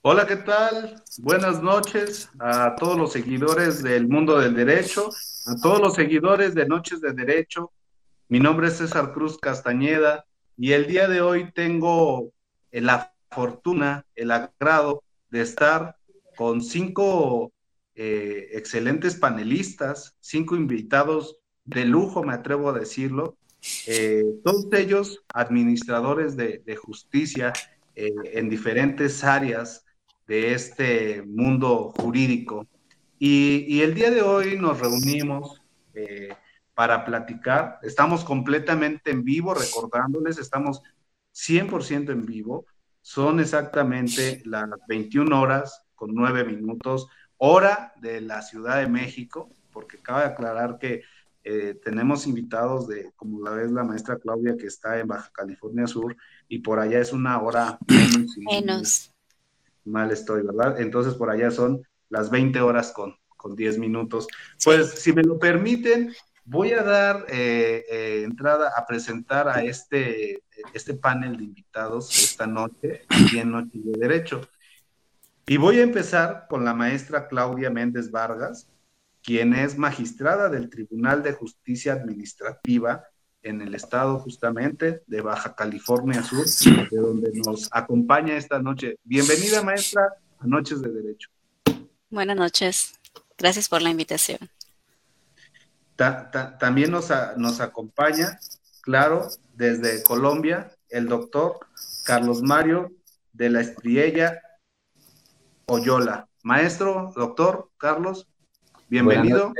Hola, ¿qué tal? Buenas noches a todos los seguidores del mundo del derecho, a todos los seguidores de Noches de Derecho. Mi nombre es César Cruz Castañeda y el día de hoy tengo la fortuna, el agrado de estar con cinco eh, excelentes panelistas, cinco invitados de lujo, me atrevo a decirlo, eh, todos ellos administradores de, justicia eh, en diferentes áreas de este mundo jurídico. Y, el día de hoy nos reunimos para platicar. Estamos completamente en vivo, recordándoles, estamos 100% en vivo. Son exactamente las 21 horas con 9 minutos, hora de la Ciudad de México, porque cabe aclarar que eh, tenemos invitados de, como la vez la maestra Claudia, que está en Baja California Sur, y por allá es una hora menos mal estoy, ¿verdad? Entonces por allá son las 20 horas con, con 10 minutos. Pues si me lo permiten, voy a dar eh, eh, entrada a presentar a este, este panel de invitados esta noche, aquí en Noche de Derecho. Y voy a empezar con la maestra Claudia Méndez Vargas, quien es magistrada del Tribunal de Justicia Administrativa en el estado justamente de Baja California Sur, de donde nos acompaña esta noche. Bienvenida, maestra, a Noches de Derecho. Buenas noches. Gracias por la invitación. También nos, nos acompaña, claro, desde Colombia, el doctor Carlos Mario de la Estriella Oyola. Maestro, doctor Carlos, bienvenido.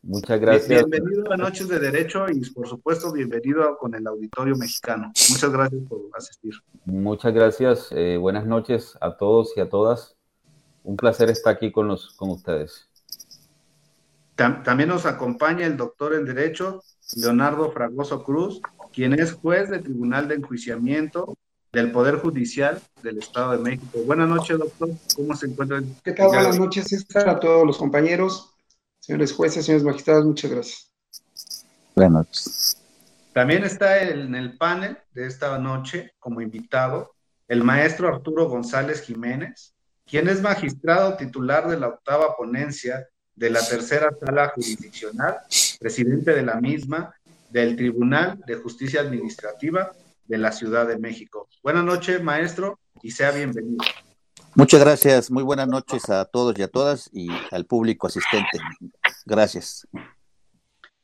Muchas gracias. Bienvenido a Noches de Derecho y por supuesto bienvenido con el Auditorio Mexicano. Muchas gracias por asistir. Muchas gracias. Eh, buenas noches a todos y a todas. Un placer estar aquí con, los, con ustedes. También nos acompaña el doctor en Derecho, Leonardo Fragoso Cruz, quien es juez del Tribunal de Enjuiciamiento del Poder Judicial del Estado de México. Buenas noches, doctor. ¿Cómo se encuentra? ¿Qué tal? Buenas noches, César, a todos los compañeros. Señores jueces, señores magistrados, muchas gracias. Buenas noches. También está en el panel de esta noche como invitado el maestro Arturo González Jiménez, quien es magistrado titular de la octava ponencia de la tercera sala jurisdiccional, presidente de la misma del Tribunal de Justicia Administrativa de la Ciudad de México. Buenas noches, maestro, y sea bienvenido. Muchas gracias, muy buenas noches a todos y a todas y al público asistente. Gracias.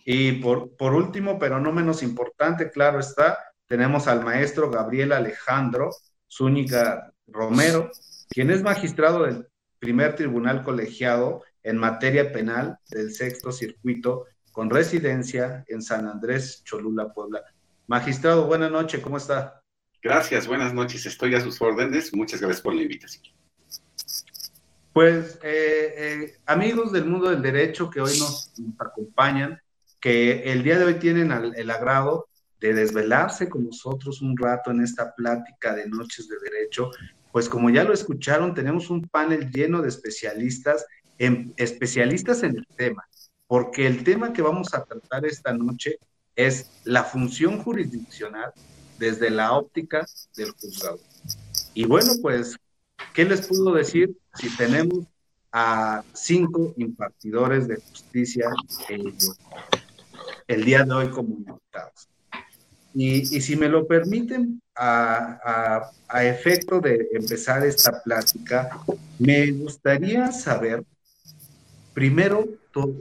Y por, por último, pero no menos importante, claro está, tenemos al maestro Gabriel Alejandro Zúñiga Romero, quien es magistrado del primer tribunal colegiado en materia penal del sexto circuito con residencia en San Andrés, Cholula, Puebla. Magistrado, buenas noches, ¿cómo está? Gracias, buenas noches, estoy a sus órdenes, muchas gracias por la invitación. Pues eh, eh, amigos del mundo del derecho que hoy nos, acompañan, que el día de hoy tienen el agrado de desvelarse con nosotros un rato en esta plática de Noches de Derecho, pues como ya lo escucharon, tenemos un panel lleno de especialistas, especialistas en el tema, porque el tema que vamos a tratar esta noche es la función jurisdiccional desde la óptica del juzgado. Y bueno, pues ¿Qué les puedo decir si tenemos a cinco impartidores de justicia el día de hoy como invitados? Y, si me lo permiten, a, efecto de empezar esta plática, me gustaría saber, primero,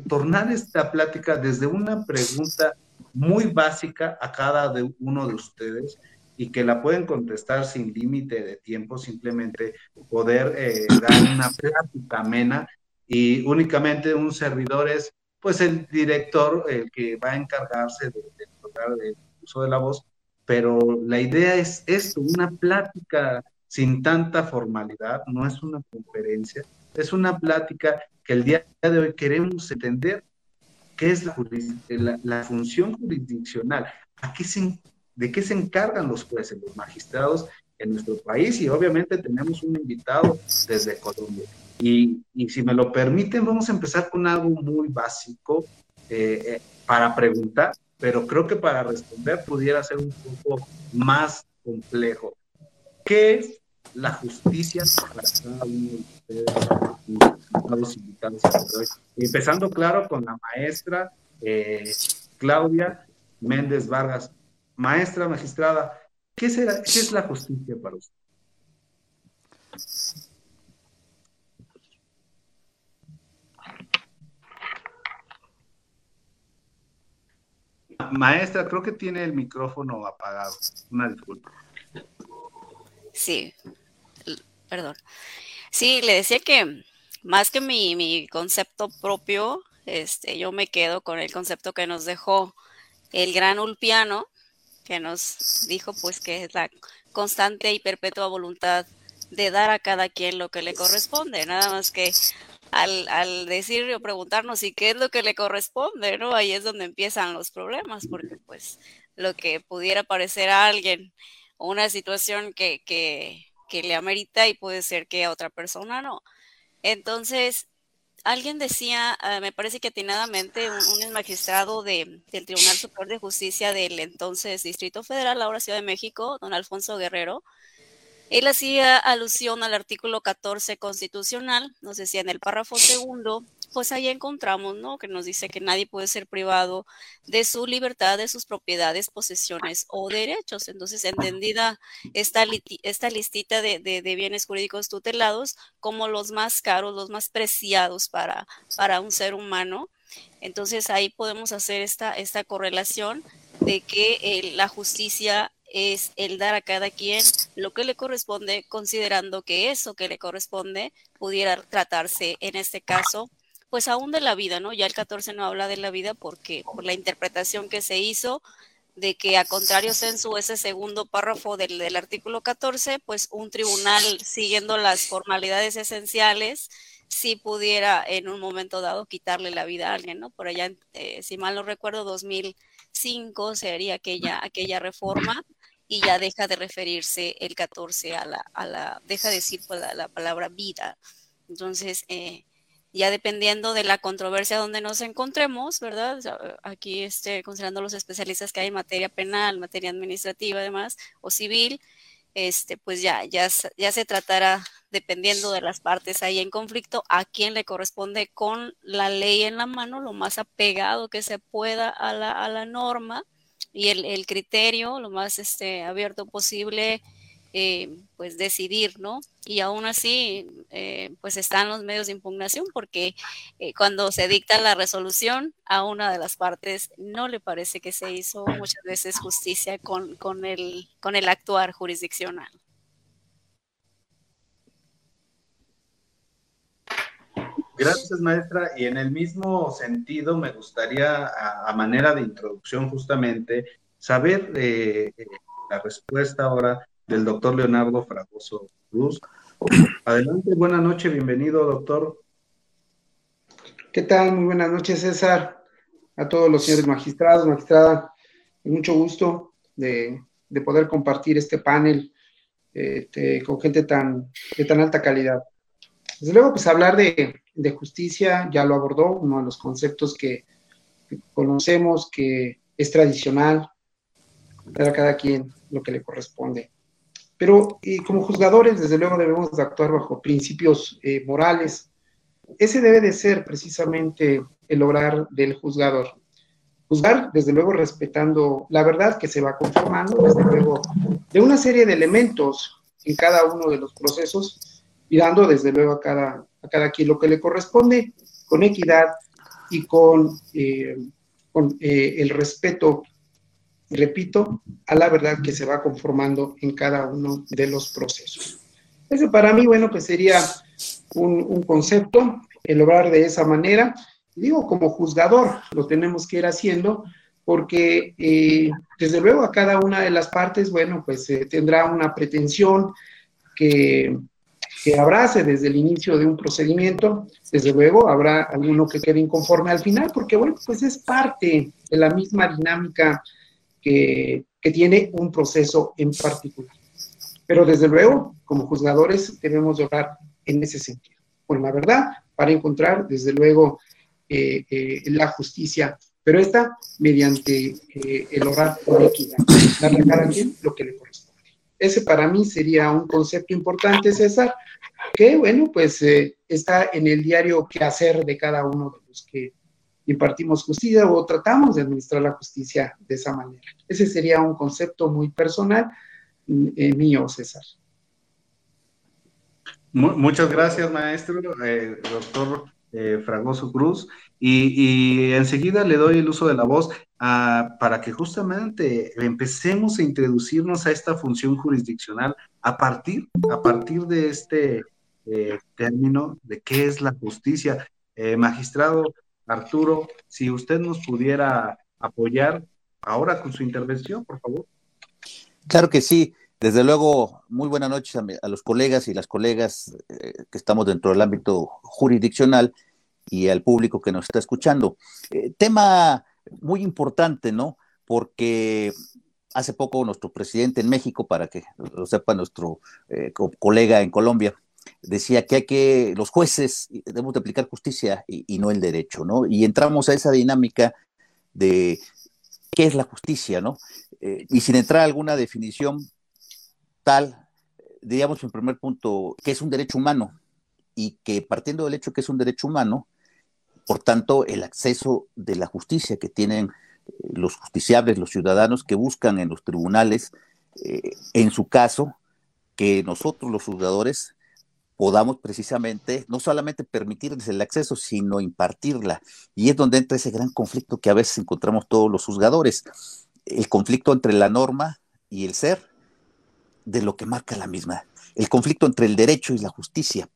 tornar esta plática desde una pregunta muy básica a cada uno de ustedes y que la pueden contestar sin límite de tiempo, simplemente poder eh, dar una plática amena. Y únicamente un servidor es pues el director el que va a encargarse de, de, uso de la voz, pero la idea es esto, una plática sin tanta formalidad, no es una conferencia, es una plática que el día de hoy queremos entender qué es la, la, la función jurisdiccional, a qué se de qué se encargan los jueces, los magistrados en nuestro país y obviamente tenemos un invitado desde Colombia. Y, y si me lo permiten, vamos a empezar con algo muy básico eh, eh, para preguntar, pero creo que para responder pudiera ser un poco más complejo. ¿Qué la justicia para cada uno de ustedes, invitados Empezando, claro, con la maestra eh, Claudia Méndez Vargas. Maestra, magistrada, ¿qué, será, ¿qué es la justicia para usted? Maestra, creo que tiene el micrófono apagado. Una disculpa. Sí, perdón. Sí, le decía que más que mi, mi, concepto propio, este, yo me quedo con el concepto que nos dejó el gran Ulpiano, que nos dijo pues que es la constante y perpetua voluntad de dar a cada quien lo que le corresponde, nada más que al, al decir o preguntarnos y qué es lo que le corresponde, ¿no? Ahí es donde empiezan los problemas, porque pues lo que pudiera parecer a alguien una situación que, que, que le amerita y puede ser que a otra persona no. Entonces, alguien decía, uh, me parece que atinadamente, un, un magistrado de, del Tribunal Superior de Justicia del entonces Distrito Federal, ahora Ciudad de México, don Alfonso Guerrero, él hacía alusión al artículo 14 constitucional, nos decía en el párrafo segundo, pues ahí encontramos, ¿no? Que nos dice que nadie puede ser privado de su libertad, de sus propiedades, posesiones o derechos. Entonces, entendida esta, esta listita de, de, bienes jurídicos tutelados como los más caros, los más preciados para, para un ser humano. Entonces, ahí podemos hacer esta, esta correlación de que eh, la justicia es el dar a cada quien lo que le corresponde, considerando que eso que le corresponde pudiera tratarse en este caso, pues aún de la vida, ¿no? Ya el 14 no habla de la vida porque por la interpretación que se hizo de que a contrario censo ese segundo párrafo del, artículo 14, pues un tribunal siguiendo las formalidades esenciales si pudiera en un momento dado quitarle la vida a alguien, ¿no? Por allá, eh, si mal no recuerdo, 2005 sería aquella, aquella reforma y ya deja de referirse el 14 a la, a la deja de decir pues, la, la, palabra vida. Entonces, eh, ya dependiendo de la controversia donde nos encontremos, ¿verdad? Aquí este, considerando los especialistas que hay en materia penal, materia administrativa además, o civil, este, pues ya, ya, ya se tratará, dependiendo de las partes ahí en conflicto, a quién le corresponde con la ley en la mano, lo más apegado que se pueda a la, a la norma, y el, el criterio lo más este, abierto posible, eh, pues decidir, ¿no? Y aún así, eh, pues están los medios de impugnación porque eh, cuando se dicta la resolución, a una de las partes no le parece que se hizo muchas veces justicia con, con, el, con el actuar jurisdiccional. Gracias, maestra. Y en el mismo sentido, me gustaría, a, manera de introducción, justamente, saber la respuesta ahora del doctor Leonardo Fragoso Cruz. Adelante, buenas noches, bienvenido, doctor. ¿Qué tal? Muy buenas noches, César. A todos los señores magistrados, magistrada, mucho gusto de, de poder compartir este panel este, con gente tan, de tan alta calidad. Desde luego, pues hablar de, de, justicia ya lo abordó, uno de los conceptos que, que conocemos, que es tradicional, dar a cada quien lo que le corresponde. Pero eh, como juzgadores, desde luego, debemos de actuar bajo principios eh, morales. Ese debe de ser precisamente el obrar del juzgador. Juzgar, desde luego, respetando la verdad que se va conformando, desde luego, de una serie de elementos en cada uno de los procesos y dando, desde luego, a cada, a cada quien lo que le corresponde con equidad y con, eh, con eh, el respeto, repito, a la verdad que se va conformando en cada uno de los procesos. Ese para mí, bueno, pues sería un, concepto, el obrar de esa manera. Digo, como juzgador lo tenemos que ir haciendo porque eh, desde luego a cada una de las partes, bueno, pues eh, tendrá una pretensión que, que abrace desde el inicio de un procedimiento, desde luego habrá alguno que quede inconforme al final, porque bueno, pues es parte de la misma dinámica que, que tiene un proceso en particular. Pero desde luego, como juzgadores, debemos orar en ese sentido, con la verdad, para encontrar, desde luego, eh, eh, la justicia, pero esta mediante eh, el orar por equidad, darle a cada quien lo que le corresponde. Ese para mí sería un concepto importante, César, que bueno, pues está en el diario que hacer de cada uno de los que impartimos justicia o tratamos de administrar la justicia de esa manera. Ese sería un concepto muy personal mío, César. Muchas gracias, maestro, doctor eh, Fragoso Cruz, y, enseguida le doy el uso de la voz para que justamente empecemos a introducirnos a esta función jurisdiccional a partir, a partir de este eh, término de qué es la justicia. Eh, magistrado Arturo, si usted nos pudiera apoyar ahora con su intervención, por favor. Claro que sí. Desde luego, muy buenas noches a, los colegas y las colegas eh, que estamos dentro del ámbito jurisdiccional y al público que nos está escuchando. Eh, tema muy importante, ¿no? Porque hace poco nuestro presidente en México, para que lo sepa nuestro eh, colega en Colombia, decía que hay que, los jueces debemos de aplicar justicia y, no el derecho, ¿no? Y entramos a esa dinámica de qué es la justicia, ¿no? y sin entrar a alguna definición tal, digamos en primer punto, que es un derecho humano y que partiendo del hecho que es un derecho humano, por tanto, el acceso de la justicia que tienen eh, los justiciables, los ciudadanos que buscan en los tribunales, eh, en su caso, que nosotros los juzgadores podamos precisamente no solamente permitirles el acceso, sino impartirla. Y es donde entra ese gran conflicto que a veces encontramos todos los juzgadores, el conflicto entre la norma y el ser, de lo que marca la misma, el conflicto entre el derecho y la justicia,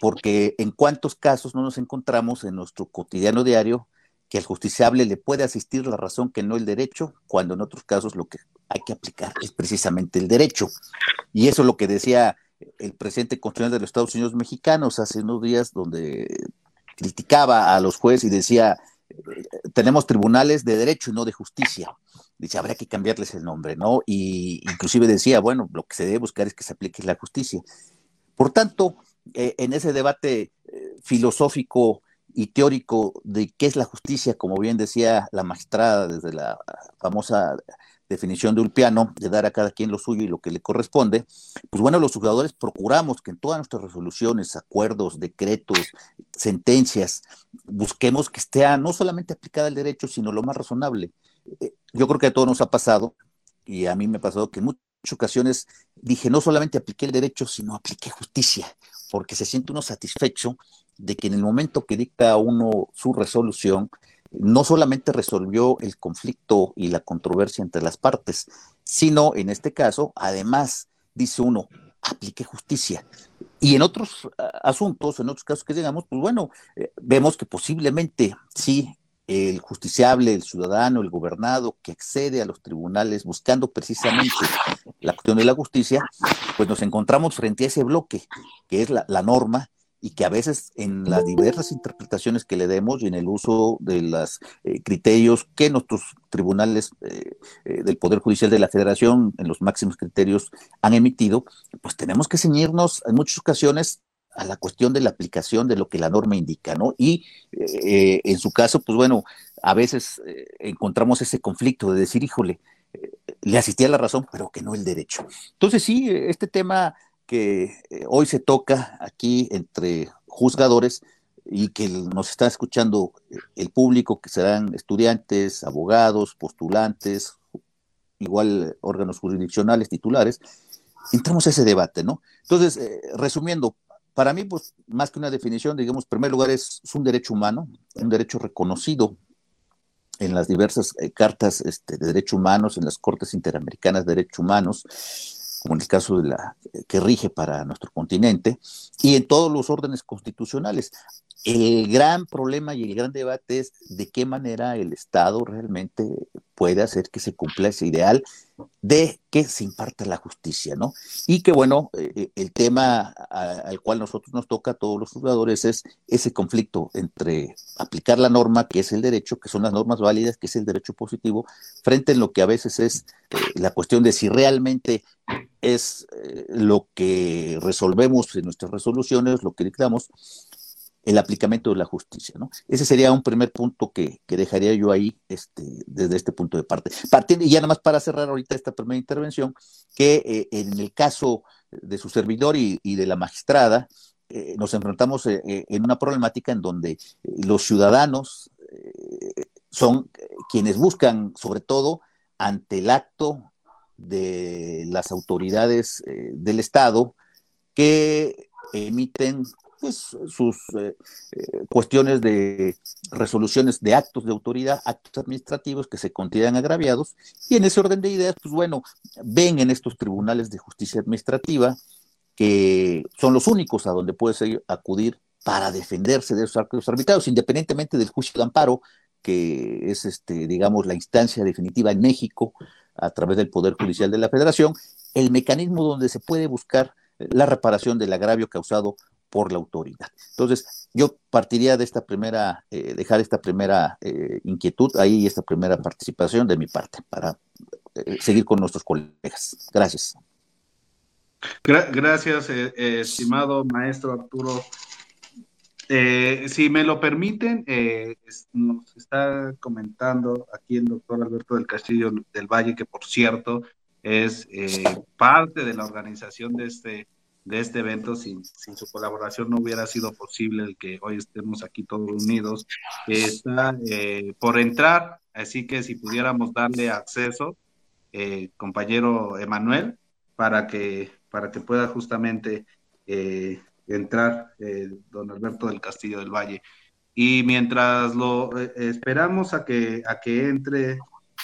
porque en cuántos casos no nos encontramos en nuestro cotidiano diario que al justiciable le puede asistir la razón que no el derecho, cuando en otros casos lo que hay que aplicar es precisamente el derecho. Y eso es lo que decía el presidente constitucional de los Estados Unidos mexicanos hace unos días, donde criticaba a los jueces y decía, tenemos tribunales de derecho y no de justicia dice, habría que cambiarles el nombre, ¿no? Y inclusive decía, bueno, lo que se debe buscar es que se aplique la justicia. Por tanto, eh, en ese debate eh, filosófico y teórico de qué es la justicia, como bien decía la magistrada desde la famosa definición de Ulpiano, de dar a cada quien lo suyo y lo que le corresponde, pues bueno, los jugadores procuramos que en todas nuestras resoluciones, acuerdos, decretos, sentencias, busquemos que esté no solamente aplicada el derecho, sino lo más razonable. Eh, yo creo que a todos nos ha pasado, y a mí me ha pasado que en muchas ocasiones dije, no solamente apliqué el derecho, sino apliqué justicia, porque se siente uno satisfecho de que en el momento que dicta uno su resolución, no solamente resolvió el conflicto y la controversia entre las partes, sino en este caso, además, dice uno, apliqué justicia. Y en otros asuntos, en otros casos que llegamos, pues bueno, eh, vemos que posiblemente sí el justiciable, el ciudadano, el gobernado que accede a los tribunales buscando precisamente la cuestión de la justicia, pues nos encontramos frente a ese bloque que es la, norma y que a veces en las diversas interpretaciones que le demos y en el uso de los eh, criterios que nuestros tribunales eh, eh, del Poder Judicial de la Federación, en los máximos criterios, han emitido, pues tenemos que ceñirnos en muchas ocasiones a la cuestión de la aplicación de lo que la norma indica, ¿no? Y en su caso, pues bueno, a veces encontramos ese conflicto de decir, híjole, le asistía la razón, pero que no el derecho. Entonces, sí, este tema que hoy se toca aquí entre juzgadores y que nos está escuchando el público, que serán estudiantes, abogados, postulantes, igual órganos jurisdiccionales, titulares, entramos a ese debate, ¿no? Entonces, resumiendo, para mí, pues, más que una definición, digamos, en primer lugar, es, un derecho humano, un derecho reconocido en las diversas eh, cartas este, de derechos humanos, en las Cortes Interamericanas de Derechos Humanos, como en el caso de la que rige para nuestro continente, y en todos los órdenes constitucionales. El gran problema y el gran debate es de qué manera el Estado realmente puede hacer que se cumpla ese ideal de que se imparta la justicia, ¿no? Y que bueno, eh, eh, el tema al cual nosotros nos toca todos los jugadores es ese conflicto entre aplicar la norma, que es el derecho, que son las normas válidas, que es el derecho positivo, frente a lo que a veces es eh, la cuestión de si realmente es lo que resolvemos en nuestras resoluciones, lo que dictamos, el aplicamiento de la justicia. ¿no? Ese sería un primer punto que, dejaría yo ahí este, desde este punto de parte. Partiendo, y ya nada más para cerrar ahorita esta primera intervención, que eh, en el caso de su servidor y, de la magistrada, eh, nos enfrentamos eh, en una problemática en donde los ciudadanos son quienes buscan, sobre todo, ante el acto de las autoridades del Estado, que emiten pues, sus eh, eh, cuestiones de resoluciones de actos de autoridad, actos administrativos que se consideran agraviados, y en ese orden de ideas, pues bueno, ven en estos tribunales de justicia administrativa que son los únicos a donde puede acudir para defenderse de esos actos arbitrados, independientemente del juicio de amparo, que es, este, digamos, la instancia definitiva en México a través del Poder Judicial de la Federación, el mecanismo donde se puede buscar la reparación del agravio causado por la autoridad. Entonces, yo partiría de esta primera, eh, dejar esta primera eh, inquietud ahí y esta primera participación de mi parte para eh, seguir con nuestros colegas. Gracias. gracias, estimado maestro Arturo. si me lo permiten, nos está comentando aquí el doctor Alberto del Castillo del Valle, que por cierto es parte de la organización de este de este evento. Sin, su colaboración no hubiera sido posible el que hoy estemos aquí todos unidos. Está eh, por entrar, así que si pudiéramos darle acceso, eh, compañero Emanuel, para que, para que pueda justamente eh, entrar don Alberto del Castillo del Valle. Y mientras lo esperamos a que, a que entre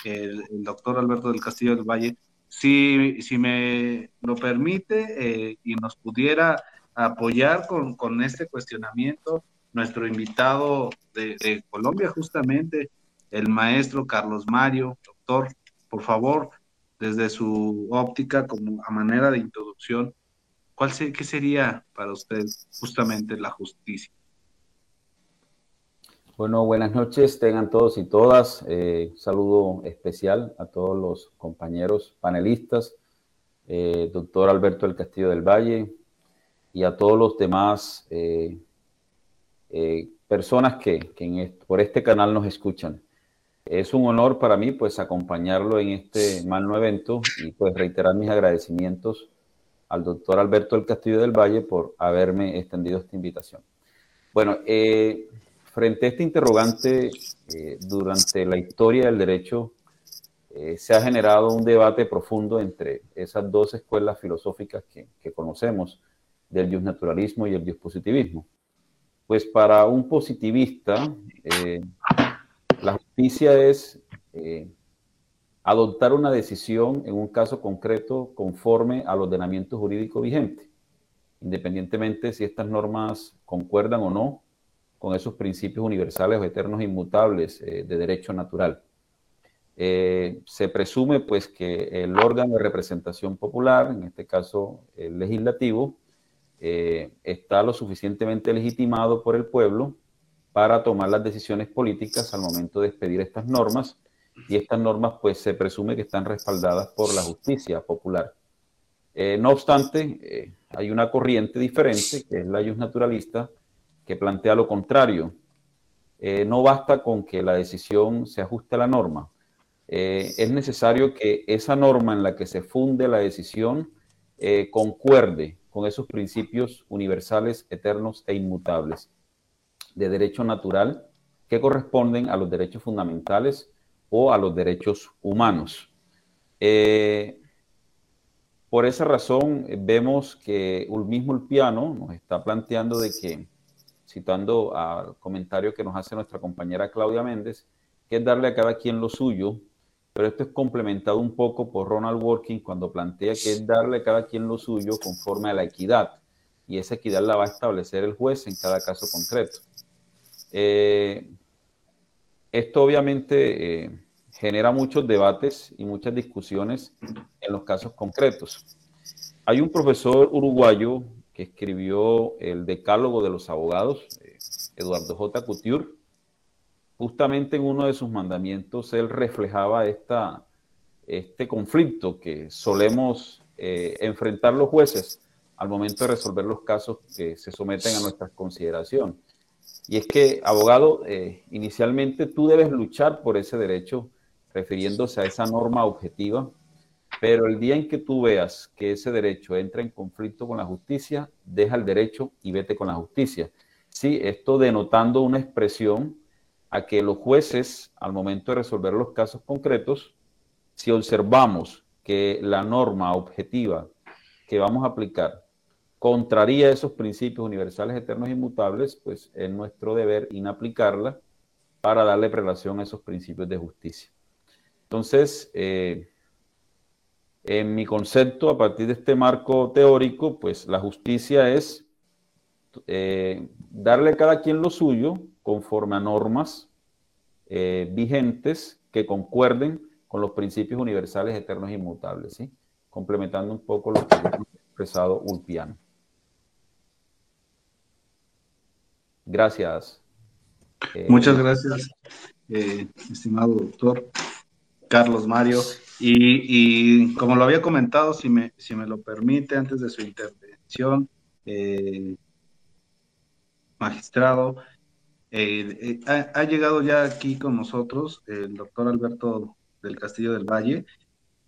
el doctor Alberto del Castillo del Valle, si, si me lo permite eh, y nos pudiera apoyar con, con, este cuestionamiento, nuestro invitado de, Colombia, justamente, el maestro Carlos Mario, doctor, por favor, desde su óptica, como a manera de introducción, ¿cuál ¿qué sería para usted justamente la justicia? Bueno, buenas noches, tengan todos y todas. Eh, saludo especial a todos los compañeros panelistas, eh, doctor Alberto del Castillo del Valle y a todos los demás eh, personas que, por este canal nos escuchan. Es un honor para mí pues acompañarlo en este magno evento y pues reiterar mis agradecimientos al doctor Alberto del Castillo del Valle por haberme extendido esta invitación. Bueno, eh, frente a este interrogante, eh, durante la historia del derecho, eh, se ha generado un debate profundo entre esas dos escuelas filosóficas que, conocemos, del naturalismo y el positivismo. Pues para un positivista, eh, la justicia es adoptar una decisión en un caso concreto conforme al ordenamiento jurídico vigente, independientemente si estas normas concuerdan o no con esos principios universales o eternos inmutables eh, de derecho natural. Eh, se presume pues que el órgano de representación popular, en este caso el legislativo, eh, está lo suficientemente legitimado por el pueblo para tomar las decisiones políticas al momento de expedir estas normas y estas normas pues se presume que están respaldadas por la justicia popular. no obstante, hay una corriente diferente que es la naturalista que plantea lo contrario. Eh, no basta con que la decisión se ajuste a la norma. Eh, es necesario que esa norma en la que se funde la decisión eh, concuerde con esos principios universales, eternos e inmutables de derecho natural que corresponden a los derechos fundamentales o a los derechos humanos. por esa razón, vemos que el mismo el piano nos está planteando de que citando al comentario que nos hace nuestra compañera Claudia Méndez, que es darle a cada quien lo suyo, pero esto es complementado un poco por Ronald Working cuando plantea que es darle a cada quien lo suyo conforme a la equidad, y esa equidad la va a establecer el juez en cada caso concreto. Eh, esto obviamente eh, genera muchos debates y muchas discusiones en los casos concretos. Hay un profesor uruguayo que escribió el Decálogo de los Abogados, eh, Eduardo J. Couture. Justamente en uno de sus mandamientos él reflejaba esta, este conflicto que solemos enfrentar los jueces al momento de resolver los casos que se someten a nuestra consideración. Y es que, abogado, eh, inicialmente tú debes luchar por ese derecho, refiriéndose a esa norma objetiva, pero el día en que tú veas que ese derecho entra en conflicto con la justicia, deja el derecho y vete con la justicia. Sí, esto denotando una expresión a que los jueces, al momento de resolver los casos concretos, si observamos que la norma objetiva que vamos a aplicar contraría esos principios universales, eternos e inmutables, pues es nuestro deber inaplicarla para darle relación a esos principios de justicia. Entonces, eh, en mi concepto, a partir de este marco teórico, pues la justicia es eh, darle a cada quien lo suyo conforme a normas eh, vigentes que concuerden con los principios universales, eternos e inmutables, ¿sí? complementando un poco lo que ha expresado Ulpiano. Gracias. Eh, Muchas gracias, estimado doctor Carlos Mario. Y, como lo había comentado, si me, si me lo permite, antes de su intervención, eh, magistrado, ha, llegado ya aquí con nosotros el doctor Alberto del Castillo del Valle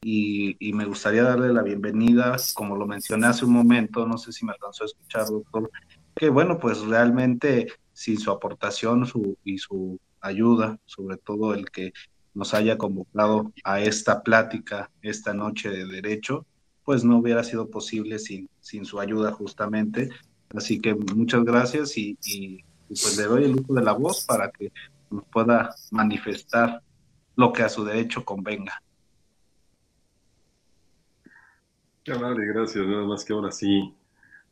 y, y, me gustaría darle la bienvenida, como lo mencioné hace un momento, no sé si me alcanzó a escuchar, doctor, que bueno, pues realmente sin su aportación su, y su ayuda, sobre todo el que nos haya convocado a esta plática esta noche de derecho, pues no hubiera sido posible sin, sin su ayuda justamente. Así que muchas gracias y, pues le doy el uso de la voz para que nos pueda manifestar lo que a su derecho convenga. Vale, gracias. Nada más que ahora sí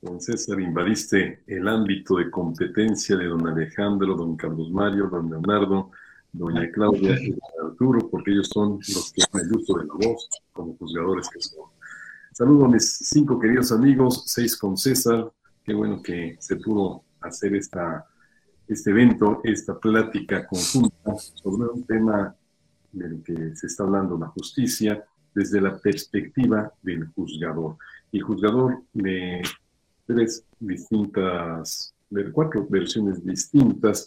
Don César, invadiste el ámbito de competencia de don Alejandro, don Carlos Mario, don Leonardo, doña Claudia y don Arturo, porque ellos son los que dan el uso de la voz como juzgadores que son. Saludo a mis cinco queridos amigos, seis con César. Qué bueno que se pudo hacer esta, este evento, esta plática conjunta sobre un tema del que se está hablando, la justicia, desde la perspectiva del juzgador. Y juzgador de tres distintas, cuatro versiones distintas,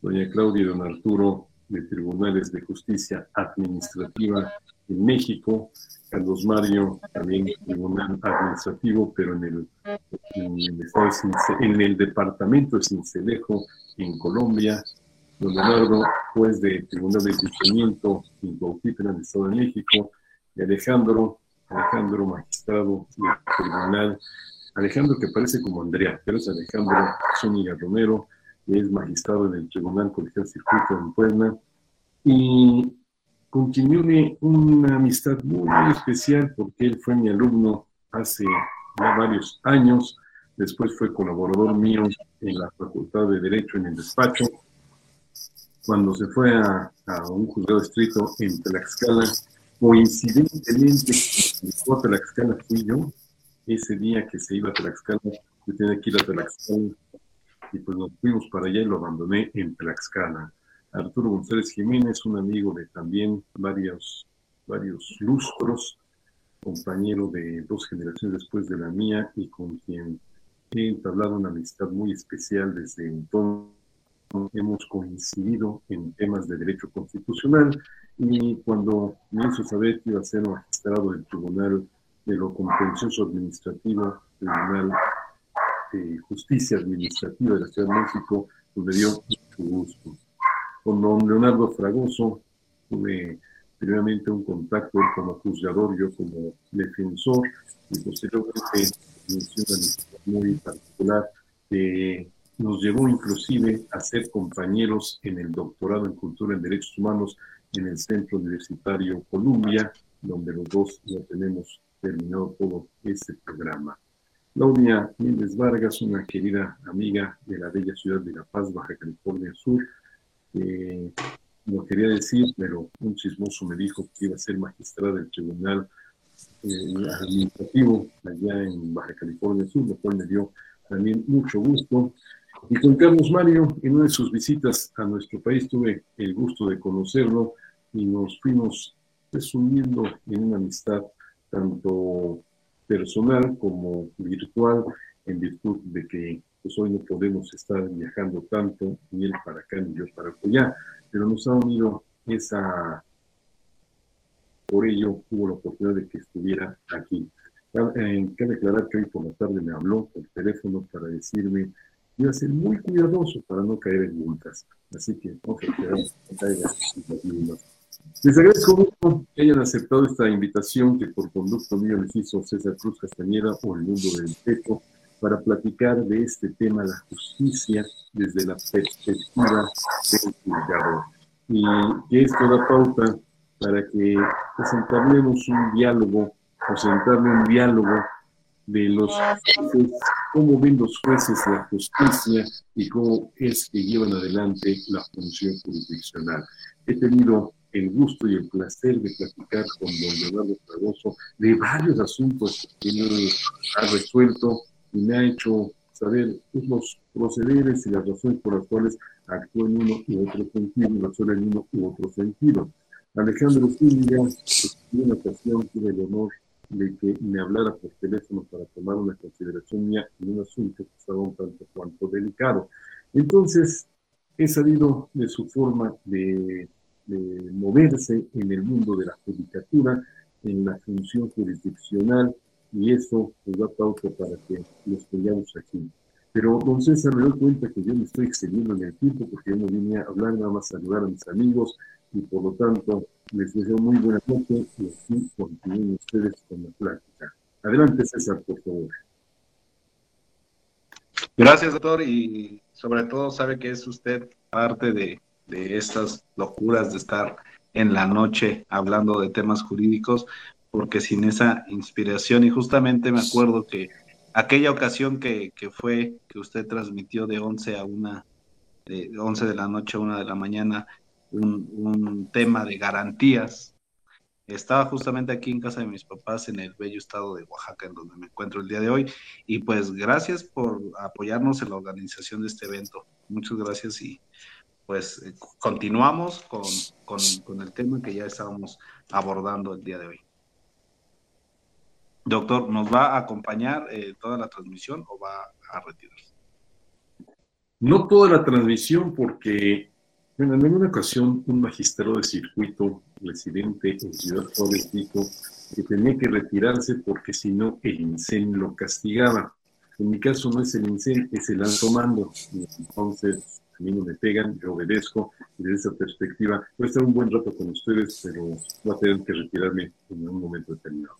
doña Claudia y don Arturo de Tribunales de Justicia Administrativa en México, Carlos Mario también Tribunal Administrativo, pero en el, en el, departamento de Cincelejo, en Colombia, don Leonardo, juez de Tribunal de Enjuiciamiento en Cuautitlán, en el Estado de México, y Alejandro, Alejandro, magistrado del Tribunal. Alejandro, que parece como Andrea, pero es Alejandro Zúñiga Romero, es magistrado en el Tribunal Colegial Circuito en Puebla, y con quien yo una amistad muy, especial porque él fue mi alumno hace ya varios años, después fue colaborador mío en la Facultad de Derecho en el despacho. Cuando se fue a, un juzgado estricto en Tlaxcala, coincidentemente, en Tlaxcala fui yo, ese día que se iba a Tlaxcala, yo tenía que ir a Tlaxcala y pues nos fuimos para allá y lo abandoné en Tlaxcala. Arturo González Jiménez, un amigo de también varios, varios lustros, compañero de dos generaciones después de la mía y con quien he entablado una amistad muy especial desde entonces. Hemos coincidido en temas de derecho constitucional y cuando me hizo saber que iba a ser magistrado del Tribunal de lo contencioso administrativo, Tribunal Justicia Administrativa de la Ciudad de México, pues dio mucho gusto. Con don Leonardo Fragoso tuve primeramente un contacto como juzgador, yo como defensor, y posteriormente una muy particular que nos llevó inclusive a ser compañeros en el doctorado en Cultura en Derechos Humanos en el Centro Universitario Columbia, donde los dos ya tenemos terminado todo ese programa. Claudia Méndez Vargas, una querida amiga de la bella ciudad de La Paz, Baja California Sur. Eh, no quería decir, pero un chismoso me dijo que iba a ser magistrada del Tribunal eh, Administrativo allá en Baja California Sur, lo cual me dio también mucho gusto. Y con Carlos Mario, en una de sus visitas a nuestro país, tuve el gusto de conocerlo y nos fuimos resumiendo en una amistad tanto personal como virtual, en virtud de que pues, hoy no podemos estar viajando tanto, ni él para acá ni yo para allá, pero nos ha unido esa... Por ello hubo la oportunidad de que estuviera aquí. Eh, cabe aclarar que hoy por la tarde me habló por teléfono para decirme que iba a ser muy cuidadoso para no caer en multas. Así que que caiga en les agradezco mucho que hayan aceptado esta invitación que por conducto mío les hizo César Cruz Castañeda o el mundo del derecho para platicar de este tema, la justicia, desde la perspectiva del juzgador. Y que esto da pauta para que pues, entablemos un diálogo, o sentarle un diálogo de los jueces, cómo ven los jueces la justicia y cómo es que llevan adelante la función jurisdiccional. He tenido el gusto y el placer de platicar con don Leonardo Fragoso de varios asuntos que él ha resuelto y me ha hecho saber pues, los procederes y las razones por las cuales actúa en uno u otro sentido, y razona en uno u otro sentido. Alejandro Zúñiga, pues, en una ocasión tuve el honor de que me hablara por teléfono para tomar una consideración mía en un asunto que estaba un tanto cuanto delicado. Entonces, he sabido de su forma de de moverse en el mundo de la judicatura, en la función jurisdiccional, y eso nos da pauta para que los tengamos aquí. Pero, don César, me doy cuenta que yo me estoy excediendo en el tiempo porque yo no vine a hablar, nada más a saludar a mis amigos y por lo tanto les deseo muy buena noche y así continúen ustedes con la plática. Adelante, César, por favor. Gracias, doctor, y sobre todo sabe que es usted parte de, de estas locuras de estar en la noche hablando de temas jurídicos, porque sin esa inspiración, y justamente me acuerdo que aquella ocasión que, fue que usted transmitió de 11 a 1, de 11 de la noche a 1 de la mañana, un, un tema de garantías, estaba justamente aquí en casa de mis papás en el bello estado de Oaxaca, en donde me encuentro el día de hoy. Y pues gracias por apoyarnos en la organización de este evento. Muchas gracias y pues eh, continuamos con, el tema que ya estábamos abordando el día de hoy. Doctor, ¿nos va a acompañar eh, toda la transmisión o va a retirarse? No toda la transmisión porque en alguna ocasión un magistrado de circuito residente en Ciudad Juárez dijo que tenía que retirarse porque si no el incendio lo castigaba. En mi caso no es el incendio, es el alto mando. Entonces a mí no me pegan, yo obedezco, y desde esa perspectiva voy a estar un buen rato con ustedes, pero voy a tener que retirarme en un momento determinado.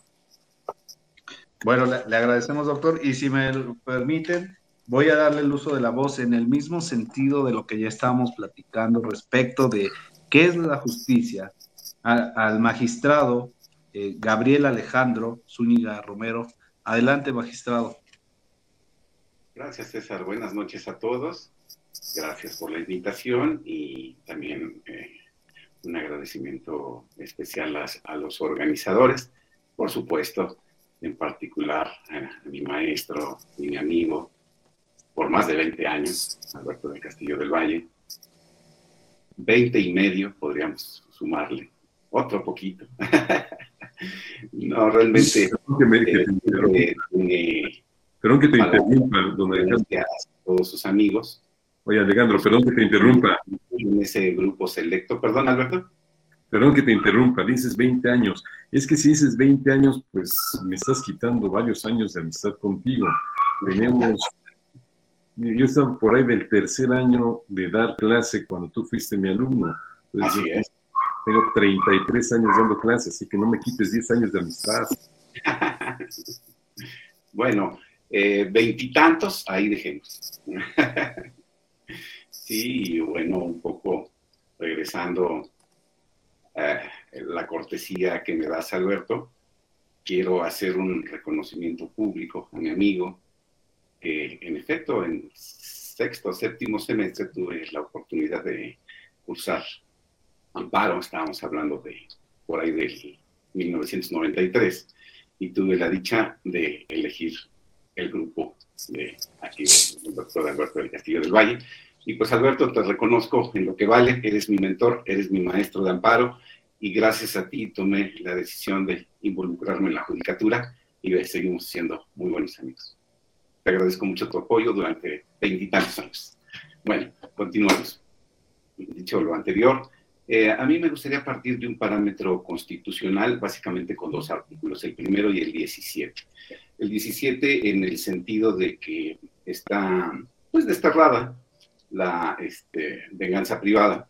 Bueno, le, agradecemos, doctor, y si me lo permiten, voy a darle el uso de la voz en el mismo sentido de lo que ya estábamos platicando respecto de qué es la justicia al magistrado eh, Gabriel Alejandro Zúñiga Romero. Adelante, magistrado. Gracias, César. Buenas noches a todos. Gracias por la invitación y también eh, un agradecimiento especial a, los organizadores, por supuesto, en particular a, mi maestro y mi amigo por más de 20 años, Alberto del Castillo del Valle. 20 y medio podríamos sumarle, otro poquito. no, realmente... Perdón que te interrumpa, a todos sus amigos Oye, Alejandro, perdón que te interrumpa. En ese grupo selecto, perdón, Alberto. Perdón que te interrumpa, dices 20 años. Es que si dices 20 años, pues me estás quitando varios años de amistad contigo. Tenemos, yo estaba por ahí del tercer año de dar clase cuando tú fuiste mi alumno. así es. Tengo 33 años dando clase, así que no me quites 10 años de amistad. bueno, eh, veintitantos, ahí dejemos. Sí, bueno, un poco regresando a la cortesía que me das, Alberto, quiero hacer un reconocimiento público a mi amigo, que en efecto en sexto, séptimo semestre tuve la oportunidad de cursar amparo, estábamos hablando de por ahí del 1993, y tuve la dicha de elegir el grupo de aquí, el doctor Alberto del Castillo del Valle. Y pues Alberto, te reconozco en lo que vale, eres mi mentor, eres mi maestro de amparo, y gracias a ti tomé la decisión de involucrarme en la judicatura y seguimos siendo muy buenos amigos. Te agradezco mucho tu apoyo durante veintitantos años. Bueno, continuamos. Dicho lo anterior, eh, a mí me gustaría partir de un parámetro constitucional, básicamente con dos artículos, el primero y el 17. El 17 en el sentido de que está, pues, desterrada la este, venganza privada.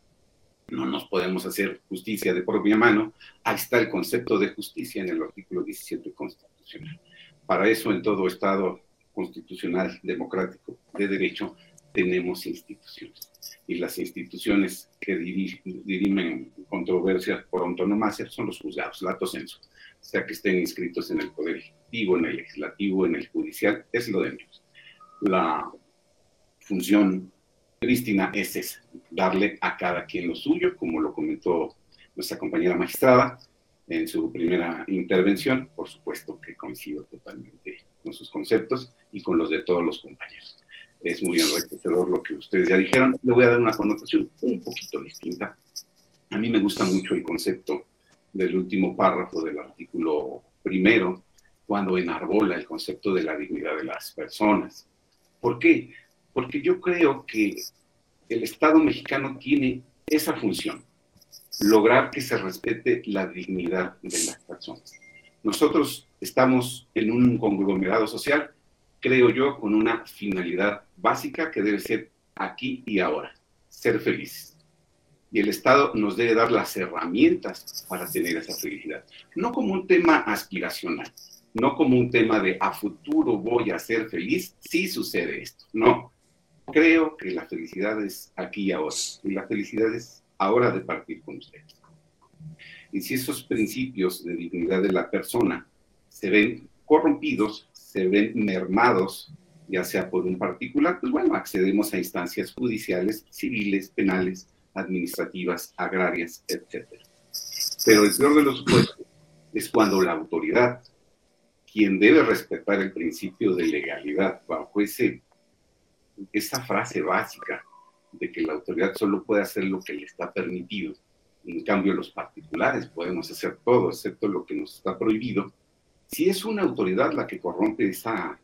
No nos podemos hacer justicia de propia mano. Ahí está el concepto de justicia en el artículo 17 constitucional. Para eso, en todo Estado constitucional, democrático, de derecho, tenemos instituciones. Y las instituciones que dirimen controversias por antonomasia son los juzgados, lato senso. sea que estén inscritos en el Poder Ejecutivo, en el Legislativo, en el Judicial, es lo de menos. La función Cristina es esa, darle a cada quien lo suyo, como lo comentó nuestra compañera magistrada en su primera intervención. Por supuesto que coincido totalmente con sus conceptos y con los de todos los compañeros. Es muy enriquecedor lo que ustedes ya dijeron. Le voy a dar una connotación un poquito distinta. A mí me gusta mucho el concepto del último párrafo del artículo primero, cuando enarbola el concepto de la dignidad de las personas. ¿Por qué? Porque yo creo que el Estado mexicano tiene esa función, lograr que se respete la dignidad de las personas. Nosotros estamos en un conglomerado social, creo yo, con una finalidad básica que debe ser aquí y ahora, ser felices. Y el Estado nos debe dar las herramientas para tener esa felicidad. No como un tema aspiracional, no como un tema de a futuro voy a ser feliz si sucede esto. No, creo que la felicidad es aquí y ahora. Y la felicidad es ahora de partir con ustedes. Y si esos principios de dignidad de la persona se ven corrompidos, se ven mermados, ya sea por un particular, pues bueno, accedemos a instancias judiciales, civiles, penales, administrativas, agrarias, etc. Pero el peor de los supuestos es cuando la autoridad, quien debe respetar el principio de legalidad bajo ese, esa frase básica de que la autoridad solo puede hacer lo que le está permitido, en cambio, los particulares podemos hacer todo, excepto lo que nos está prohibido. Si es una autoridad la que corrompe esa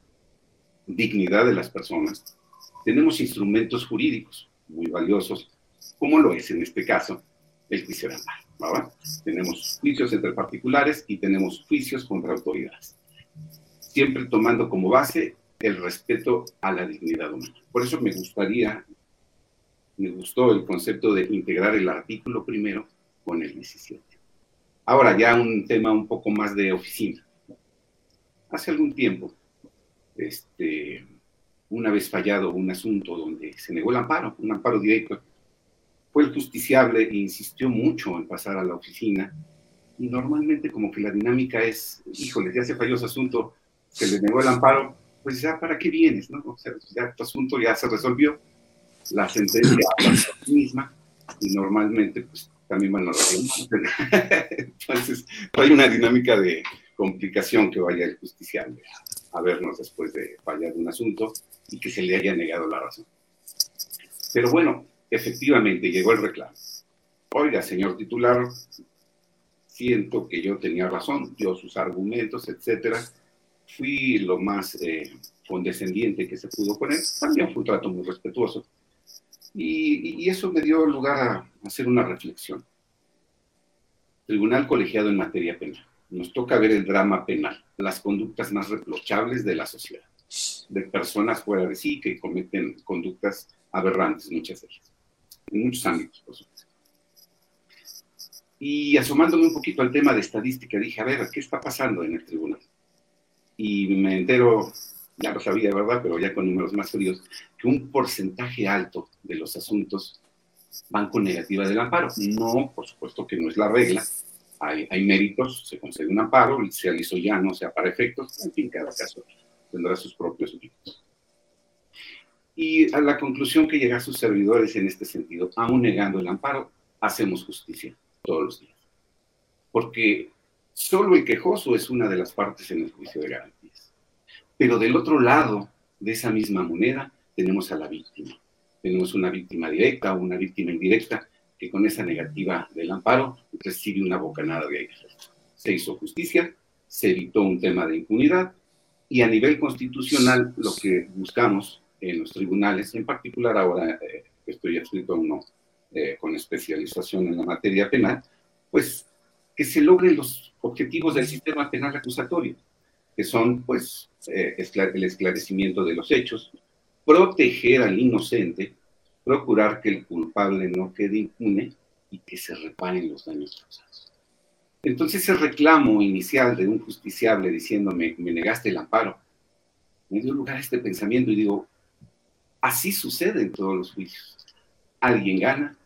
dignidad de las personas, tenemos instrumentos jurídicos muy valiosos, como lo es en este caso el juicio de amparo. Tenemos juicios entre particulares y tenemos juicios contra autoridades, siempre tomando como base el respeto a la dignidad humana. Por eso me gustaría me gustó el concepto de integrar el artículo primero con el 17. Ahora ya un tema un poco más de oficina. Hace algún tiempo, este, una vez fallado un asunto donde se negó el amparo, un amparo directo, fue el justiciable e insistió mucho en pasar a la oficina y normalmente como que la dinámica es, híjole, ya se falló ese asunto, se le negó el amparo, pues ya para qué vienes, ¿no? O sea, ya tu asunto ya se resolvió, la sentencia misma y normalmente pues también van a Entonces, hay una dinámica de complicación que vaya el justiciable a, vernos después de fallar un asunto y que se le haya negado la razón. Pero bueno, efectivamente llegó el reclamo. Oiga, señor titular, siento que yo tenía razón, dio sus argumentos, etcétera. Fui lo más eh, condescendiente que se pudo poner. También fue un trato muy respetuoso y, eso me dio lugar a hacer una reflexión. Tribunal colegiado en materia penal. Nos toca ver el drama penal, las conductas más reprochables de la sociedad, de personas fuera de sí que cometen conductas aberrantes, muchas de ellas, en muchos ámbitos, por supuesto. Y asomándome un poquito al tema de estadística, dije, a ver, ¿qué está pasando en el tribunal? Y me entero ya lo sabía, ¿verdad? Pero ya con números más fríos, que un porcentaje alto de los asuntos van con negativa del amparo. No, por supuesto que no es la regla, hay, hay méritos, se concede un amparo, sea liso ya, no sea para efectos, en fin, cada caso tendrá sus propios méritos. Y a la conclusión que llegan sus servidores en este sentido, aún negando el amparo, hacemos justicia todos los días. Porque solo el quejoso es una de las partes en el juicio de garantías. Pero del otro lado de esa misma moneda tenemos a la víctima. Tenemos una víctima directa o una víctima indirecta que con esa negativa del amparo recibe una bocanada de aire. Se hizo justicia, se evitó un tema de impunidad y a nivel constitucional lo que buscamos en los tribunales, en particular ahora eh, estoy adscrito eh, con especialización en la materia penal, pues que se logren los objetivos del sistema penal acusatorio, que son pues eh, el esclarecimiento de los hechos, proteger al inocente, procurar que el culpable no quede impune y que se reparen los daños causados. Entonces ese reclamo inicial de un justiciable diciéndome, me negaste el amparo, me dio lugar a este pensamiento y digo, así sucede en todos los juicios. Alguien gana,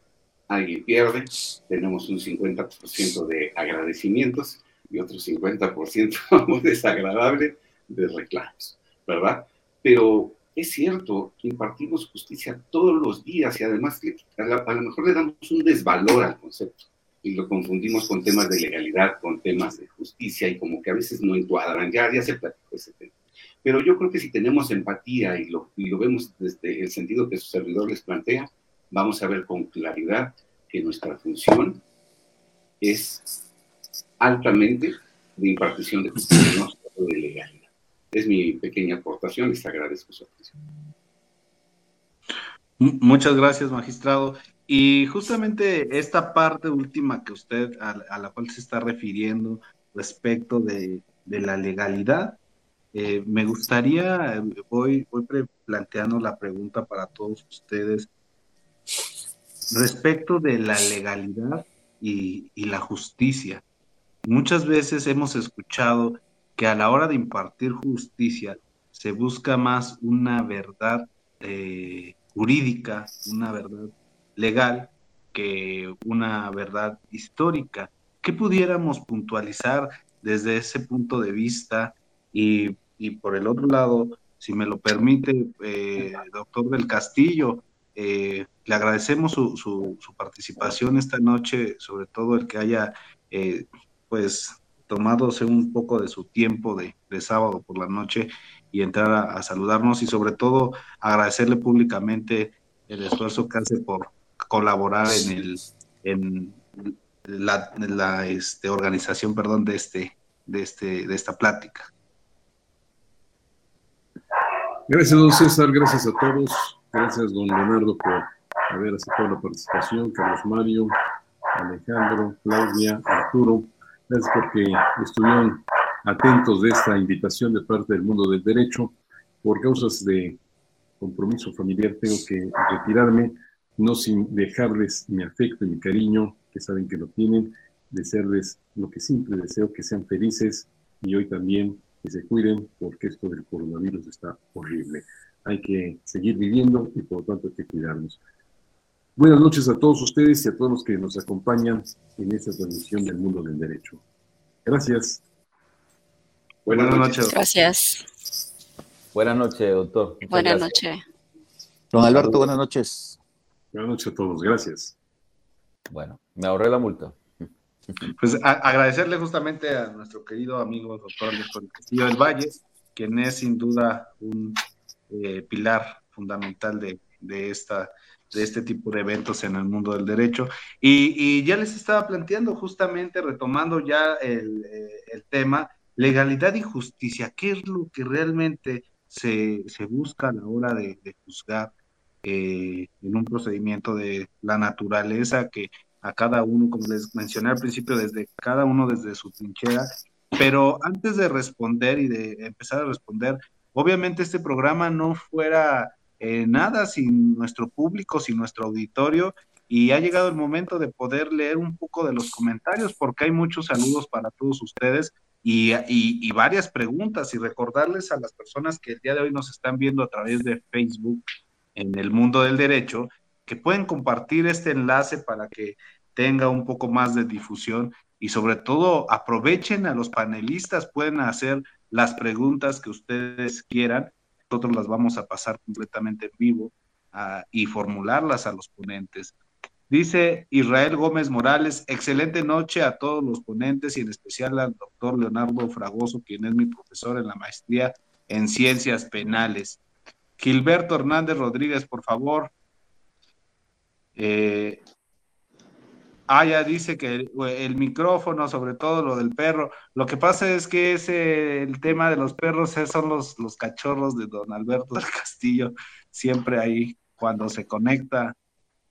alguien pierde, tenemos un 50% de agradecimientos y otro 50% muy desagradable de reclamos, ¿verdad? Pero es cierto, impartimos justicia todos los días y además a, lo mejor le damos un desvalor al concepto y lo confundimos con temas de legalidad, con temas de justicia y como que a veces no encuadran. Ya, ya se platicó ese tema. Pero yo creo que si tenemos empatía y lo, y lo vemos desde el sentido que su servidor les plantea, vamos a ver con claridad que nuestra función es altamente de impartición de justicia, no solo de legalidad. Es mi pequeña aportación les agradezco su atención. Muchas gracias, magistrado. Y justamente esta parte última que usted, a, la cual se está refiriendo respecto de, la legalidad, eh, me gustaría, voy, voy planteando la pregunta para todos ustedes respecto de la legalidad y, y, la justicia. Muchas veces hemos escuchado que a la hora de impartir justicia se busca más una verdad eh, jurídica, una verdad legal que una verdad histórica. ¿Qué pudiéramos puntualizar desde ese punto de vista? Y, por el otro lado, si me lo permite, eh, doctor del Castillo, eh, le agradecemos su, su, participación esta noche, sobre todo el que haya, eh, pues, tomadose un poco de su tiempo de, sábado por la noche y entrar a, saludarnos y sobre todo agradecerle públicamente el esfuerzo que hace por colaborar en el en la, la este, organización perdón de este de este de esta plática. Gracias don César gracias a todos gracias don Leonardo por haber aceptado la participación Carlos Mario Alejandro Claudia Arturo gracias porque estuvieron atentos de esta invitación de parte del mundo del derecho por causas de compromiso familiar tengo que retirarme no sin dejarles mi afecto y mi cariño, que saben que lo tienen, desearles lo que siempre deseo, que sean felices y hoy también que se cuiden porque esto del coronavirus está horrible. Hay que seguir viviendo y por lo tanto hay que cuidarnos. Buenas noches a todos ustedes y a todos los que nos acompañan en esta transmisión del mundo del derecho. Gracias. Buenas, noches. Gracias. Buenas noches, doctor. buenas noches. Don Alberto, buenas noches. Buenas noches a todos, gracias. Bueno, me ahorré la multa. Pues agradecerle justamente a nuestro querido amigo doctor Castillo del Valle, quien es sin duda un eh, pilar fundamental de, esta, de este tipo de eventos en el mundo del derecho. Y, ya les estaba planteando justamente, retomando ya el, eh, tema, legalidad y justicia, ¿qué es lo que realmente se, busca a la hora de juzgar eh, en un procedimiento de la naturaleza que a cada uno, como les mencioné al principio, desde cada uno desde su trinchera. Pero antes de responder y de empezar a responder, obviamente este programa no fuera eh, nada sin nuestro público, sin nuestro auditorio, y ha llegado el momento de poder leer un poco de los comentarios, porque hay muchos saludos para todos ustedes y, y, varias preguntas, y recordarles a las personas que el día de hoy nos están viendo a través de Facebook en el mundo del derecho, que pueden compartir este enlace para que tenga un poco más de difusión y sobre todo aprovechen a los panelistas, pueden hacer las preguntas que ustedes quieran, nosotros las vamos a pasar completamente en vivo ah, y formularlas a los ponentes. Dice Israel Gómez Morales, excelente noche a todos los ponentes y en especial al doctor Leonardo Fragoso, quien es mi profesor en la maestría en ciencias penales. Gilberto Hernández Rodríguez, por favor. Eh, Ah, ya dice que el, micrófono, sobre todo lo del perro. Lo que pasa es que ese, el tema de los perros son los, los cachorros de don Alberto del Castillo. Siempre ahí, cuando se conecta,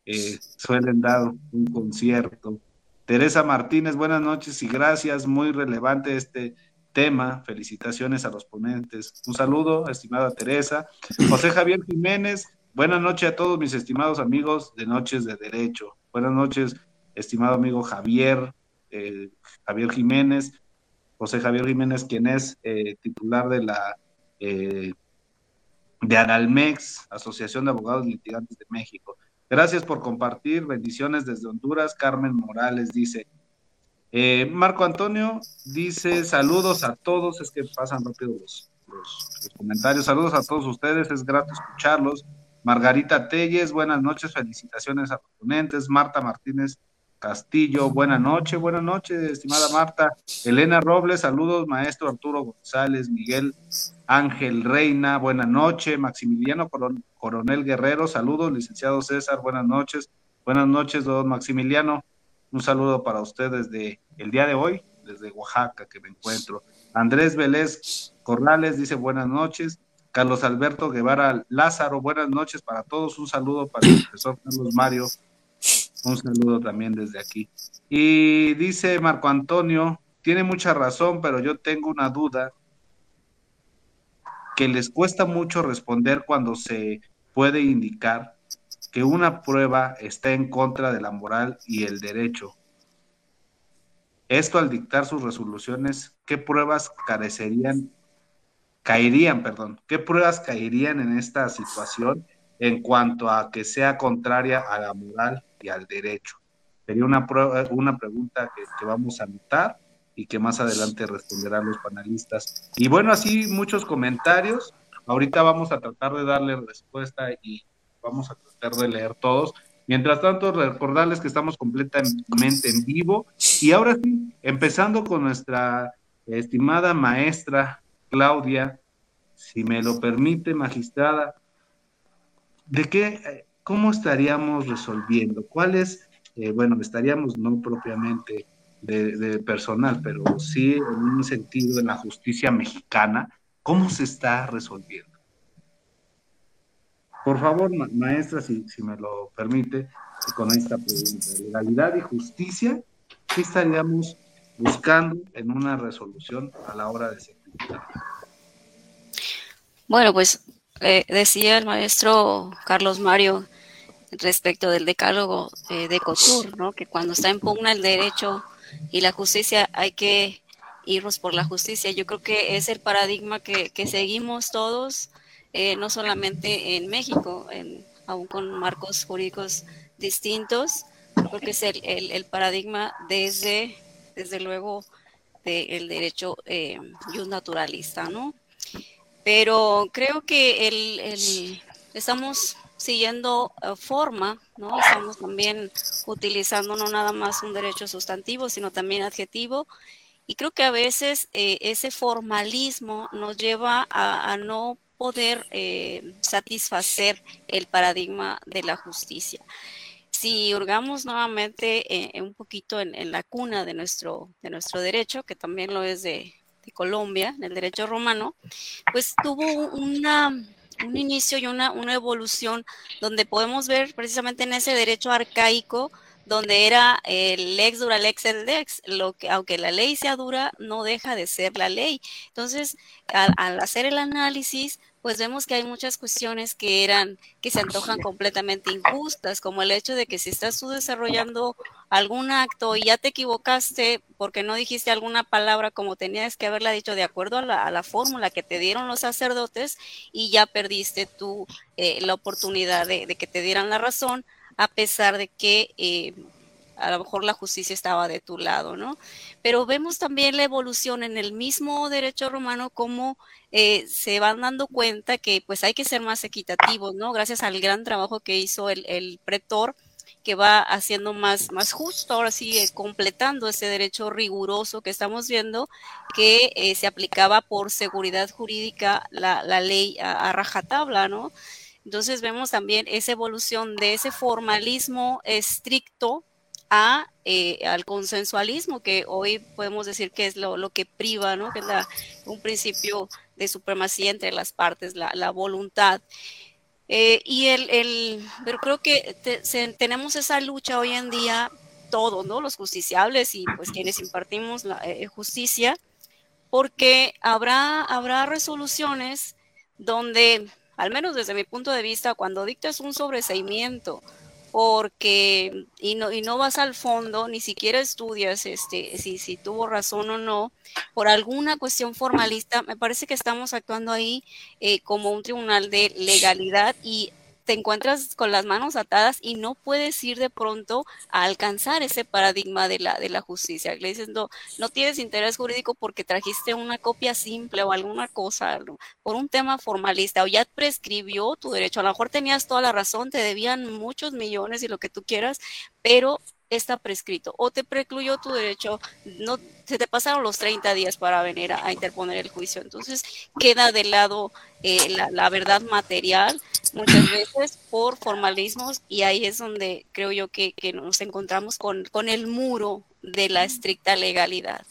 eh, suelen dar un concierto. Teresa Martínez, buenas noches y gracias. Muy relevante este tema. Felicitaciones a los ponentes. Un saludo, estimada Teresa. José Javier Jiménez, buenas noches a todos mis estimados amigos de Noches de Derecho. Buenas noches estimado amigo Javier, eh, Javier Jiménez, José Javier Jiménez, quien es eh, titular de la eh, de Analmex, Asociación de Abogados Litigantes de México. Gracias por compartir, bendiciones desde Honduras. Carmen Morales dice, Marco Antonio dice, saludos a todos, es que pasan rápido los, los comentarios, saludos a todos ustedes, es grato escucharlos. Margarita Telles, buenas noches, felicitaciones a los ponentes. Marta Martínez Castillo, buenas noches, buenas noches, estimada Marta. Elena Robles, saludos, maestro Arturo González, Miguel Ángel Reina, buenas noches. Maximiliano Coronel Guerrero, saludos, licenciado César, buenas noches. Buenas noches, don Maximiliano. Un saludo para usted desde el día de hoy, desde Oaxaca que me encuentro. Andrés Vélez Corrales dice buenas noches. Carlos Alberto Guevara Lázaro, buenas noches para todos. Un saludo para el profesor Carlos Mario un saludo también desde aquí. Y dice Marco Antonio, tiene mucha razón, pero yo tengo una duda que les cuesta mucho responder cuando se puede indicar que una prueba está en contra de la moral y el derecho. Esto al dictar sus resoluciones, ¿qué pruebas carecerían, caerían, perdón, qué pruebas caerían en esta situación en cuanto a que sea contraria a la moral y al derecho. Sería una, una pregunta que, vamos a anotar y que más adelante responderán los panelistas. Y bueno, así muchos comentarios. Ahorita vamos a tratar de darle respuesta y vamos a tratar de leer todos. Mientras tanto, recordarles que estamos completamente en vivo. Y ahora sí, empezando con nuestra estimada maestra Claudia, si me lo permite, magistrada, ¿de qué, ¿cómo estaríamos resolviendo? ¿Cuáles, eh, bueno, estaríamos no propiamente de, personal, pero sí en un sentido en la justicia mexicana, ¿cómo se está resolviendo? Por favor, maestra, si, me lo permite, con esta pregunta, legalidad y justicia, ¿qué estaríamos buscando en una resolución a la hora de? Bueno, pues eh, decía el maestro Carlos Mario respecto del decálogo eh, de Couture, ¿no? que cuando está en pugna el derecho y la justicia hay que irnos por la justicia. Yo creo que es el paradigma que, seguimos todos, eh, no solamente en México, en, aún con marcos jurídicos distintos, creo que es el, paradigma desde, desde luego, del derecho eh, naturalista, ¿no? Pero creo que el, estamos siguiendo eh, forma, ¿no? Estamos también utilizando no nada más un derecho sustantivo, sino también adjetivo. Y creo que a veces eh, ese formalismo nos lleva a, no poder eh, satisfacer el paradigma de la justicia. Si hurgamos nuevamente un poquito en, la cuna de nuestro, de nuestro derecho, que también lo es de, de Colombia, el derecho romano, pues tuvo una, un inicio y una, una evolución donde podemos ver precisamente en ese derecho arcaico donde era el lex dura lex el lex, lo que aunque la ley sea dura, no deja de ser la ley. Entonces, al, hacer el análisis, pues vemos que hay muchas cuestiones que eran, que se antojan completamente injustas, como el hecho de que si estás tú desarrollando algún acto y ya te equivocaste porque no dijiste alguna palabra como tenías que haberla dicho de acuerdo a la, fórmula que te dieron los sacerdotes y ya perdiste tú eh, la oportunidad de, que te dieran la razón, a pesar de que eh, a lo mejor la justicia estaba de tu lado, ¿no? Pero vemos también la evolución en el mismo derecho romano, cómo eh, se van dando cuenta que pues hay que ser más equitativos, ¿no? Gracias al gran trabajo que hizo el, pretor que va haciendo más, justo, ahora sí, eh, completando ese derecho riguroso que estamos viendo, que eh, se aplicaba por seguridad jurídica la, ley a, rajatabla, ¿no? Entonces vemos también esa evolución de ese formalismo estricto a, eh, al consensualismo, que hoy podemos decir que es lo, lo que priva, ¿no? Que es la, un principio de supremacía entre las partes, la, la voluntad. Eh, y el, el, pero creo que te, se, tenemos esa lucha hoy en día, todos, ¿no? Los justiciables y pues quienes impartimos la eh, justicia, porque habrá, habrá resoluciones donde, al menos desde mi punto de vista, cuando dictas un sobreseimiento, porque y no, y no vas al fondo, ni siquiera estudias este, si, si tuvo razón o no, por alguna cuestión formalista, me parece que estamos actuando ahí eh, como un tribunal de legalidad y te encuentras con las manos atadas y no puedes ir de pronto a alcanzar ese paradigma de la, de la justicia. Le dices, no, no tienes interés jurídico porque trajiste una copia simple o alguna cosa, por un tema formalista, o ya prescribió tu derecho. A lo mejor tenías toda la razón, te debían muchos millones y lo que tú quieras, pero está prescrito o te precluyó tu derecho, no se te pasaron los 30 días para venir a, a interponer el juicio. Entonces queda de lado eh, la, la, verdad material muchas veces por formalismos y ahí es donde creo yo que, que nos encontramos con, con, el muro de la estricta legalidad.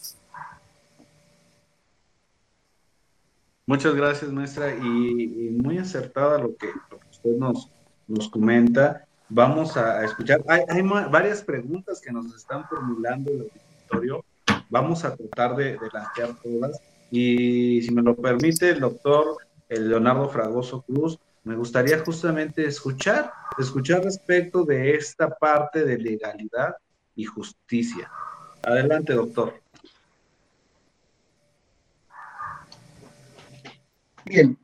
Muchas gracias, maestra, y, y muy acertada lo que, lo que usted nos, nos comenta vamos a escuchar. Hay, hay, varias preguntas que nos están formulando el auditorio. Vamos a tratar de, de todas. Y si me lo permite el doctor Leonardo Fragoso Cruz, me gustaría justamente escuchar, escuchar respecto de esta parte de legalidad y justicia. Adelante, doctor. Bien.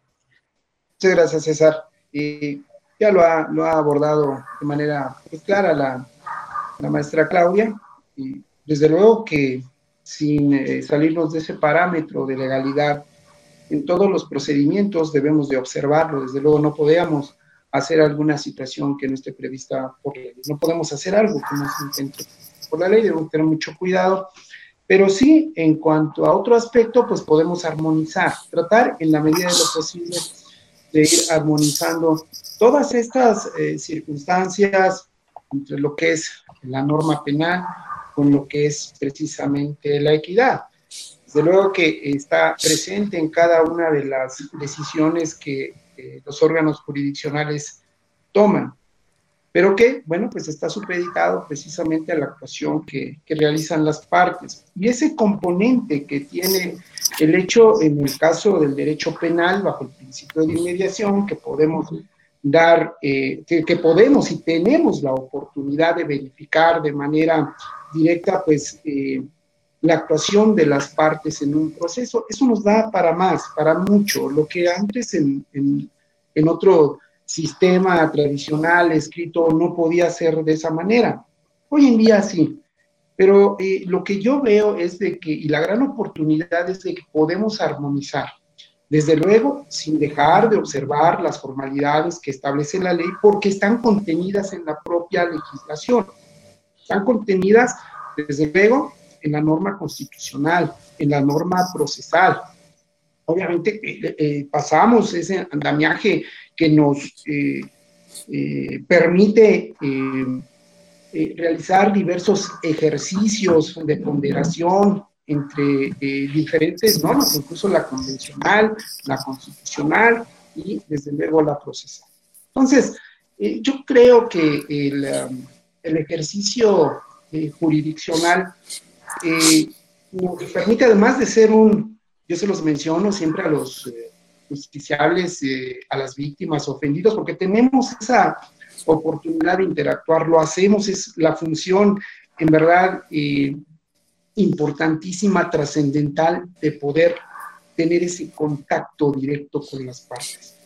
Muchas gracias, César. Y ya lo ha, lo ha abordado de manera muy clara la, la, maestra Claudia, y desde luego que sin eh, salirnos de ese parámetro de legalidad en todos los procedimientos debemos de observarlo, desde luego no podemos hacer alguna situación que no esté prevista por ley, no podemos hacer algo que no se intente por la ley, debemos tener mucho cuidado, pero sí en cuanto a otro aspecto, pues podemos armonizar, tratar en la medida de lo posible de ir armonizando todas estas eh, circunstancias entre lo que es la norma penal con lo que es precisamente la equidad. Desde luego que está presente en cada una de las decisiones que eh, los órganos jurisdiccionales toman, pero que, bueno, pues está supeditado precisamente a la actuación que, que realizan las partes. Y ese componente que tiene el hecho, en el caso del derecho penal, bajo el principio de inmediación, que podemos dar, eh, que, podemos y tenemos la oportunidad de verificar de manera directa, pues, eh, la actuación de las partes en un proceso, eso nos da para más, para mucho, lo que antes en, en, en otro sistema tradicional escrito no podía ser de esa manera. Hoy en día sí, pero eh, lo que yo veo es de que, y la gran oportunidad es de que podemos armonizar, desde luego, sin dejar de observar las formalidades que establece la ley, porque están contenidas en la propia legislación. Están contenidas, desde luego, en la norma constitucional, en la norma procesal. Obviamente, eh, eh, pasamos ese andamiaje que nos eh, eh, permite eh, realizar diversos ejercicios de ponderación entre diferentes normas, incluso la convencional, la constitucional y desde luego la procesal. Entonces, yo creo que el, um, el ejercicio jurisdiccional nos permite, además de ser un, yo se los menciono siempre a los justiciables eh, a las víctimas ofendidas, porque tenemos esa oportunidad de interactuar, lo hacemos, es la función en verdad eh, importantísima, trascendental de poder tener ese contacto directo con las partes.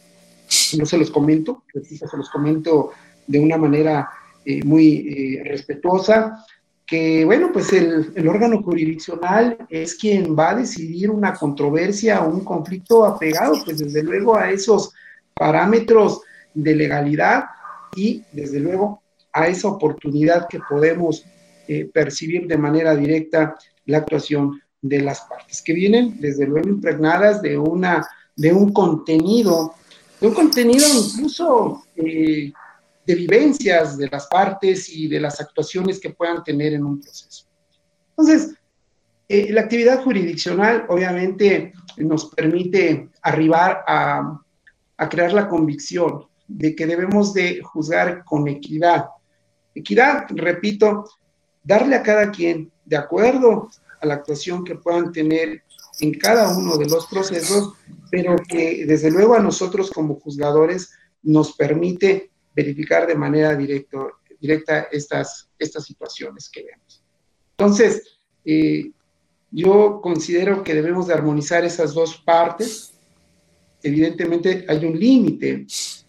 No se los comento, se los comento de una manera eh, muy eh, respetuosa, que, bueno, pues el, el, órgano jurisdiccional es quien va a decidir una controversia o un conflicto apegado, pues desde luego a esos parámetros de legalidad y desde luego a esa oportunidad que podemos eh, percibir de manera directa la actuación de las partes, que vienen desde luego impregnadas de, una, de un contenido, de un contenido incluso eh, de vivencias de las partes y de las actuaciones que puedan tener en un proceso. Entonces, eh, la actividad jurisdiccional obviamente nos permite arribar a, a crear la convicción de que debemos de juzgar con equidad. Equidad, repito, darle a cada quien, de acuerdo a la actuación que puedan tener en cada uno de los procesos, pero que desde luego a nosotros como juzgadores nos permite verificar de manera directa estas, estas situaciones que vemos. Entonces, eh, yo considero que debemos de armonizar esas dos partes. Evidentemente hay un límite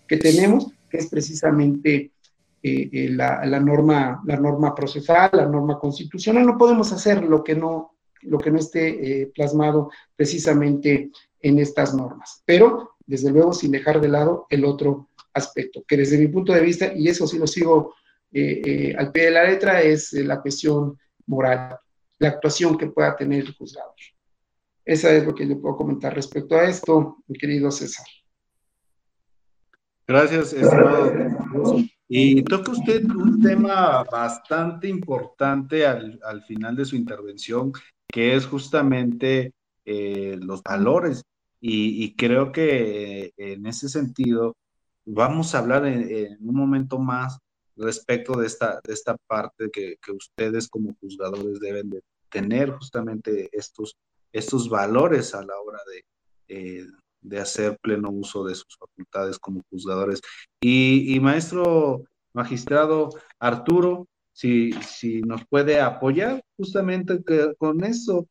que tenemos, que es precisamente eh, eh, la, norma, la norma procesal, la norma constitucional. No podemos hacer lo que no, lo que no esté plasmado precisamente en estas normas, pero desde luego sin dejar de lado el otro aspecto, que desde mi punto de vista, y eso sí lo sigo eh, eh, al pie de la letra, es eh, la cuestión moral, la actuación que pueda tener el juzgado. Esa es lo que yo puedo comentar respecto a esto, mi querido César. Gracias, estimado. Y toca usted un tema bastante importante al, al final de su intervención, que es justamente los valores. Y, y, creo que en ese sentido Vamos a hablar en, un momento más respecto de esta, de esta parte que, que, ustedes como juzgadores deben de tener justamente estos, estos valores a la hora de, eh, de hacer pleno uso de sus facultades como juzgadores. Y, y maestro magistrado Arturo, si, si, nos puede apoyar justamente con eso.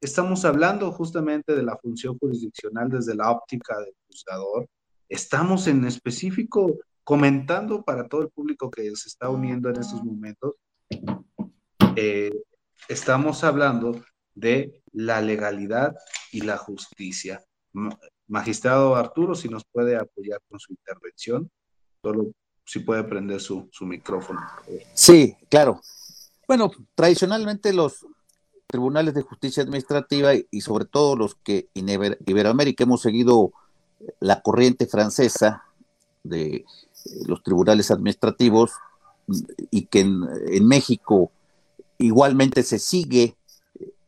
Estamos hablando justamente de la función jurisdiccional desde la óptica del juzgador, Estamos en específico comentando para todo el público que se está uniendo en estos momentos. Eh, estamos hablando de la legalidad y la justicia. Magistrado Arturo, si nos puede apoyar con su intervención, solo si puede prender su, su micrófono. Sí, claro. Bueno, tradicionalmente los tribunales de justicia administrativa y sobre todo los que en Iberoamérica hemos seguido la corriente francesa de eh, los tribunales administrativos y que en, México igualmente se sigue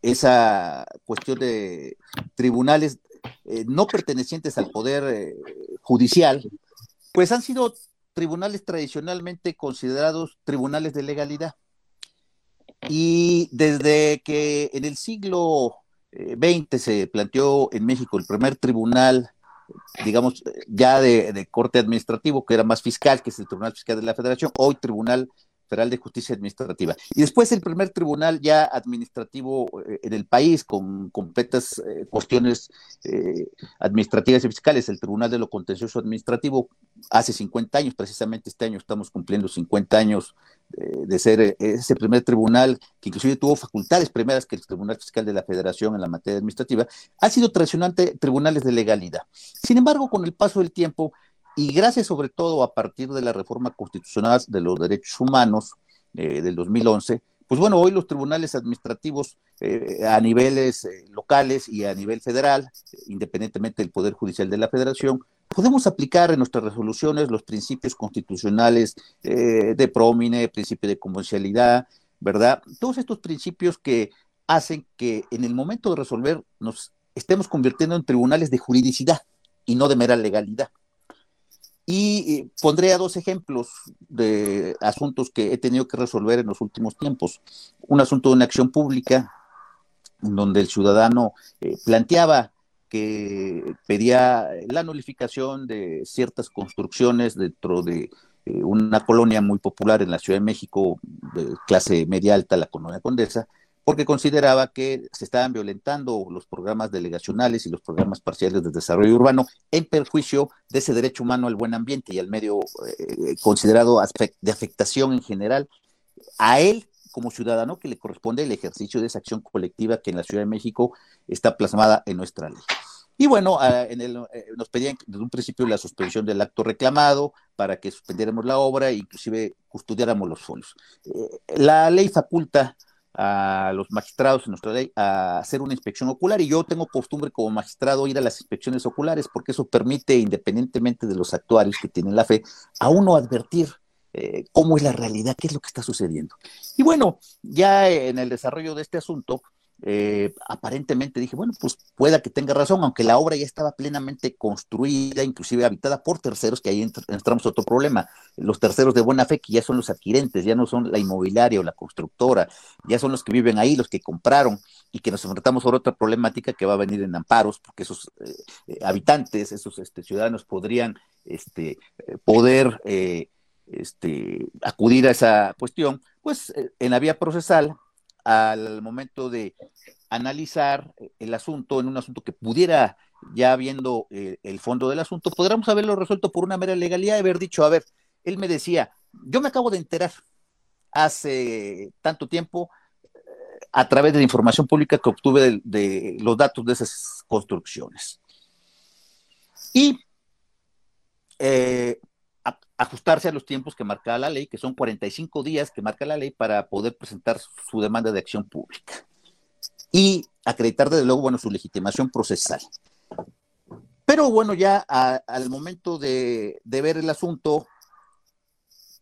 esa cuestión de tribunales eh, no pertenecientes al poder eh, judicial, pues han sido tribunales tradicionalmente considerados tribunales de legalidad. Y desde que en el siglo XX se planteó en México el primer tribunal digamos, ya de, corte administrativo, que era más fiscal, que es el Tribunal Fiscal de la Federación, hoy Tribunal Federal de Justicia Administrativa. Y después el primer tribunal ya administrativo eh, en el país, con completas eh, cuestiones eh, administrativas y fiscales, el Tribunal de lo Contencioso Administrativo, hace 50 años, precisamente este año estamos cumpliendo 50 años de ser ese primer tribunal, que inclusive tuvo facultades primeras que el Tribunal Fiscal de la Federación en la materia administrativa, ha sido tradicionante tribunales de legalidad. Sin embargo, con el paso del tiempo, y gracias sobre todo a partir de la reforma constitucional de los derechos humanos eh, del 2011, pues bueno, hoy los tribunales administrativos eh, a niveles eh, locales y a nivel federal, independientemente del Poder Judicial de la Federación, podemos aplicar en nuestras resoluciones los principios constitucionales de promine, principio de convencionalidad, ¿verdad? Todos estos principios que hacen que en el momento de resolver nos estemos convirtiendo en tribunales de juridicidad y no de mera legalidad. Y eh, pondré dos ejemplos de asuntos que he tenido que resolver en los últimos tiempos. Un asunto de una acción pública, donde el ciudadano eh, planteaba que pedía la nulificación de ciertas construcciones dentro de eh, una colonia muy popular en la Ciudad de México, de clase media alta, la colonia Condesa, porque consideraba que se estaban violentando los programas delegacionales y los programas parciales de desarrollo urbano en perjuicio de ese derecho humano al buen ambiente y al medio eh, considerado de afectación en general a él como ciudadano que le corresponde el ejercicio de esa acción colectiva que en la Ciudad de México está plasmada en nuestra ley. Y bueno, ah, en el, eh, nos pedían desde un principio la suspensión del acto reclamado para que suspendiéramos la obra e inclusive custodiáramos los folios. Eh, la ley faculta a los magistrados en nuestra ley a hacer una inspección ocular y yo tengo costumbre como magistrado ir a las inspecciones oculares porque eso permite, independientemente de los actuarios que tienen la fe, a uno advertir eh, cómo es la realidad, qué es lo que está sucediendo. Y bueno, ya en el desarrollo de este asunto, eh, aparentemente dije, bueno, pues pueda que tenga razón, aunque la obra ya estaba plenamente construida, inclusive habitada por terceros, que ahí entramos otro problema. Los terceros de buena fe, que ya son los adquirentes, ya no son la inmobiliaria o la constructora, ya son los que viven ahí, los que compraron, y que nos enfrentamos a otra problemática que va a venir en amparos, porque esos eh, eh, habitantes, esos este, ciudadanos podrían este, poder este, acudir a esa cuestión, pues en la vía procesal al momento de analizar el asunto en un asunto que pudiera, ya viendo eh, el fondo del asunto, podríamos haberlo resuelto por una mera legalidad y haber dicho, a ver, él me decía, yo me acabo de enterar hace tanto tiempo eh, a través de la información pública que obtuve de, los datos de esas construcciones. Y eh, ajustarse a los tiempos que marca la ley, que son 45 días que marca la ley para poder presentar su demanda de acción pública. Y acreditar desde luego, bueno, su legitimación procesal. Pero bueno, ya al momento de, ver el asunto,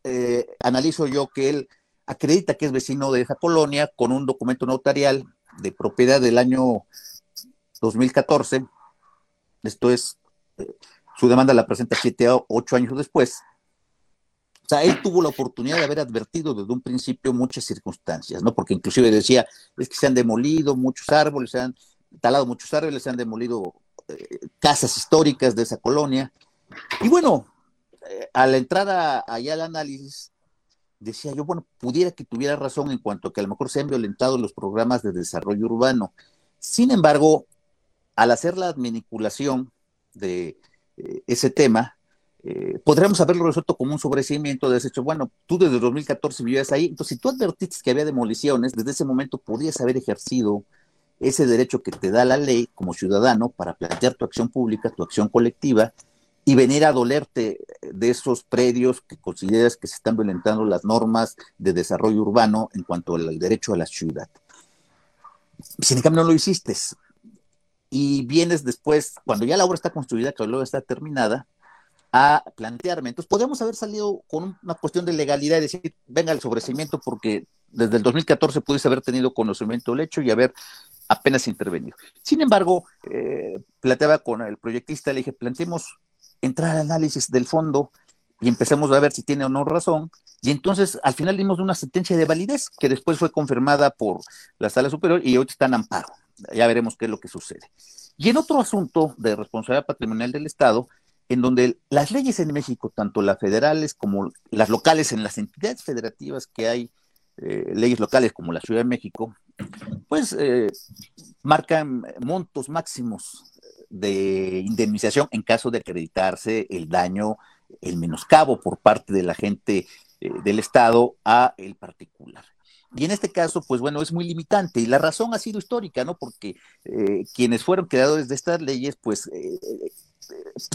eh, analizo yo que él acredita que es vecino de esa colonia con un documento notarial de propiedad del año 2014. Esto es, eh, su demanda la presenta siete o ocho años después. Sea, él tuvo la oportunidad de haber advertido desde un principio muchas circunstancias, ¿no? Porque inclusive decía, es que se han demolido muchos árboles, se han talado muchos árboles, se han demolido eh, casas históricas de esa colonia. Y bueno, eh, a la entrada allá al análisis, decía yo, bueno, pudiera que tuviera razón en cuanto a que a lo mejor se han violentado los programas de desarrollo urbano. Sin embargo, al hacer la manipulación de eh, ese tema, eh, podríamos haberlo resuelto como un sobrecimiento de ese hecho. Bueno, tú desde 2014 vivías ahí, entonces si tú advertiste que había demoliciones, desde ese momento podrías haber ejercido ese derecho que te da la ley como ciudadano para plantear tu acción pública, tu acción colectiva y venir a dolerte de esos predios que consideras que se están violentando las normas de desarrollo urbano en cuanto al derecho a la ciudad. Sin embargo, no lo hiciste. Y vienes después, cuando ya la obra está construida, que luego está terminada, a plantearme. Entonces, podemos haber salido con una cuestión de legalidad y decir, venga el sobrecimiento, porque desde el 2014 pudiese haber tenido conocimiento del hecho y haber apenas intervenido. Sin embargo, eh, planteaba con el proyectista, le dije, planteemos entrar al análisis del fondo y empecemos a ver si tiene o no razón. Y entonces, al final dimos una sentencia de validez que después fue confirmada por la sala superior y hoy está en amparo. Ya veremos qué es lo que sucede. Y en otro asunto de responsabilidad patrimonial del Estado, en donde las leyes en México, tanto las federales como las locales, en las entidades federativas que hay, eh, leyes locales como la Ciudad de México, pues eh, marcan montos máximos de indemnización en caso de acreditarse el daño, el menoscabo por parte de la gente eh, del Estado a el particular. Y en este caso, pues bueno, es muy limitante. Y la razón ha sido histórica, ¿no? Porque quienes fueron creadores de estas leyes, pues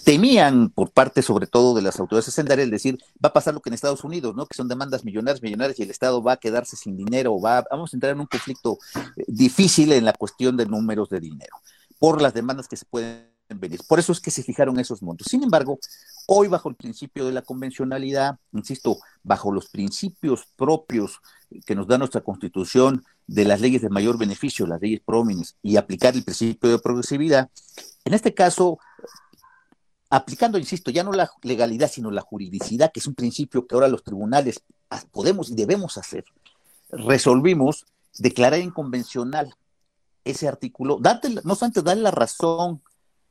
temían por parte sobre todo de las autoridades hacendarias decir, va a pasar lo que en Estados Unidos, ¿no? Que son demandas millonarias, millonarias y el Estado va a quedarse sin dinero, va, vamos a entrar en un conflicto eh, difícil en la cuestión de números de dinero, por las demandas que se pueden venir. Por eso es que se fijaron esos montos. Sin embargo, hoy bajo el principio de la convencionalidad, insisto, bajo los principios propios que nos da nuestra Constitución de las leyes de mayor beneficio, las leyes prómines, y aplicar el principio de progresividad, en este caso aplicando, insisto, ya no la legalidad, sino la juridicidad, que es un principio que ahora los tribunales podemos y debemos hacer, resolvimos declarar inconvencional ese artículo, no obstante darle la razón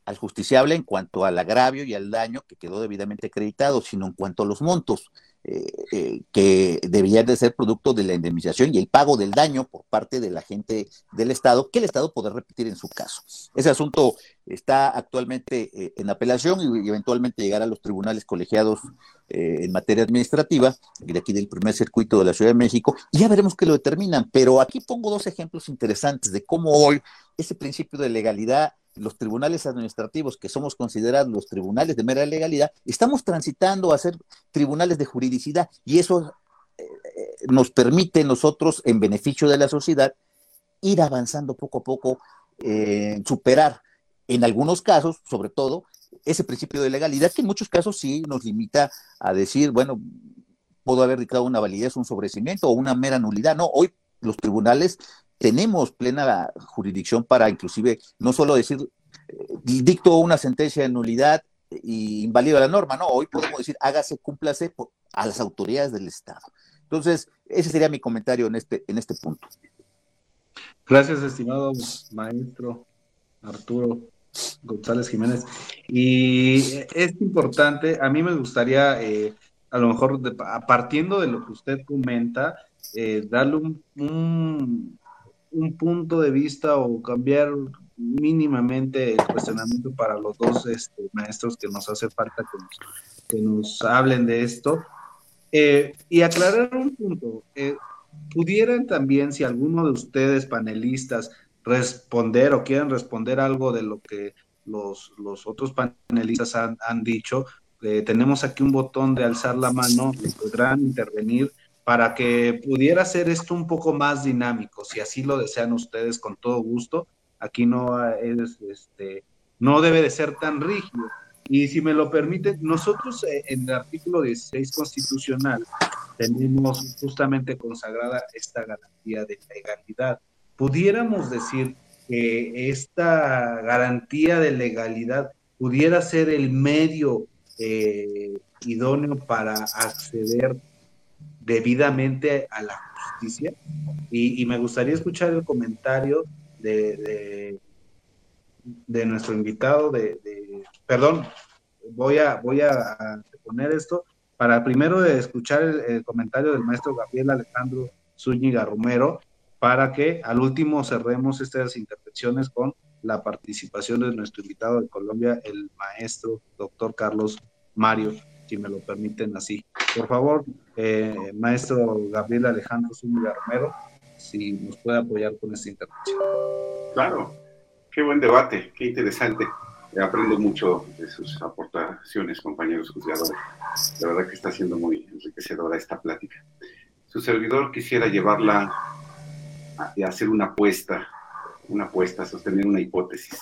al justiciable en cuanto al agravio y al daño que quedó debidamente acreditado, sino en cuanto a los montos. Eh, que deberían de ser producto de la indemnización y el pago del daño por parte de la gente del Estado, que el Estado podrá repetir en su caso. Ese asunto está actualmente eh, en apelación y, eventualmente llegará a los tribunales colegiados eh, en materia administrativa, de aquí del primer circuito de la Ciudad de México, y ya veremos qué lo determinan. Pero aquí pongo dos ejemplos interesantes de cómo hoy ese principio de legalidad los tribunales administrativos, que somos considerados los tribunales de mera legalidad, estamos transitando a ser tribunales de juridicidad y eso eh, nos permite nosotros, en beneficio de la sociedad, ir avanzando poco a poco, eh, superar en algunos casos, sobre todo, ese principio de legalidad, que en muchos casos sí nos limita a decir, bueno, puedo haber dictado una validez, un sobrecimiento o una mera nulidad. No, hoy los tribunales tenemos plena jurisdicción para inclusive no solo decir, eh, dicto una sentencia de nulidad y invalido la norma, no, hoy podemos decir, hágase, cúmplase a las autoridades del Estado. Entonces, ese sería mi comentario en este, en este punto. Gracias, estimado maestro Arturo González Jiménez. Y es importante, a mí me gustaría, eh, a lo mejor, partiendo de lo que usted comenta, eh, darle un, un, punto de vista o cambiar mínimamente el cuestionamiento para los dos este, maestros que nos hace falta que nos, hablen de esto. Eh, y aclarar un punto. pudieran también, si alguno de ustedes panelistas responder o quieren responder algo de lo que los, los otros panelistas han, han dicho, eh, tenemos aquí un botón de alzar la mano podrán intervenir para que pudiera ser esto un poco más dinámico, si así lo desean ustedes con todo gusto. Aquí no es, este, no debe de ser tan rígido. Y si me lo permiten, nosotros eh, en el artículo 16 constitucional tenemos justamente consagrada esta garantía de legalidad pudiéramos decir que esta garantía de legalidad pudiera ser el medio eh, idóneo para acceder debidamente a la justicia. Y, me gustaría escuchar el comentario de, de, nuestro invitado, de, perdón, voy a, voy a poner esto para primero escuchar el, el comentario del maestro Gabriel Alejandro Zúñiga Romero, para que al último cerremos estas intervenciones con la participación de nuestro invitado de Colombia, el maestro doctor Carlos Mario, si me lo permiten así. Por favor, eh, maestro Gabriel Alejandro Zúñiga Romero, si nos puede apoyar con esta intervención. Claro, qué buen debate, qué interesante. Aprendo mucho de sus aportaciones, compañeros juzgadores. La verdad que está siendo muy enriquecedora esta plática. Su servidor quisiera llevarla hacer una apuesta, una apuesta, sostener una hipótesis.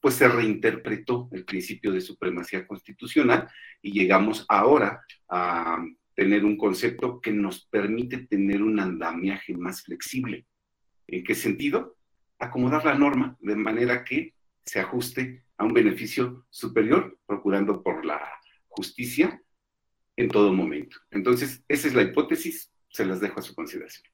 Pues se reinterpretó el principio de supremacía constitucional y llegamos ahora a tener un concepto que nos permite tener un andamiaje más flexible. ¿En qué sentido? Acomodar la norma de manera que se ajuste a un beneficio superior, procurando por la justicia en todo momento. Entonces, esa es la hipótesis, se las dejo a su consideración.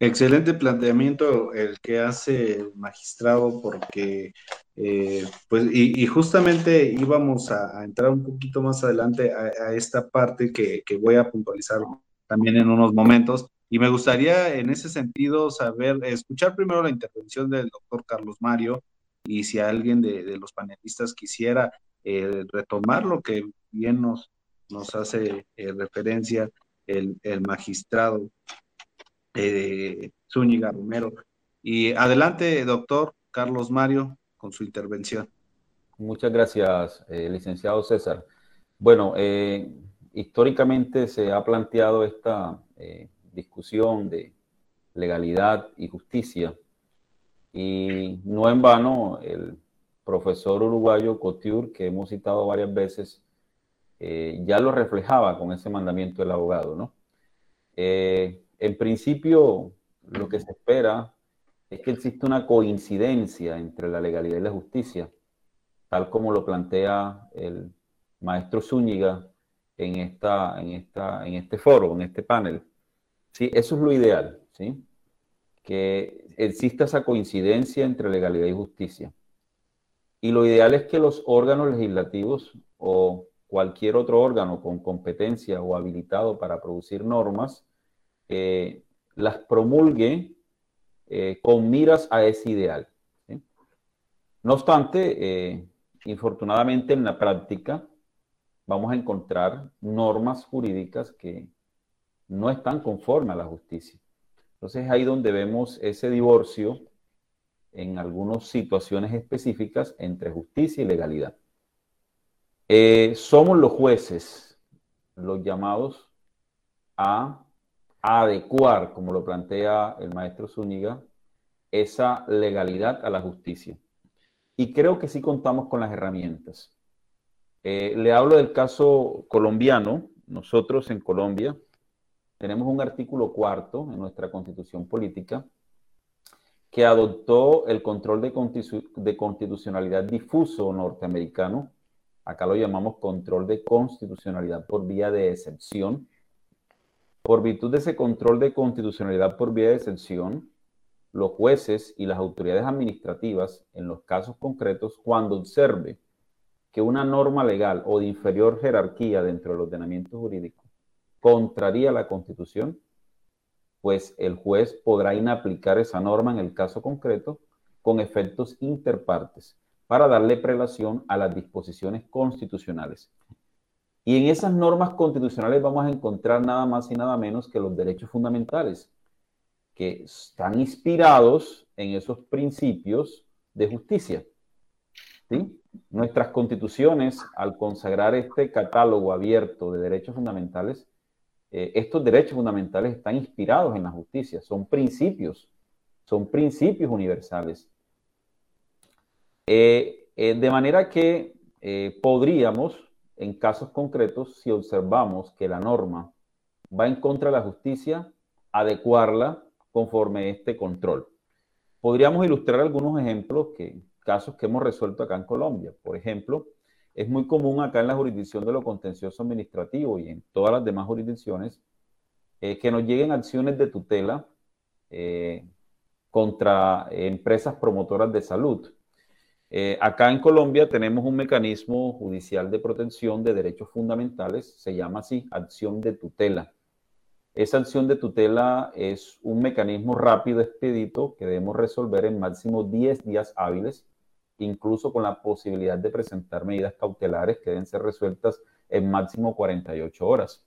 Excelente planteamiento el que hace el magistrado, porque, eh, pues, y, justamente íbamos a, entrar un poquito más adelante a, esta parte que, voy a puntualizar también en unos momentos. Y me gustaría en ese sentido saber, escuchar primero la intervención del doctor Carlos Mario y si alguien de, los panelistas quisiera eh, retomar lo que bien nos, nos hace eh, referencia el, el magistrado eh, Zúñiga Romero. Y adelante, doctor Carlos Mario, con su intervención. Muchas gracias, eh, licenciado César. Bueno, eh, históricamente se ha planteado esta eh, discusión de legalidad y justicia y no en vano el profesor uruguayo Couture, que hemos citado varias veces, ya lo reflejaba con ese mandamiento del abogado, ¿no? En principio, lo que se espera es que exista una coincidencia entre la legalidad y la justicia, tal como lo plantea el maestro Zúñiga en, esta, en, esta, en este foro, en este panel. Sí, eso es lo ideal, ¿sí? que exista esa coincidencia entre legalidad y justicia. Y lo ideal es que los órganos legislativos o cualquier otro órgano con competencia o habilitado para producir normas eh, las promulgue eh, con miras a ese ideal. No obstante, eh, infortunadamente en la práctica vamos a encontrar normas jurídicas que no están conformes a la justicia. Entonces ahí donde vemos ese divorcio en algunas situaciones específicas entre justicia y legalidad. Somos los jueces los llamados a, adecuar, como lo plantea el maestro Zúñiga, esa legalidad a la justicia. Y creo que sí contamos con las herramientas. Eh, le hablo del caso colombiano. Nosotros en Colombia tenemos un artículo cuarto en nuestra constitución política que adoptó el control de, constitucionalidad difuso norteamericano. Acá lo llamamos control de constitucionalidad por vía de excepción. Por virtud de ese control de constitucionalidad por vía de excepción, los jueces y las autoridades administrativas, en los casos concretos, cuando observe que una norma legal o de inferior jerarquía dentro del ordenamiento jurídico contraría la Constitución, pues el juez podrá inaplicar esa norma en el caso concreto con efectos interpartes para darle prelación a las disposiciones constitucionales. Y en esas normas constitucionales vamos a encontrar nada más y nada menos que los derechos fundamentales, que están inspirados en esos principios de justicia. ¿sí? Nuestras constituciones, al consagrar este catálogo abierto de derechos fundamentales, eh, estos derechos fundamentales están inspirados en la justicia, son principios, son principios universales. Eh, eh, de manera que podríamos, en casos concretos, si observamos que la norma va en contra de la justicia, adecuarla conforme este control. Podríamos ilustrar algunos ejemplos, que, casos que hemos resuelto acá en Colombia. Por ejemplo, es muy común acá en la jurisdicción de lo contencioso administrativo y en todas las demás jurisdicciones eh, que nos lleguen acciones de tutela eh, contra empresas promotoras de salud. Eh, acá en Colombia tenemos un mecanismo judicial de protección de derechos fundamentales, se llama así, acción de tutela. Esa acción de tutela es un mecanismo rápido, expedito, que debemos resolver en máximo 10 días hábiles incluso con la posibilidad de presentar medidas cautelares que deben ser resueltas en máximo 48 horas.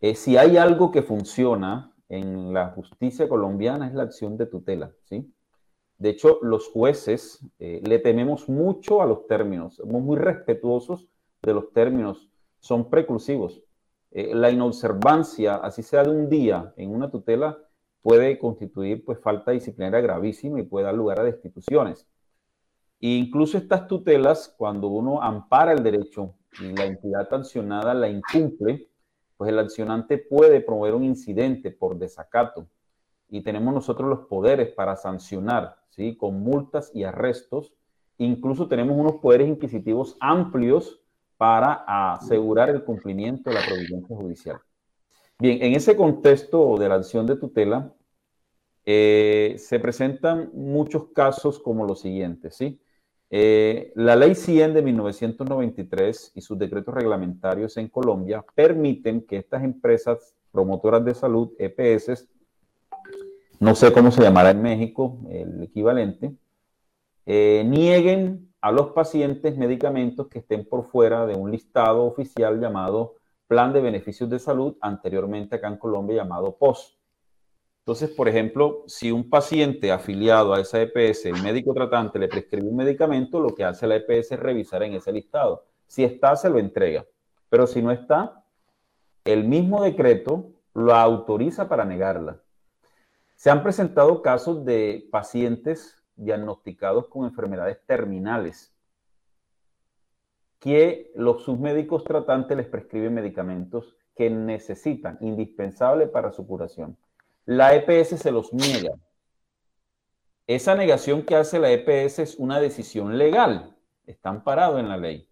Eh, si hay algo que funciona en la justicia colombiana es la acción de tutela, ¿sí? De hecho, los jueces eh, le tememos mucho a los términos, somos muy respetuosos de los términos, son preclusivos. Eh, la inobservancia, así sea de un día en una tutela, puede constituir pues falta disciplinaria gravísima y puede dar lugar a destituciones. E incluso estas tutelas, cuando uno ampara el derecho y la entidad sancionada la incumple, pues el accionante puede promover un incidente por desacato. Y tenemos nosotros los poderes para sancionar, ¿sí? Con multas y arrestos. Incluso tenemos unos poderes inquisitivos amplios para asegurar el cumplimiento de la providencia judicial. Bien, en ese contexto de la acción de tutela, eh, se presentan muchos casos como los siguientes, ¿sí? Eh, la ley 100 de 1993 y sus decretos reglamentarios en Colombia permiten que estas empresas promotoras de salud, EPS, no sé cómo se llamará en México el equivalente, eh, nieguen a los pacientes medicamentos que estén por fuera de un listado oficial llamado Plan de Beneficios de Salud, anteriormente acá en Colombia llamado POS. Entonces, por ejemplo, si un paciente afiliado a esa EPS, el médico tratante le prescribe un medicamento, lo que hace la EPS es revisar en ese listado. Si está, se lo entrega. Pero si no está, el mismo decreto lo autoriza para negarla. Se han presentado casos de pacientes diagnosticados con enfermedades terminales que los submédicos tratantes les prescriben medicamentos que necesitan, indispensable para su curación la EPS se los niega. Esa negación que hace la EPS es una decisión legal, está amparado en la ley.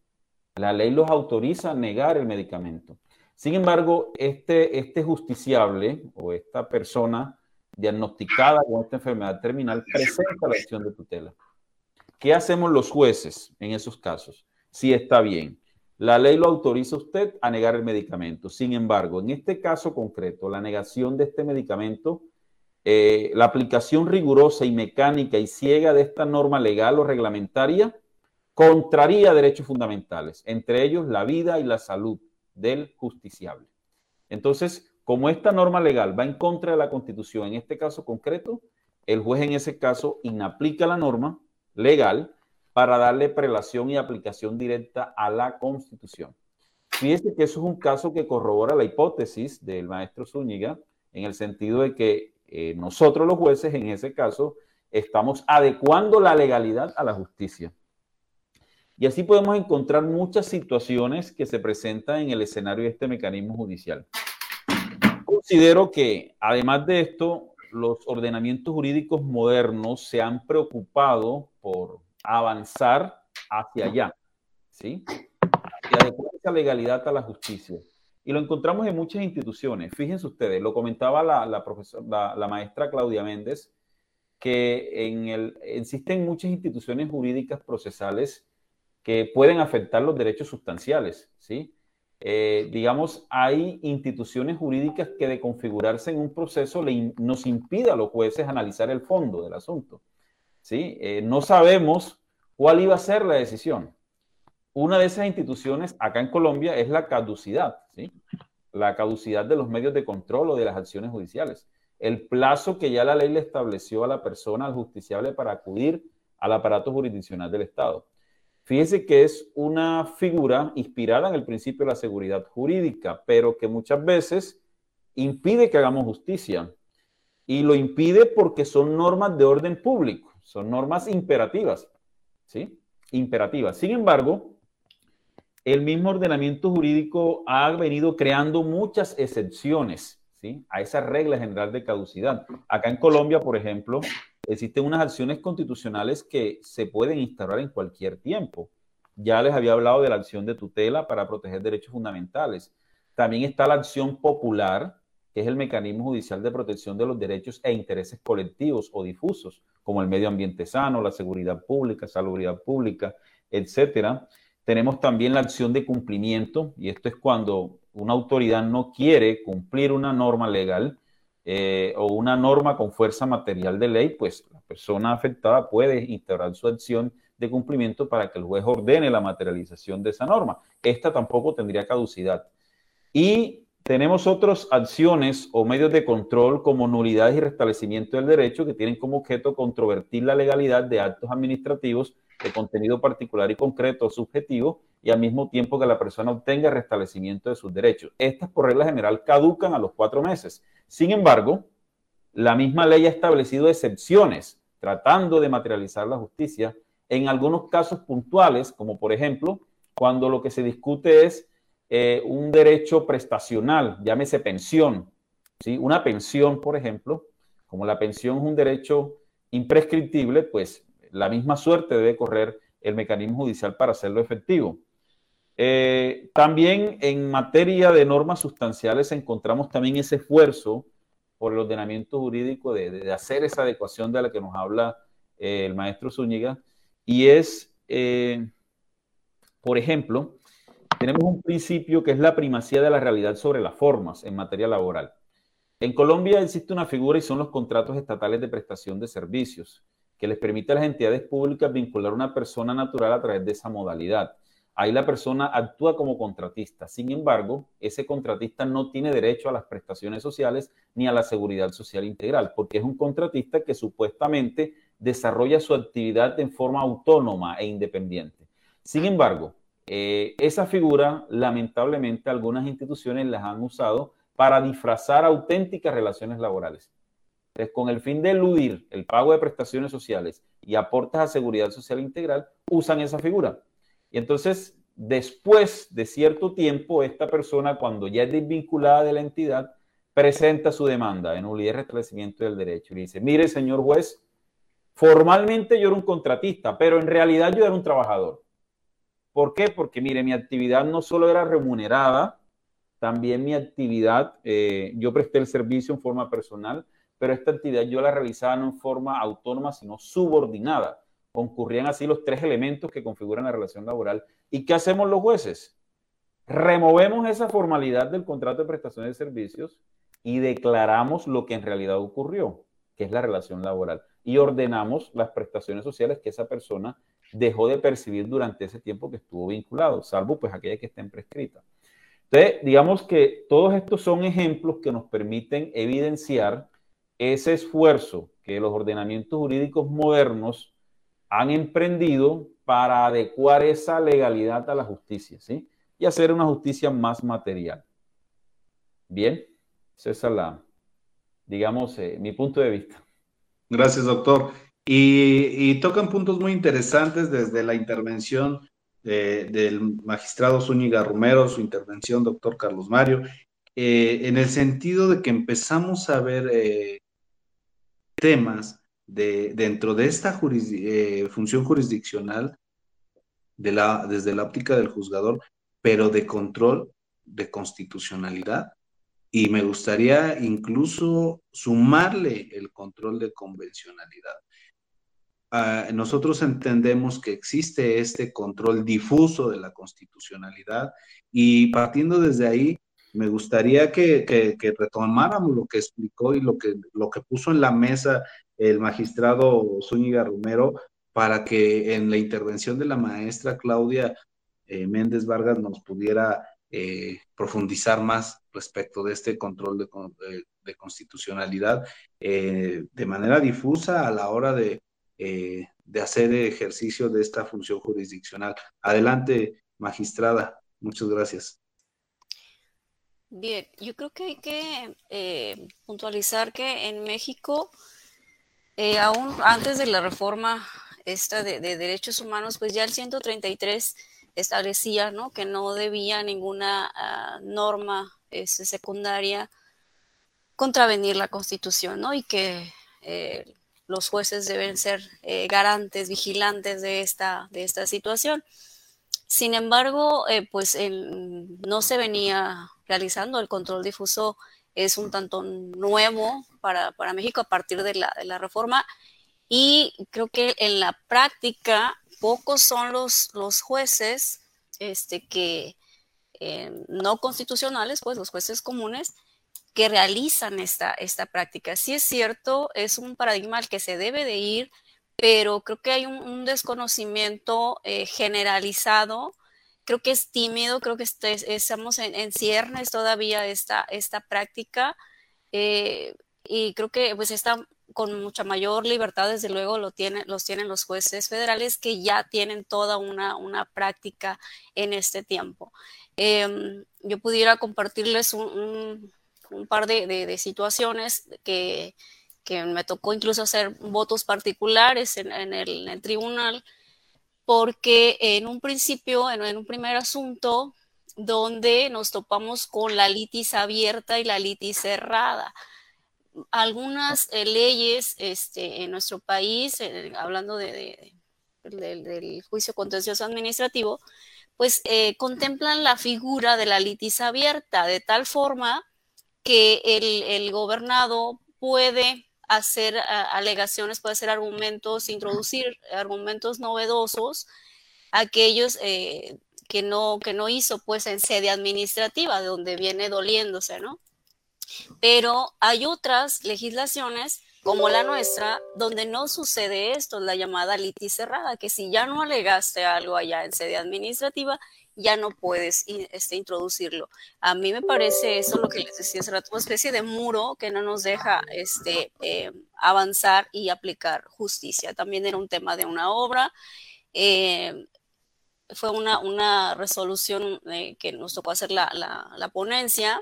La ley los autoriza a negar el medicamento. Sin embargo, este, este justiciable o esta persona diagnosticada con esta enfermedad terminal presenta la acción de tutela. ¿Qué hacemos los jueces en esos casos? Si está bien. La ley lo autoriza a usted a negar el medicamento. Sin embargo, en este caso concreto, la negación de este medicamento, eh, la aplicación rigurosa y mecánica y ciega de esta norma legal o reglamentaria contraría derechos fundamentales, entre ellos la vida y la salud del justiciable. Entonces, como esta norma legal va en contra de la Constitución, en este caso concreto, el juez en ese caso inaplica la norma legal para darle prelación y aplicación directa a la Constitución. Fíjese que eso es un caso que corrobora la hipótesis del maestro Zúñiga, en el sentido de que eh, nosotros los jueces, en ese caso, estamos adecuando la legalidad a la justicia. Y así podemos encontrar muchas situaciones que se presentan en el escenario de este mecanismo judicial. Considero que, además de esto, los ordenamientos jurídicos modernos se han preocupado por avanzar hacia allá, ¿sí? Y adecuar esa legalidad a la justicia. Y lo encontramos en muchas instituciones. Fíjense ustedes, lo comentaba la, la, la, maestra Claudia Méndez, que en el, existen muchas instituciones jurídicas procesales que pueden afectar los derechos sustanciales, ¿sí? Eh, digamos, hay instituciones jurídicas que de configurarse en un proceso nos impide a los jueces analizar el fondo del asunto. ¿sí? Eh, no sabemos cuál iba a ser la decisión. Una de esas instituciones acá en Colombia es la caducidad, ¿sí? la caducidad de los medios de control o de las acciones judiciales. El plazo que ya la ley le estableció a la persona, al justiciable, para acudir al aparato jurisdiccional del Estado. Fíjese que es una figura inspirada en el principio de la seguridad jurídica, pero que muchas veces impide que hagamos justicia. Y lo impide porque son normas de orden público, son normas imperativas, ¿sí? Imperativas. Sin embargo, el mismo ordenamiento jurídico ha venido creando muchas excepciones, ¿sí? A esa regla general de caducidad. Acá en Colombia, por ejemplo, existen unas acciones constitucionales que se pueden instaurar en cualquier tiempo. Ya les había hablado de la acción de tutela para proteger derechos fundamentales. También está la acción popular, que es el mecanismo judicial de protección de los derechos e intereses colectivos o difusos, como el medio ambiente sano, la seguridad pública, salubridad pública, etcétera. Tenemos también la acción de cumplimiento, y esto es cuando una autoridad no quiere cumplir una norma legal, eh, o una norma con fuerza material de ley, pues la persona afectada puede instaurar su acción de cumplimiento para que el juez ordene la materialización de esa norma. Esta tampoco tendría caducidad. Y tenemos otras acciones o medios de control como nulidades y restablecimiento del derecho que tienen como objeto controvertir la legalidad de actos administrativos de contenido particular y concreto subjetivo y al mismo tiempo que la persona obtenga restablecimiento de sus derechos. Estas por regla general caducan a los cuatro meses. Sin embargo, la misma ley ha establecido excepciones tratando de materializar la justicia en algunos casos puntuales, como por ejemplo cuando lo que se discute es eh, un derecho prestacional, llámese pensión. ¿sí? Una pensión, por ejemplo, como la pensión es un derecho imprescriptible, pues la misma suerte debe correr el mecanismo judicial para hacerlo efectivo. Eh, también en materia de normas sustanciales encontramos también ese esfuerzo por el ordenamiento jurídico de, hacer esa adecuación de la que nos habla eh, el maestro Zúñiga, y es, eh, por ejemplo, tenemos un principio que es la primacía de la realidad sobre las formas en materia laboral. En Colombia existe una figura y son los contratos estatales de prestación de servicios, que les permite a las entidades públicas vincular a una persona natural a través de esa modalidad. Ahí la persona actúa como contratista. Sin embargo, ese contratista no tiene derecho a las prestaciones sociales ni a la seguridad social integral, porque es un contratista que supuestamente desarrolla su actividad en forma autónoma e independiente. Sin embargo, eh, esa figura, lamentablemente, algunas instituciones las han usado para disfrazar auténticas relaciones laborales. Con el fin de eludir el pago de prestaciones sociales y aportes a seguridad social integral, usan esa figura. Y entonces, después de cierto tiempo, esta persona, cuando ya es desvinculada de la entidad, presenta su demanda en unidad de restablecimiento del derecho y dice, mire, señor juez, formalmente yo era un contratista, pero en realidad yo era un trabajador. ¿Por qué? Porque, mire, mi actividad no solo era remunerada, también mi actividad, eh, yo presté el servicio en forma personal, pero esta actividad yo la realizaba no en forma autónoma, sino subordinada concurrían así los tres elementos que configuran la relación laboral. ¿Y qué hacemos los jueces? Removemos esa formalidad del contrato de prestación de servicios y declaramos lo que en realidad ocurrió, que es la relación laboral, y ordenamos las prestaciones sociales que esa persona dejó de percibir durante ese tiempo que estuvo vinculado, salvo pues aquella que estén prescrita. Entonces, digamos que todos estos son ejemplos que nos permiten evidenciar ese esfuerzo que los ordenamientos jurídicos modernos han emprendido para adecuar esa legalidad a la justicia, ¿sí? Y hacer una justicia más material. Bien, esa es la, digamos, eh, mi punto de vista. Gracias, doctor. Y, tocan puntos muy interesantes desde la intervención del magistrado Zúñiga Romero, su intervención, doctor Carlos Mario, eh, en el sentido de que empezamos a ver eh, temas de, dentro de esta eh, función jurisdiccional de la, desde la óptica del juzgador, pero de control de constitucionalidad. Y me gustaría incluso sumarle el control de convencionalidad. Ah, nosotros entendemos que existe este control difuso de la constitucionalidad y partiendo desde ahí, me gustaría que, retomáramos lo que explicó y lo que, lo que puso en la mesa el magistrado Zúñiga Romero para que en la intervención de la maestra Claudia eh, Méndez Vargas nos pudiera eh, profundizar más respecto de este control de, constitucionalidad eh, de manera difusa a la hora de, de hacer ejercicio de esta función jurisdiccional. Adelante, magistrada. Muchas gracias. Bien, yo creo que hay que eh, puntualizar que en México, eh, aún antes de la reforma esta de, derechos humanos, pues ya el 133 establecía ¿no? que no debía ninguna ah, norma este, secundaria contravenir la Constitución, ¿no? Y que eh, los jueces deben ser garantes, vigilantes de esta, de esta situación. Sin embargo, pues no se venía El control difuso es un tanto nuevo para, México a partir de la, reforma y creo que en la práctica pocos son los, los jueces este, que eh, no constitucionales, pues los jueces comunes, que realizan esta, esta práctica. Sí es cierto, es un paradigma al que se debe de ir, pero creo que hay un, desconocimiento eh, generalizado creo que es tímido, creo que este, estamos en, ciernes todavía esta, esta práctica eh, y creo que pues está con mucha mayor libertad, desde luego lo tiene, los tienen los jueces federales que ya tienen toda una, una práctica en este tiempo. Em, yo pudiera compartirles un, par de, situaciones que, que, me tocó incluso hacer votos particulares en el tribunal porque en un principio, en, un primer asunto, donde nos topamos con la litis abierta y la litis cerrada. Algunas eh, leyes este, en nuestro país, eh, hablando de, del juicio contencioso administrativo, pues eh, contemplan la figura de la litis abierta de tal forma que el, el gobernado puede hacer alegaciones, puede hacer argumentos, introducir argumentos novedosos, aquellos eh, que, no, que no hizo pues en sede administrativa, de donde viene doliéndose, ¿no? Pero hay otras legislaciones como la nuestra, donde no sucede esto, la llamada litis cerrada, que si ya no alegaste algo allá en sede administrativa, ya no puedes este, introducirlo. A mí me parece eso lo que les decía hace rato, una especie de muro que no nos deja este, eh, avanzar y aplicar justicia. También era un tema de una obra. Eh, fue una, una resolución eh, que nos tocó hacer la, la, ponencia,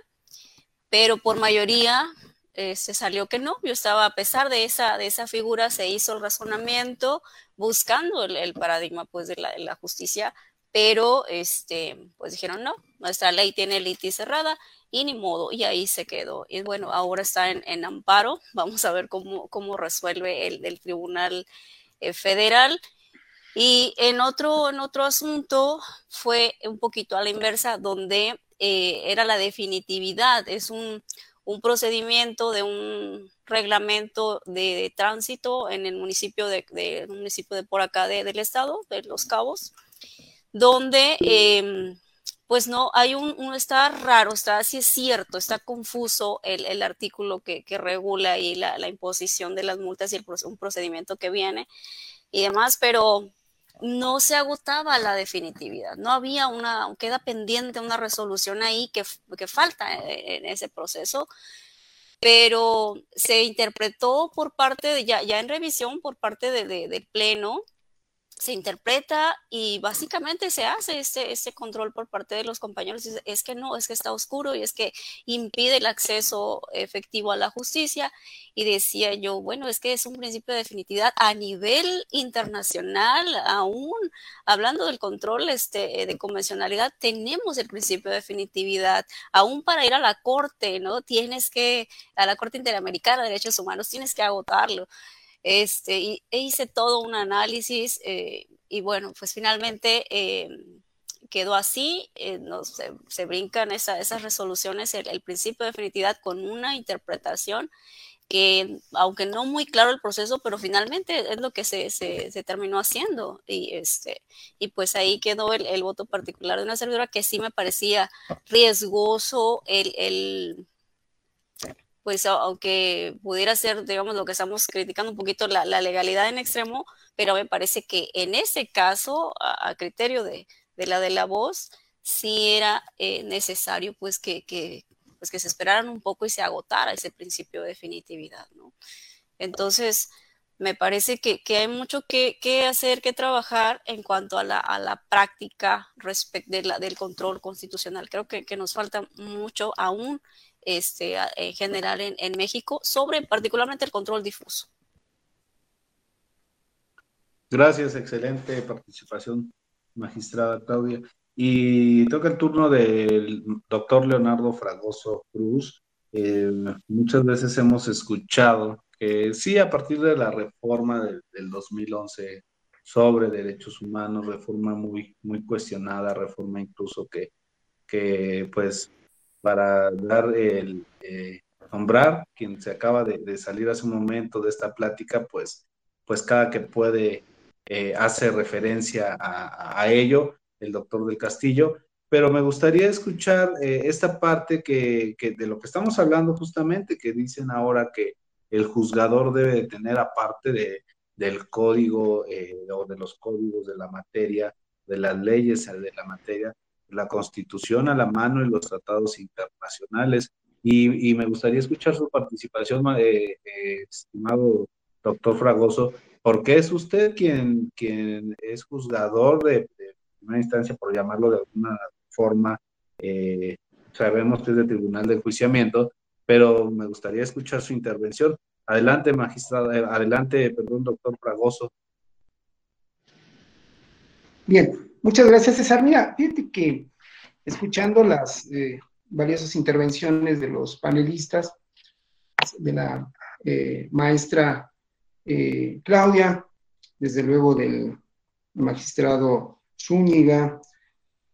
pero por mayoría se salió que no. Yo estaba, a pesar de esa, de esa figura, se hizo el razonamiento buscando el, paradigma pues, de la, de la justicia pero este, pues dijeron no, nuestra ley tiene litis cerrada y ni modo, y ahí se quedó. Y bueno, ahora está en, amparo, vamos a ver cómo, cómo resuelve el, Tribunal eh, Federal. Y en otro, en otro asunto fue un poquito a la inversa, donde eh, era la definitividad, es un, procedimiento de un reglamento de, tránsito en el municipio de, municipio de por acá del estado, de Los Cabos, donde em, pues no, hay un, está raro, está, así es cierto, está confuso el, artículo que, regula ahí la, imposición de las multas y el, un procedimiento que viene y demás, pero no se agotaba la definitividad, no había una, queda pendiente una resolución ahí que, que falta en ese proceso, pero se interpretó por parte de, ya, ya en revisión, por parte de, del Pleno, se interpreta y básicamente se hace ese, ese control por parte de los compañeros. Es que no, es que está oscuro y es que impide el acceso efectivo a la justicia. Y decía yo, bueno, es que es un principio de definitividad a nivel internacional, aún hablando del control este, de convencionalidad, tenemos el principio de definitividad. Aún para ir a la corte, ¿no? Tienes que, a la Corte Interamericana de Derechos Humanos, tienes que agotarlo. Este, y, e hice todo un análisis eh, y bueno, pues finalmente eh, quedó así, eh, no, se, brincan esas resoluciones, el, principio de definitividad con una interpretación que, aunque no muy claro el proceso, pero finalmente es lo que se, terminó haciendo. Y, este, y pues ahí quedó el, voto particular de una servidora que sí me parecía riesgoso el pues aunque pudiera ser, digamos, lo que estamos criticando un poquito la, legalidad en extremo, pero me parece que en ese caso, a, criterio de, la de la voz, sí era eh, necesario pues que, pues que se esperaran un poco y se agotara ese principio de definitividad, ¿no? Entonces, me parece que, hay mucho que, hacer, que trabajar en cuanto a la, práctica respecto de del control constitucional. Creo que, que nos falta mucho aún este, en general en, México sobre particularmente el control difuso. Gracias, excelente participación, magistrada Claudia. Y toca el turno del doctor Leonardo Fragoso Cruz. Eh, muchas veces hemos escuchado que sí, a partir de la reforma del, del 2011 sobre derechos humanos, reforma muy, muy cuestionada, reforma incluso que, que pues para dar el eh, nombrar, quien se acaba de, salir hace un momento de esta plática, pues, pues cada que puede eh, hace referencia a, ello, el doctor del Castillo, pero me gustaría escuchar eh, esta parte que, de lo que estamos hablando justamente, que dicen ahora que el juzgador debe tener aparte de, del código o de los códigos de la materia, de las leyes de la materia, la Constitución a la mano y los tratados internacionales. Y, me gustaría escuchar su participación, eh, eh, estimado doctor Fragoso, porque es usted quien, quien es juzgador de, una instancia, por llamarlo de alguna forma, eh, sabemos que es de tribunal de enjuiciamiento, pero me gustaría escuchar su intervención. Adelante, magistrado, adelante, perdón, doctor Fragoso. Bien, Muchas gracias, César. Mira, fíjate que escuchando las eh, valiosas intervenciones de los panelistas, de la eh, maestra eh, Claudia, desde luego del magistrado Zúñiga,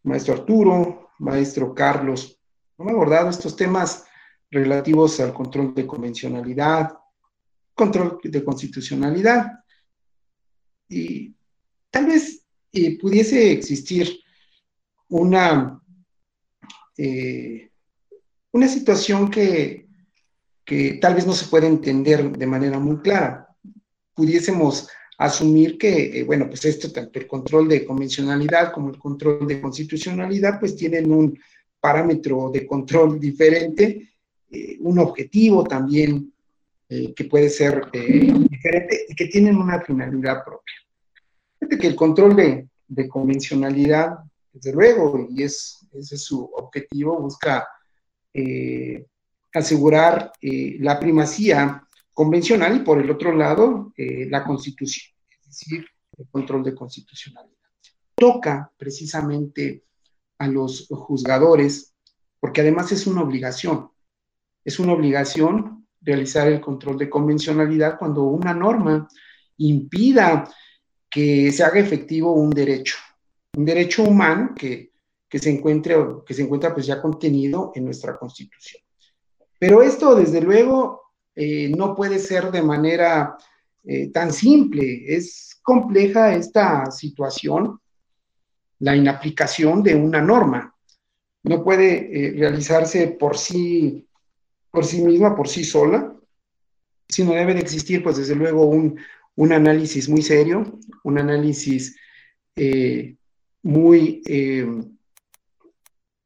maestro Arturo, maestro Carlos, han abordado estos temas relativos al control de convencionalidad, control de constitucionalidad. Y tal vez pudiese existir una, eh, una situación que, que tal vez no se puede entender de manera muy clara. Pudiésemos asumir que, eh, bueno, pues esto, tanto el control de convencionalidad como el control de constitucionalidad, pues tienen un parámetro de control diferente, eh, un objetivo también que puede ser diferente y que tienen una finalidad propia que el control de, convencionalidad, desde luego, y es, ese es su objetivo, busca eh, asegurar eh, la primacía convencional y por el otro lado eh, la constitución, es decir, el control de constitucionalidad. Toca precisamente a los juzgadores, porque además es una obligación, es una obligación realizar el control de convencionalidad cuando una norma impida que se haga efectivo un derecho, un derecho humano que, se, encuentre, que se encuentra pues ya contenido en nuestra Constitución. Pero esto, desde luego, eh, no puede ser de manera eh, tan simple. Es compleja esta situación, la inaplicación de una norma. No puede eh, realizarse por sí, por sí misma, por sí sola, sino debe de existir, pues desde luego, un, un análisis muy serio, un análisis muy,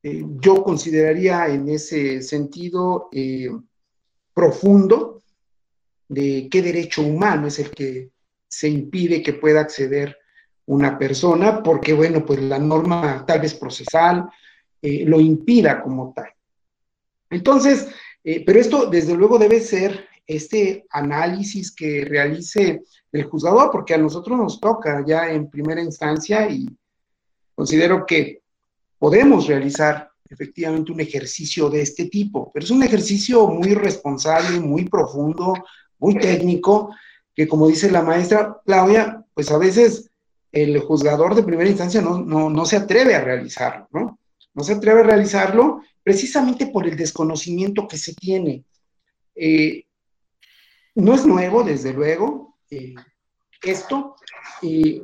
yo consideraría en ese sentido profundo de qué derecho humano es el que se impide que pueda acceder una persona, porque bueno, pues la norma tal vez procesal lo impida como tal. Entonces, eh, pero esto desde luego debe ser este análisis que realice el juzgador, porque a nosotros nos toca ya en primera instancia y considero que podemos realizar efectivamente un ejercicio de este tipo, pero es un ejercicio muy responsable, muy profundo, muy técnico, que como dice la maestra Claudia, pues a veces el juzgador de primera instancia no, no se atreve a realizarlo, ¿no? No se atreve a realizarlo precisamente por el desconocimiento que se tiene. Eh, no es nuevo, desde luego, eh, esto. y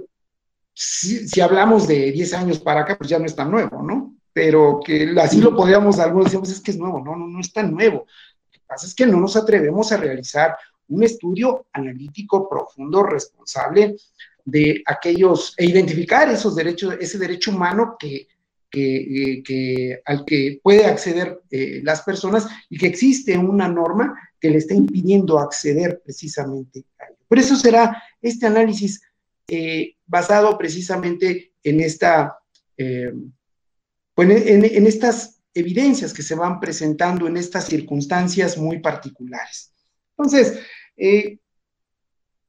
si, hablamos de 10 años para acá, pues ya no es tan nuevo, ¿no? Pero que así lo podríamos, algunos decimos, es que es nuevo. No, no, no es tan nuevo. Lo que pasa es que no nos atrevemos a realizar un estudio analítico profundo, responsable de aquellos, e identificar esos derechos, ese derecho humano que eh, que, al que puede acceder eh, las personas y que existe una norma que le está impidiendo acceder precisamente a ello. Por eso será este análisis eh, basado precisamente en, esta, pues, en, en estas evidencias que se van presentando en estas circunstancias muy particulares. Entonces,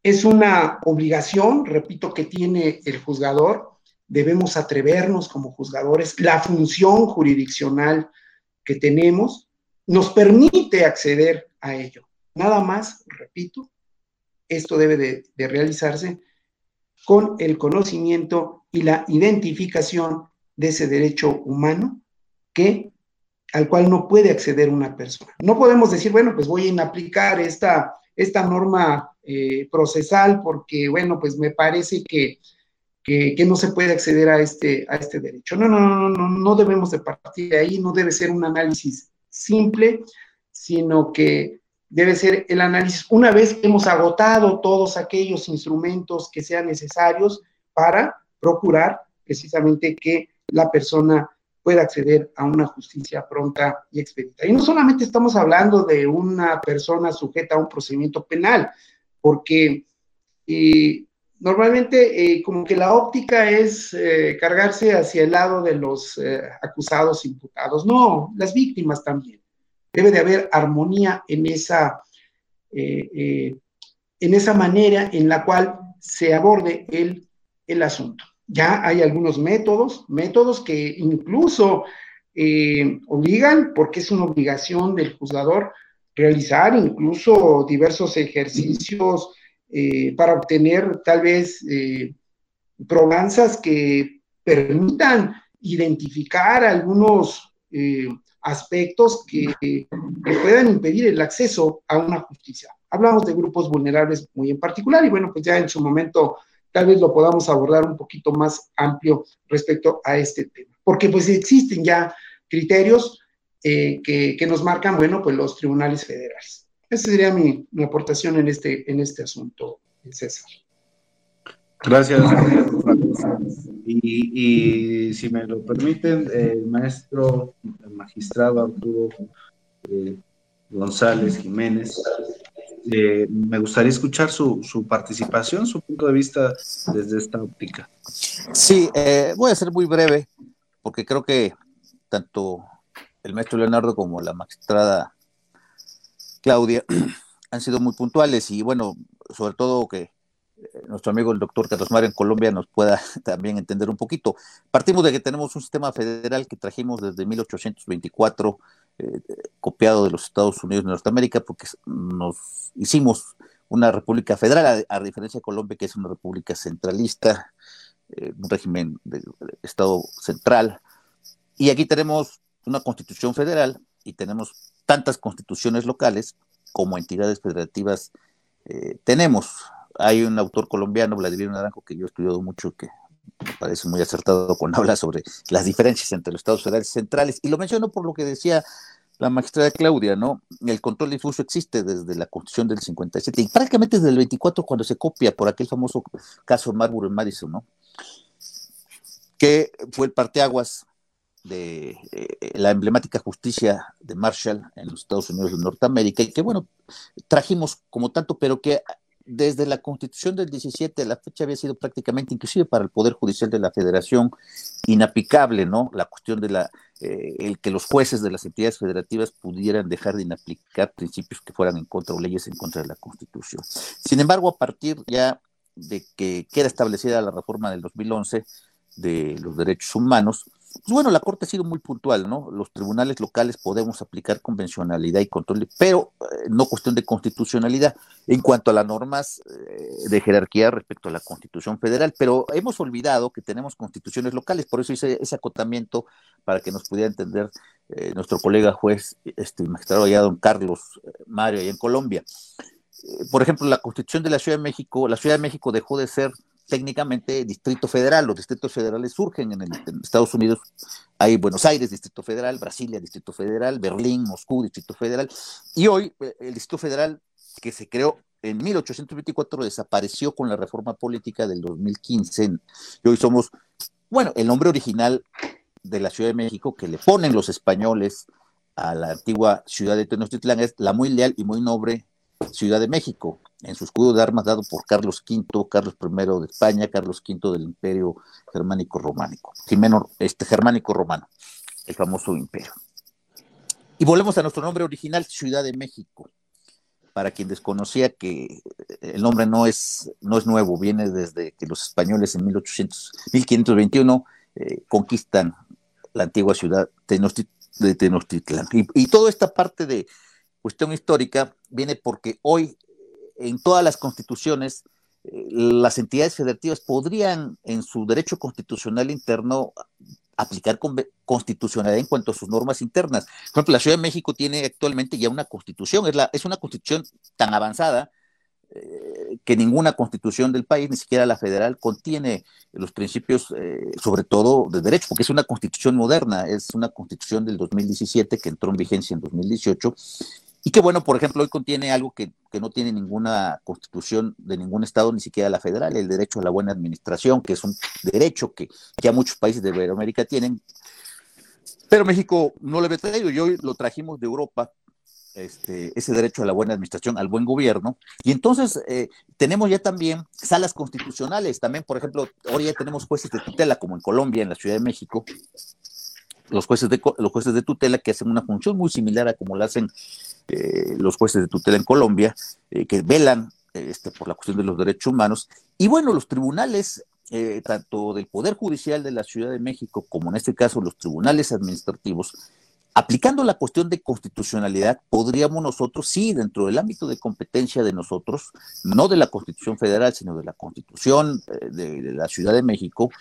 es una obligación, repito, que tiene el juzgador debemos atrevernos como juzgadores. La función jurisdiccional que tenemos nos permite acceder a ello. Nada más, repito, esto debe de, realizarse con el conocimiento y la identificación de ese derecho humano que al cual no puede acceder una persona. No podemos decir, bueno, pues voy a inaplicar esta, esta norma eh, procesal porque, bueno, pues me parece que que, no se puede acceder a este, a este derecho. No, no, no, no, no debemos de partir de ahí, no debe ser un análisis simple, sino que debe ser el análisis una vez que hemos agotado todos aquellos instrumentos que sean necesarios para procurar precisamente que la persona pueda acceder a una justicia pronta y expedita. Y no solamente estamos hablando de una persona sujeta a un procedimiento penal, porque eh, normalmente eh, como que la óptica es eh, cargarse hacia el lado de los eh, acusados imputados. No, las víctimas también. Debe de haber armonía en esa, en esa manera en la cual se aborde el, el asunto. Ya hay algunos métodos, métodos que incluso obligan, porque es una obligación del juzgador, realizar incluso diversos ejercicios eh, para obtener tal vez eh, que permitan identificar algunos eh, aspectos que, puedan impedir el acceso a una justicia. Hablamos de grupos vulnerables muy en particular y bueno, pues ya en su momento tal vez lo podamos abordar un poquito más amplio respecto a este tema, porque pues existen ya criterios eh, que, que, nos marcan, bueno, pues los tribunales federales. Esa sería mi, aportación en este, en este asunto, César. Gracias. Y, si me lo permiten, el maestro, el magistrado Arturo eh, González Jiménez, eh, me gustaría escuchar su, participación, su punto de vista desde esta óptica. Sí, eh, voy a ser muy breve, porque creo que tanto el maestro Leonardo como la magistrada Claudia, han sido muy puntuales y bueno, sobre todo que eh, nuestro amigo el doctor Carlos Mario en Colombia nos pueda también entender un poquito. Partimos de que tenemos un sistema federal que trajimos desde 1824, eh, copiado de los Estados Unidos de Norteamérica, porque nos hicimos una república federal, a, diferencia de Colombia, que es una república centralista, eh, un régimen de Estado central. Y aquí tenemos una constitución federal y tenemos tantas constituciones locales como entidades federativas eh, tenemos. Hay un autor colombiano, Vladimir Naranjo, que yo he estudiado mucho, que me parece muy acertado cuando habla sobre las diferencias entre los estados federales centrales, y lo menciono por lo que decía la magistrada Claudia, ¿no? El control difuso existe desde la Constitución del 57 y prácticamente desde el 24 cuando se copia por aquel famoso caso Marlborough Madison, ¿no? que fue el parteaguas de eh, la emblemática justicia de Marshall en los Estados Unidos de Norteamérica y que, bueno, trajimos como tanto, pero que desde la constitución del 17 la fecha había sido prácticamente, inclusive para el Poder Judicial de la Federación, inaplicable, ¿no? La cuestión de la, eh, el que los jueces de las entidades federativas pudieran dejar de inaplicar principios que fueran en contra o leyes en contra de la Constitución. Sin embargo, a partir ya de que queda establecida la reforma del 2011 de los derechos humanos, bueno, la Corte ha sido muy puntual, ¿no? Los tribunales locales podemos aplicar convencionalidad y control, pero eh, no cuestión de constitucionalidad en cuanto a las normas eh, de jerarquía respecto a la Constitución Federal, pero hemos olvidado que tenemos constituciones locales, por eso hice ese acotamiento para que nos pudiera entender eh, nuestro colega juez, este magistrado allá, don Carlos Mario, allá en Colombia. por ejemplo, la Constitución de la Ciudad de México, la Ciudad de México dejó de ser técnicamente Distrito Federal. Los distritos federales surgen en, Estados Unidos. Hay Buenos Aires, Distrito Federal, Brasilia, Distrito Federal, Berlín, Moscú, Distrito Federal. Y hoy eh, el Distrito Federal que se creó en 1824 desapareció con la reforma política del 2015. Y hoy somos, bueno, el nombre original de la Ciudad de México que le ponen los españoles a la antigua ciudad de Tenochtitlán es la muy leal y muy noble Ciudad de México, en su escudo de armas dado por Carlos V, Carlos I de España, Carlos V del Imperio Germánico Románico, Jimeno, este Germánico Romano, el famoso imperio. Y volvemos a nuestro nombre original, Ciudad de México. Para quien desconocía que el nombre no es, no es nuevo, viene desde que los españoles en 1800, 1521 eh, conquistan la antigua ciudad de Tenochtitlán. Y toda esta parte de, cuestión histórica viene porque hoy en todas las constituciones eh, las entidades federativas podrían en su derecho constitucional interno aplicar con constitucionalidad en cuanto a sus normas internas. Por ejemplo, la Ciudad de México tiene actualmente ya una constitución, es una constitución tan avanzada eh, que ninguna constitución del país, ni siquiera la federal, contiene los principios, eh, sobre todo de derecho, porque es una constitución moderna, es una constitución del 2017 que entró en vigencia en 2018 y que bueno, por ejemplo, hoy contiene algo que, no tiene ninguna constitución de ningún estado, ni siquiera la federal, el derecho a la buena administración, que es un derecho que ya muchos países de Iberoamérica tienen, pero México no lo había traído y hoy lo trajimos de Europa, este, ese derecho a la buena administración, al buen gobierno. Y entonces eh, tenemos ya también salas constitucionales, también, por ejemplo, ahora ya tenemos jueces de tutela, como en Colombia, en la Ciudad de México, los jueces de, los jueces de tutela que hacen una función muy similar a como la hacen eh, los jueces de tutela en Colombia, eh, que velan este, por la cuestión de los derechos humanos. Y bueno, los tribunales, eh, tanto del Poder Judicial de la Ciudad de México como en este caso los tribunales administrativos, Aplicando la cuestión de constitucionalidad, podríamos nosotros, sí, dentro del ámbito de competencia de nosotros, no de la Constitución Federal, sino de la Constitución eh, de, la Ciudad de México,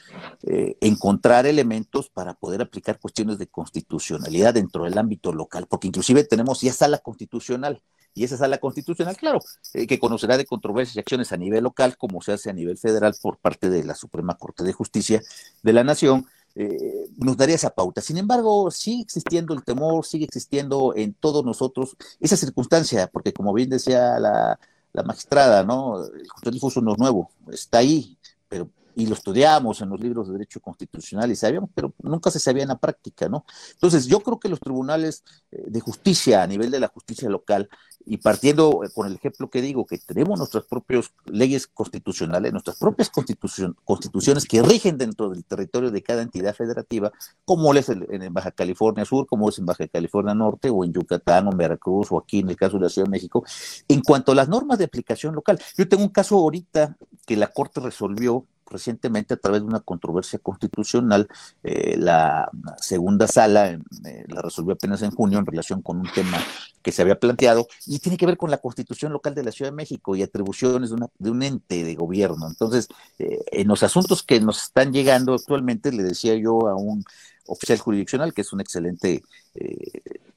eh, encontrar elementos para poder aplicar cuestiones de constitucionalidad dentro del ámbito local, porque inclusive tenemos ya sala constitucional, y esa sala constitucional, claro, eh, que conocerá de controversias y acciones a nivel local, como se hace a nivel federal por parte de la Suprema Corte de Justicia de la Nación, eh, nos daría esa pauta. Sin embargo, sigue existiendo el temor, sigue existiendo en todos nosotros esa circunstancia, porque como bien decía la, magistrada, ¿no? El control difuso no es nuevo, está ahí, pero y lo estudiamos en los libros de derecho constitucional y sabíamos, pero nunca se sabía en la práctica, ¿no? Entonces, yo creo que los tribunales eh, de justicia a nivel de la justicia local y partiendo eh, con el ejemplo que digo, que tenemos nuestras propias leyes constitucionales, nuestras propias constituciones que rigen dentro del territorio de cada entidad federativa, como es en Baja California Sur, como es en Baja California Norte, o en Yucatán, o en Veracruz, o aquí en el caso de la Ciudad de México. En cuanto a las normas de aplicación local, yo tengo un caso ahorita que la Corte resolvió recientemente a través de una controversia constitucional, eh, la segunda sala eh, la resolvió apenas en junio en relación con un tema que se había planteado y tiene que ver con la constitución local de la Ciudad de México y atribuciones de, una, de un ente de gobierno. Entonces, eh, en los asuntos que nos están llegando actualmente, le decía yo a un oficial jurisdiccional, que es un excelente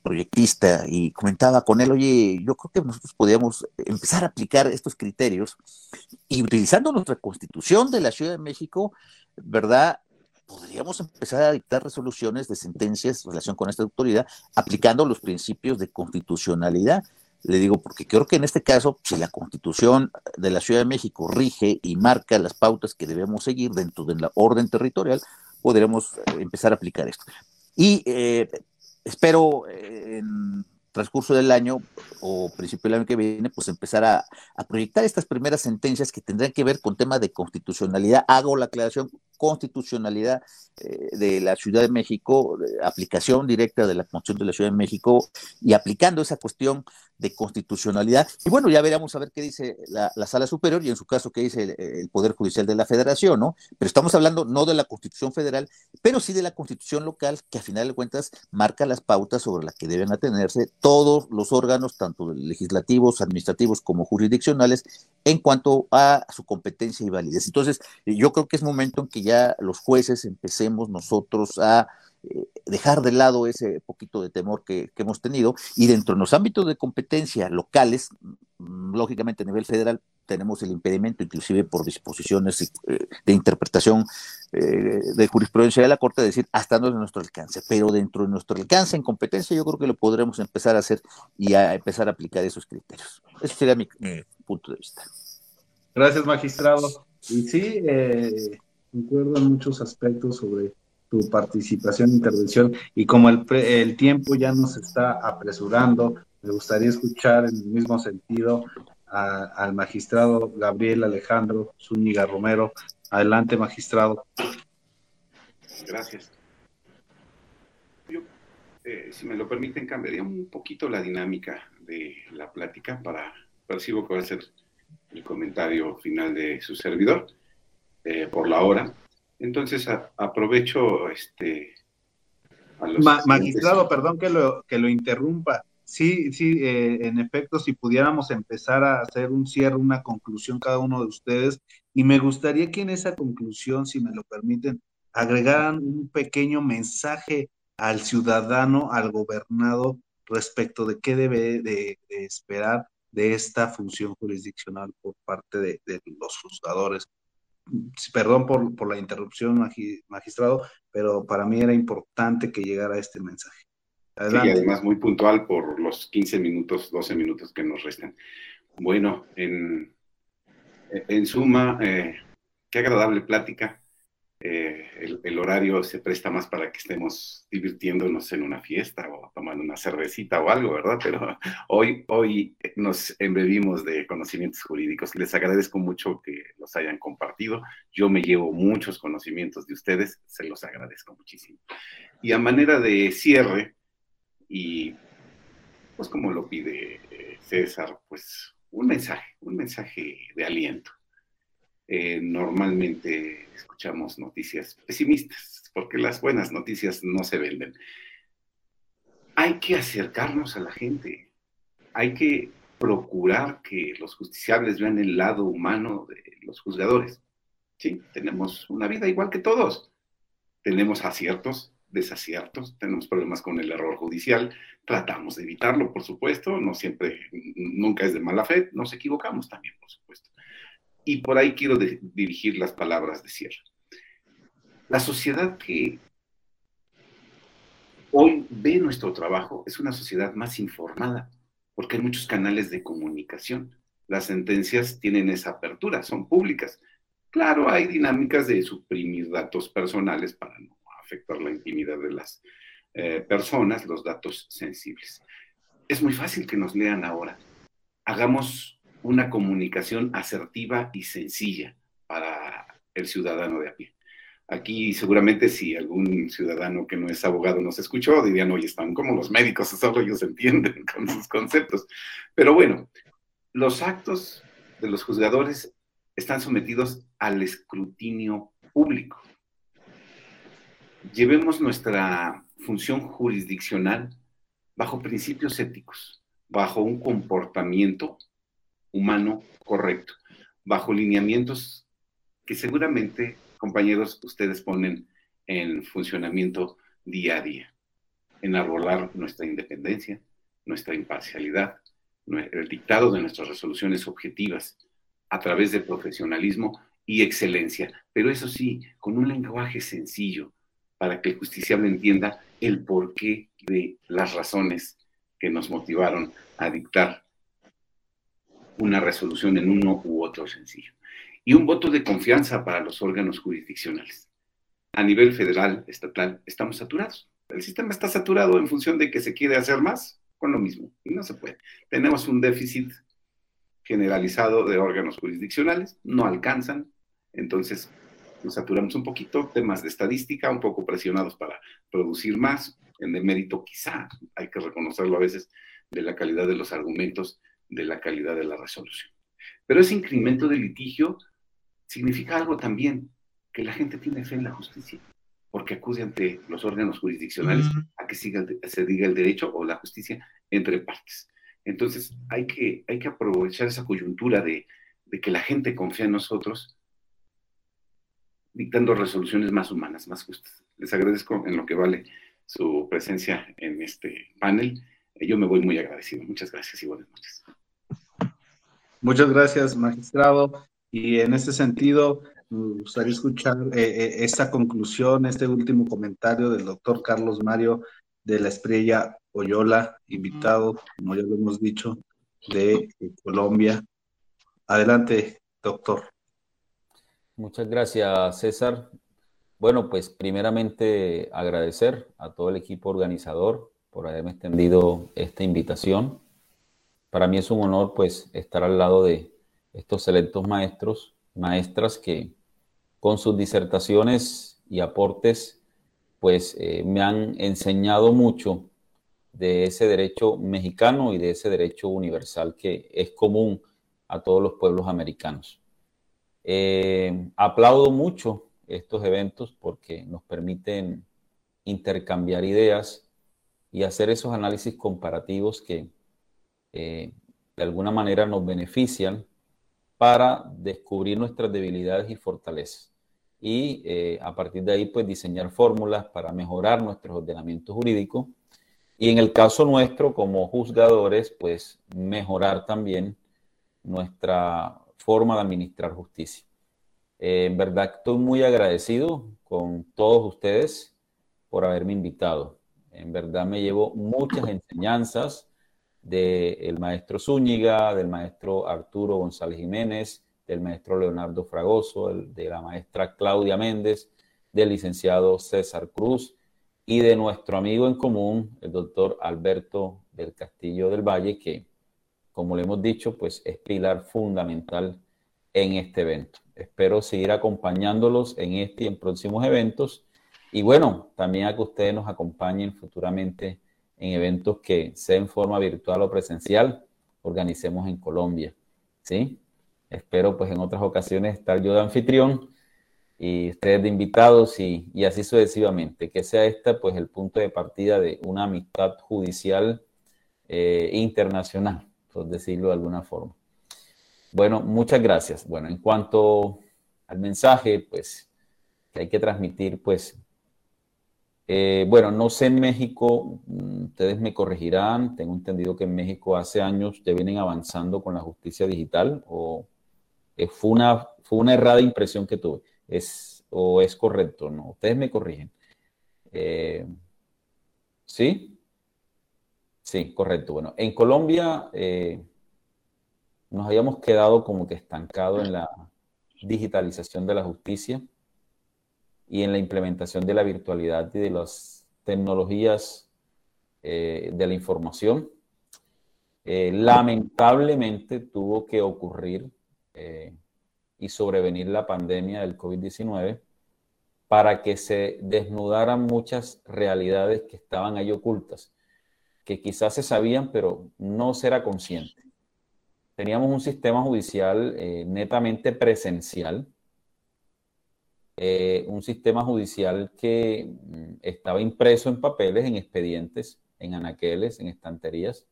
proyectista, y comentaba con él, oye, yo creo que nosotros podríamos empezar a aplicar estos criterios y utilizando nuestra constitución de la Ciudad de México, ¿verdad? Podríamos empezar a dictar resoluciones de sentencias en relación con esta autoridad, aplicando los principios de constitucionalidad. Le digo, porque creo que en este caso, si la constitución de la Ciudad de México rige y marca las pautas que debemos seguir dentro de la orden territorial, podremos empezar a aplicar esto. Y espero en transcurso del año o principio del año que viene, pues empezar a, proyectar estas primeras sentencias que tendrán que ver con temas de constitucionalidad. Hago la aclaración, constitucionalidad eh, de la Ciudad de México, aplicación directa de la Constitución de la Ciudad de México y aplicando esa cuestión de constitucionalidad. Y bueno, ya veremos a ver qué dice la, Sala Superior y en su caso qué dice el, Poder Judicial de la Federación, ¿no? Pero estamos hablando no de la Constitución Federal, pero sí de la Constitución local, que a final de cuentas marca las pautas sobre las que deben atenerse todos los órganos, tanto legislativos, administrativos como jurisdiccionales, en cuanto a su competencia y validez. Entonces, yo creo que es momento en que ya los jueces empecemos nosotros a eh, dejar de lado ese poquito de temor que, hemos tenido y dentro de los ámbitos de competencia locales, mm, lógicamente a nivel federal tenemos el impedimento, inclusive por disposiciones eh, de interpretación eh, de jurisprudencia de la Corte, de decir hasta no es nuestro alcance, pero dentro de nuestro alcance en competencia yo creo que lo podremos empezar a hacer y a empezar a aplicar esos criterios. Ese sería mi, punto de vista. Gracias, magistrado. Y sí, concuerdo en muchos aspectos sobre tu participación e intervención y como el, el tiempo ya nos está apresurando, me gustaría escuchar en el mismo sentido al magistrado Gabriel Alejandro Zúñiga Romero. Adelante, magistrado. Gracias. Yo, eh, si me lo permiten, cambiaría un poquito la dinámica de la plática para, percibo que va a ser el comentario final de su servidor eh, por la hora. Entonces aprovecho este. magistrado, perdón que lo, que lo interrumpa. Sí, sí, eh, en efecto, si pudiéramos empezar a hacer un cierre, una conclusión cada uno de ustedes, y me gustaría que en esa conclusión, si me lo permiten, agregaran un pequeño mensaje al ciudadano, al gobernado, respecto de qué debe de, esperar de esta función jurisdiccional por parte de, los juzgadores. Perdón por, por la interrupción, magistrado, pero para mí era importante que llegara este mensaje. Sí, y además muy puntual por los 15 minutos, 12 minutos que nos restan. Bueno, en, en suma, eh, qué agradable plática. El, horario se presta más para que estemos divirtiéndonos en una fiesta o tomando una cervecita o algo, ¿verdad? Pero hoy, hoy nos embebimos de conocimientos jurídicos. Les agradezco mucho que los hayan compartido. Yo me llevo muchos conocimientos de ustedes, se los agradezco muchísimo. Y a manera de cierre, y pues como lo pide eh, César, pues un mensaje, un mensaje de aliento. Eh, normalmente escuchamos noticias pesimistas, porque las buenas noticias no se venden. Hay que acercarnos a la gente, hay que procurar que los justiciables vean el lado humano de los juzgadores. Sí, tenemos una vida igual que todos. Tenemos aciertos, desaciertos, tenemos problemas con el error judicial, tratamos de evitarlo, por supuesto, no siempre, nunca es de mala fe, nos equivocamos también, por supuesto. Y por ahí quiero dirigir las palabras de cierre. La sociedad que hoy ve nuestro trabajo es una sociedad más informada, porque hay muchos canales de comunicación. Las sentencias tienen esa apertura, son públicas. Claro, hay dinámicas de suprimir datos personales para no afectar la intimidad de las eh, personas, los datos sensibles. Es muy fácil que nos lean ahora. Hagamos una comunicación asertiva y sencilla para el ciudadano de a pie. Aquí seguramente si algún ciudadano que no es abogado nos escuchó, dirían, oye, están como los médicos, solo ellos entienden con sus conceptos. Pero bueno, los actos de los juzgadores están sometidos al escrutinio público llevemos nuestra función jurisdiccional bajo principios éticos, bajo un comportamiento humano correcto, bajo lineamientos que seguramente, compañeros, ustedes ponen en funcionamiento día a día, en arrolar nuestra independencia, nuestra imparcialidad, el dictado de nuestras resoluciones objetivas a través de profesionalismo y excelencia, pero eso sí, con un lenguaje sencillo, para que el justiciable entienda el porqué de las razones que nos motivaron a dictar una resolución en uno u otro sencillo. Y un voto de confianza para los órganos jurisdiccionales. a nivel federal, estatal, estamos saturados. El sistema está saturado en función de que se quiere hacer más con lo mismo y no se puede. Tenemos un déficit generalizado de órganos jurisdiccionales, no alcanzan, entonces nos saturamos un poquito, temas de estadística, un poco presionados para producir más, en el mérito quizá, hay que reconocerlo a veces, de la calidad de los argumentos, de la calidad de la resolución. Pero ese incremento de litigio significa algo también, que la gente tiene fe en la justicia, porque acude ante los órganos jurisdiccionales a que siga, se diga el derecho o la justicia entre partes. Entonces hay que, hay que aprovechar esa coyuntura de, de que la gente confía en nosotros dictando resoluciones más humanas, más justas. Les agradezco en lo que vale su presencia en este panel. Yo me voy muy agradecido. Muchas gracias y buenas noches. Muchas gracias, magistrado. Y en este sentido, me gustaría escuchar eh, eh, esta conclusión, este último comentario del doctor Carlos Mario de la Estrella Oyola, invitado, como ya lo hemos dicho, de Colombia. Adelante, doctor. Muchas gracias, César. Bueno, pues primeramente agradecer a todo el equipo organizador por haberme extendido esta invitación. Para mí es un honor pues estar al lado de estos selectos maestros, maestras que con sus disertaciones y aportes pues eh, me han enseñado mucho de ese derecho mexicano y de ese derecho universal que es común a todos los pueblos americanos. Eh, aplaudo mucho estos eventos porque nos permiten intercambiar ideas y hacer esos análisis comparativos que eh, de alguna manera nos benefician para descubrir nuestras debilidades y fortalezas. Y eh, a partir de ahí, pues diseñar fórmulas para mejorar nuestros ordenamientos jurídicos. Y en el caso nuestro, como juzgadores, pues mejorar también nuestra forma de administrar justicia. Eh, en verdad estoy muy agradecido con todos ustedes por haberme invitado. En verdad me llevo muchas enseñanzas del maestro Zúñiga, del maestro Arturo González Jiménez, del maestro Leonardo Fragoso, de la maestra Claudia Méndez, del licenciado César Cruz y de nuestro amigo en común, el doctor Alberto del Castillo del Valle, que, como le hemos dicho, pues es pilar fundamental en este evento. Espero seguir acompañándolos en este y en próximos eventos. Y bueno, también a que ustedes nos acompañen futuramente en eventos que sea en forma virtual o presencial, organicemos en Colombia. ¿Sí? Espero pues en otras ocasiones estar yo de anfitrión y ustedes de invitados y, y así sucesivamente. Que sea este pues el punto de partida de una amistad judicial eh, internacional, por decirlo de alguna forma. Bueno, muchas gracias. Bueno, en cuanto al mensaje, pues, que hay que transmitir, pues, eh, bueno, no sé en México, mm, ustedes me corregirán, tengo entendido que en México hace años ya vienen avanzando con la justicia digital, o eh, fue, una, fue una errada impresión que tuve, es, o es correcto, ¿no? Ustedes me corrigen. Eh, ¿Sí? Sí, correcto. Bueno, en Colombia nos habíamos quedado como que estancados en la digitalización de la justicia y en la implementación de la virtualidad y de las tecnologías eh, de la información. Eh, lamentablemente tuvo que ocurrir eh, y sobrevenir la pandemia del COVID-19 para que se desnudaran muchas realidades que estaban ahí ocultas, que quizás se sabían, pero no se era consciente teníamos un sistema judicial netamente presencial, eh, un sistema judicial que mm, estaba impreso en papeles, en expedientes, en anaqueles, en estanterías.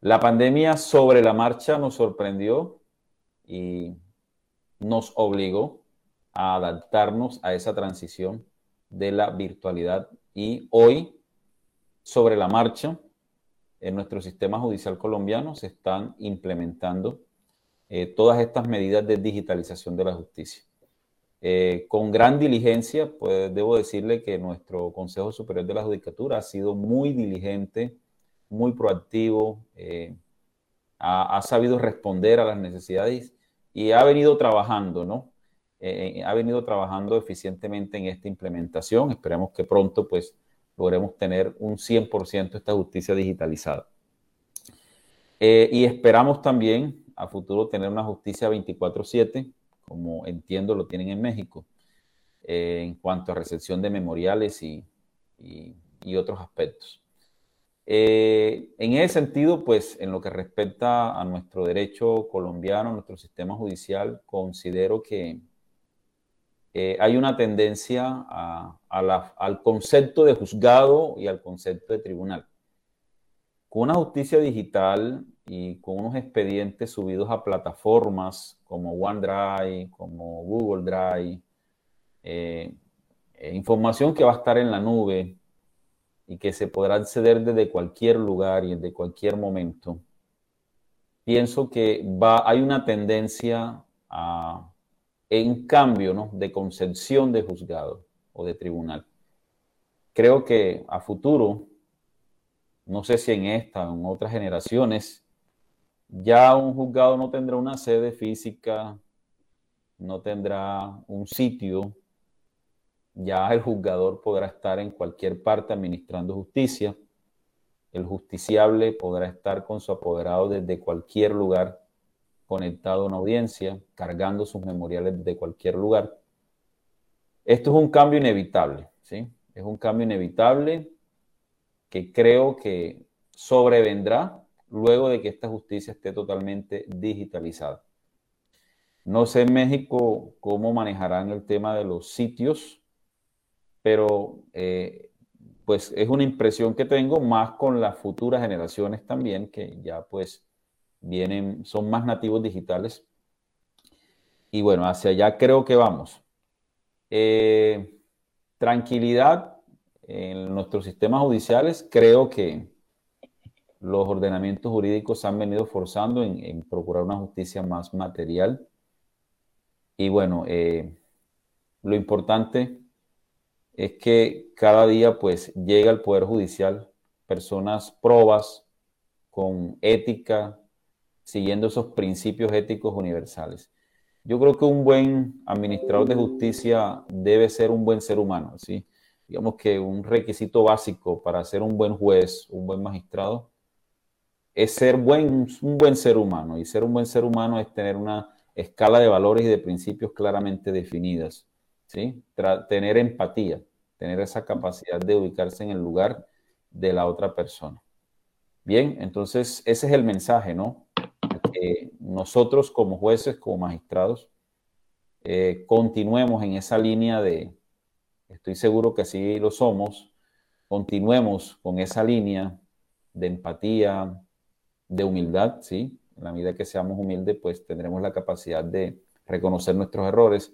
La pandemia sobre la marcha nos sorprendió y nos obligó a adaptarnos a esa transición de la virtualidad y hoy sobre la marcha en nuestro sistema judicial colombiano se están implementando eh, todas estas medidas de digitalización de la justicia. Eh, con gran diligencia, pues debo decirle que nuestro Consejo Superior de la Judicatura ha sido muy diligente, muy proactivo, eh, ha, sabido responder a las necesidades y ha venido trabajando, ¿no? eh, ha venido trabajando eficientemente en esta implementación. Esperemos que pronto pues logremos tener un 100% esta justicia digitalizada. Y esperamos también a futuro tener una justicia 24/7, como entiendo lo tienen en México, eh, en cuanto a recepción de memoriales y, otros aspectos. Eh, en ese sentido, pues en lo que respecta a nuestro derecho colombiano, nuestro sistema judicial, considero que hay una tendencia al concepto de juzgado y al concepto de tribunal. Con una justicia digital y con unos expedientes subidos a plataformas como OneDrive, como Google Drive, eh, eh, información que va a estar en la nube y que se podrá acceder desde cualquier lugar y desde cualquier momento. Pienso que va, hay una tendencia a, en cambio ¿no? de concepción de juzgado o de tribunal. Creo que a futuro no sé si en esta o en otras generaciones, ya un juzgado no tendrá una sede física, no tendrá un sitio, ya el juzgador podrá estar en cualquier parte administrando justicia, el justiciable podrá estar con su apoderado desde cualquier lugar, conectado a una audiencia, cargando sus memoriales desde cualquier lugar. Esto es un cambio inevitable, ¿sí? Es un cambio inevitable que creo que sobrevendrá luego de que esta justicia esté totalmente digitalizada. No sé en México cómo manejarán el tema de los sitios, pero eh, pues es una impresión que tengo más con las futuras generaciones también, que ya pues vienen, son más nativos digitales. Y bueno, hacia allá creo que vamos. Eh, tranquilidad en nuestros sistemas judiciales, creo que los ordenamientos jurídicos han venido forzando en, procurar una justicia más material. Y bueno, eh, lo importante es que cada día pues llega al Poder Judicial personas probas con ética, siguiendo esos principios éticos universales. Yo creo que un buen administrador de justicia debe ser un buen ser humano, ¿sí? digamos que un requisito básico para ser un buen juez, un buen magistrado, es ser buen, un buen ser humano. Y ser un buen ser humano es tener una escala de valores y de principios claramente definidas. ¿sí? tener empatía, tener esa capacidad de ubicarse en el lugar de la otra persona. Bien, entonces ese es el mensaje, ¿no? Nosotros como jueces, como magistrados, eh, continuemos en esa línea de, estoy seguro que así lo somos, continuemos con esa línea de empatía, de humildad, ¿sí? En la medida que seamos humildes, pues tendremos la capacidad de reconocer nuestros errores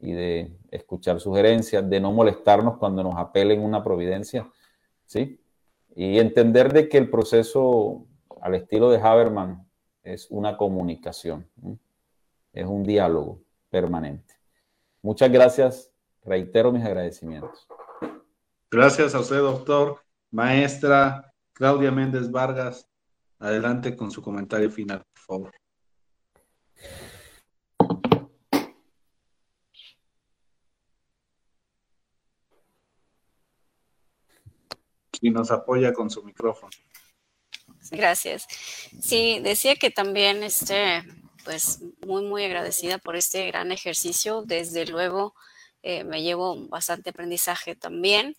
y de escuchar sugerencias, de no molestarnos cuando nos apelen una providencia, ¿sí? Y entender de que el proceso al estilo de Haberman es una comunicación, es un diálogo permanente. Muchas gracias reitero mis agradecimientos. Gracias a usted, doctor. Maestra Claudia Méndez Vargas, adelante con su comentario final, por favor. Y nos apoya con su micrófono. Gracias. Sí, decía que también, este, pues, muy, muy agradecida por este gran ejercicio. Desde luego, eh, me llevo bastante aprendizaje también.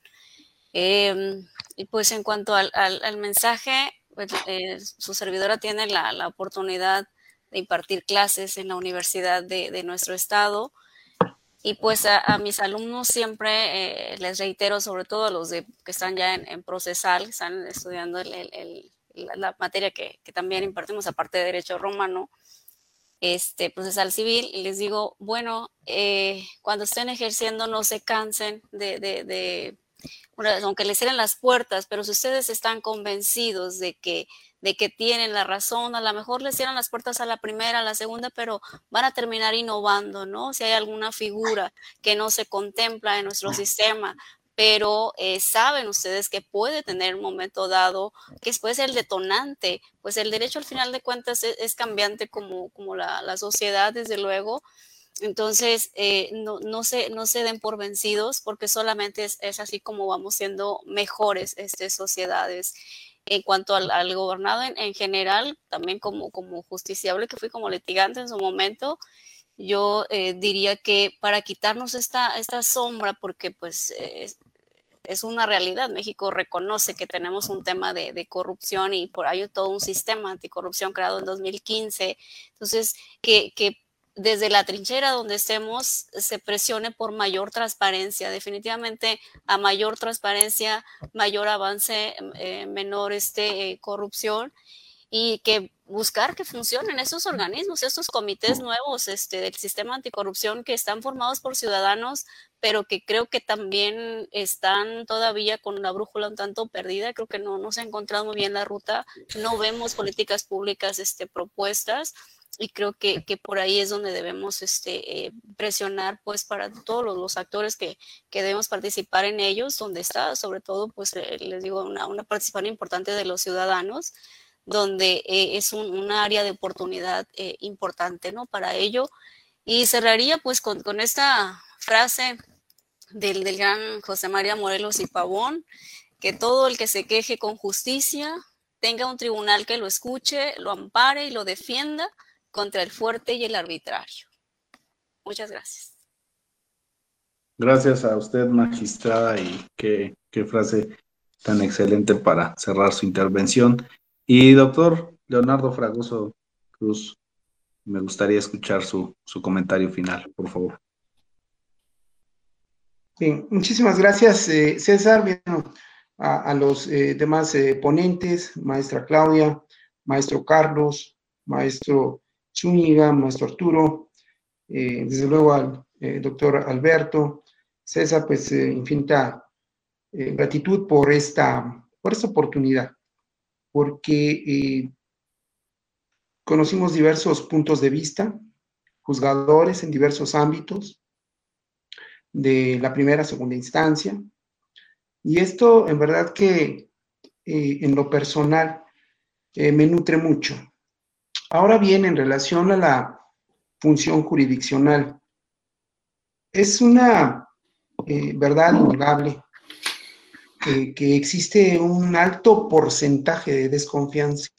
Em, y pues en cuanto al, mensaje, pues, eh, su servidora tiene la, oportunidad de impartir clases en la universidad de, nuestro estado. Y pues a, mis alumnos siempre eh, les reitero, sobre todo a los de, que están ya en, procesal, están estudiando la, materia que, que, también impartimos, aparte de Derecho Romano, este, procesal civil les digo, bueno, eh, cuando estén ejerciendo no se cansen de, de, aunque les cierren las puertas, pero si ustedes están convencidos de que, de que tienen la razón, a lo mejor les cierran las puertas a la primera, a la segunda, pero van a terminar innovando, ¿no? Si hay alguna figura que no se contempla en nuestro sistema, pero eh, saben ustedes que puede tener un momento dado que puede ser el detonante, pues el derecho al final de cuentas es, cambiante como, como la, sociedad, desde luego, Entonces, eh, no, no, se, no se den por vencidos porque solamente es, es así como vamos siendo mejores este, sociedades. En cuanto al, al gobernado en, en, general, también como, como justiciable que fui como litigante en su momento, yo eh, diría que para quitarnos esta, esta sombra, porque pues eh, es una realidad. México reconoce que tenemos un tema de, de, corrupción y por ahí todo un sistema anticorrupción creado en 2015. Entonces, que, que desde la trinchera donde estemos se presione por mayor transparencia. Definitivamente a mayor transparencia, mayor avance, eh, menor este, eh, corrupción y que buscar que funcionen esos organismos, esos comités nuevos este, del sistema anticorrupción que están formados por ciudadanos, pero que creo que también están todavía con la brújula un tanto perdida. Creo que no, no se ha encontrado muy bien la ruta, no vemos políticas públicas este, propuestas y creo que, que, por ahí es donde debemos este, eh, presionar pues para todos los, los actores que, que, debemos participar en ellos, donde está sobre todo pues eh, les digo una, una, participación importante de los ciudadanos, donde eh, es un, un, área de oportunidad eh, importante ¿no? para ello. Y cerraría pues con, con esta frase del, del gran José María Morelos y Pavón, que todo el que se queje con justicia tenga un tribunal que lo escuche, lo ampare y lo defienda contra el fuerte y el arbitrario. Muchas gracias. Gracias a usted, magistrada, y qué, qué frase tan excelente para cerrar su intervención. Y doctor Leonardo Fragoso Cruz, me gustaría escuchar su, su comentario final, por favor. Bien, muchísimas gracias, eh, César. Bien, a, a, los eh, demás eh, ponentes, maestra Claudia, maestro Carlos, maestro Zúñiga, maestro Arturo, eh, desde luego al eh, doctor Alberto, César, pues eh, infinita gratitud por esta, por esta oportunidad, porque conocimos diversos puntos de vista, juzgadores en diversos ámbitos, de la primera, segunda instancia, y esto en verdad que en lo personal me nutre mucho, Ahora bien, en relación a la función jurisdiccional, es una eh, verdad innegable eh, que existe un alto porcentaje de desconfianza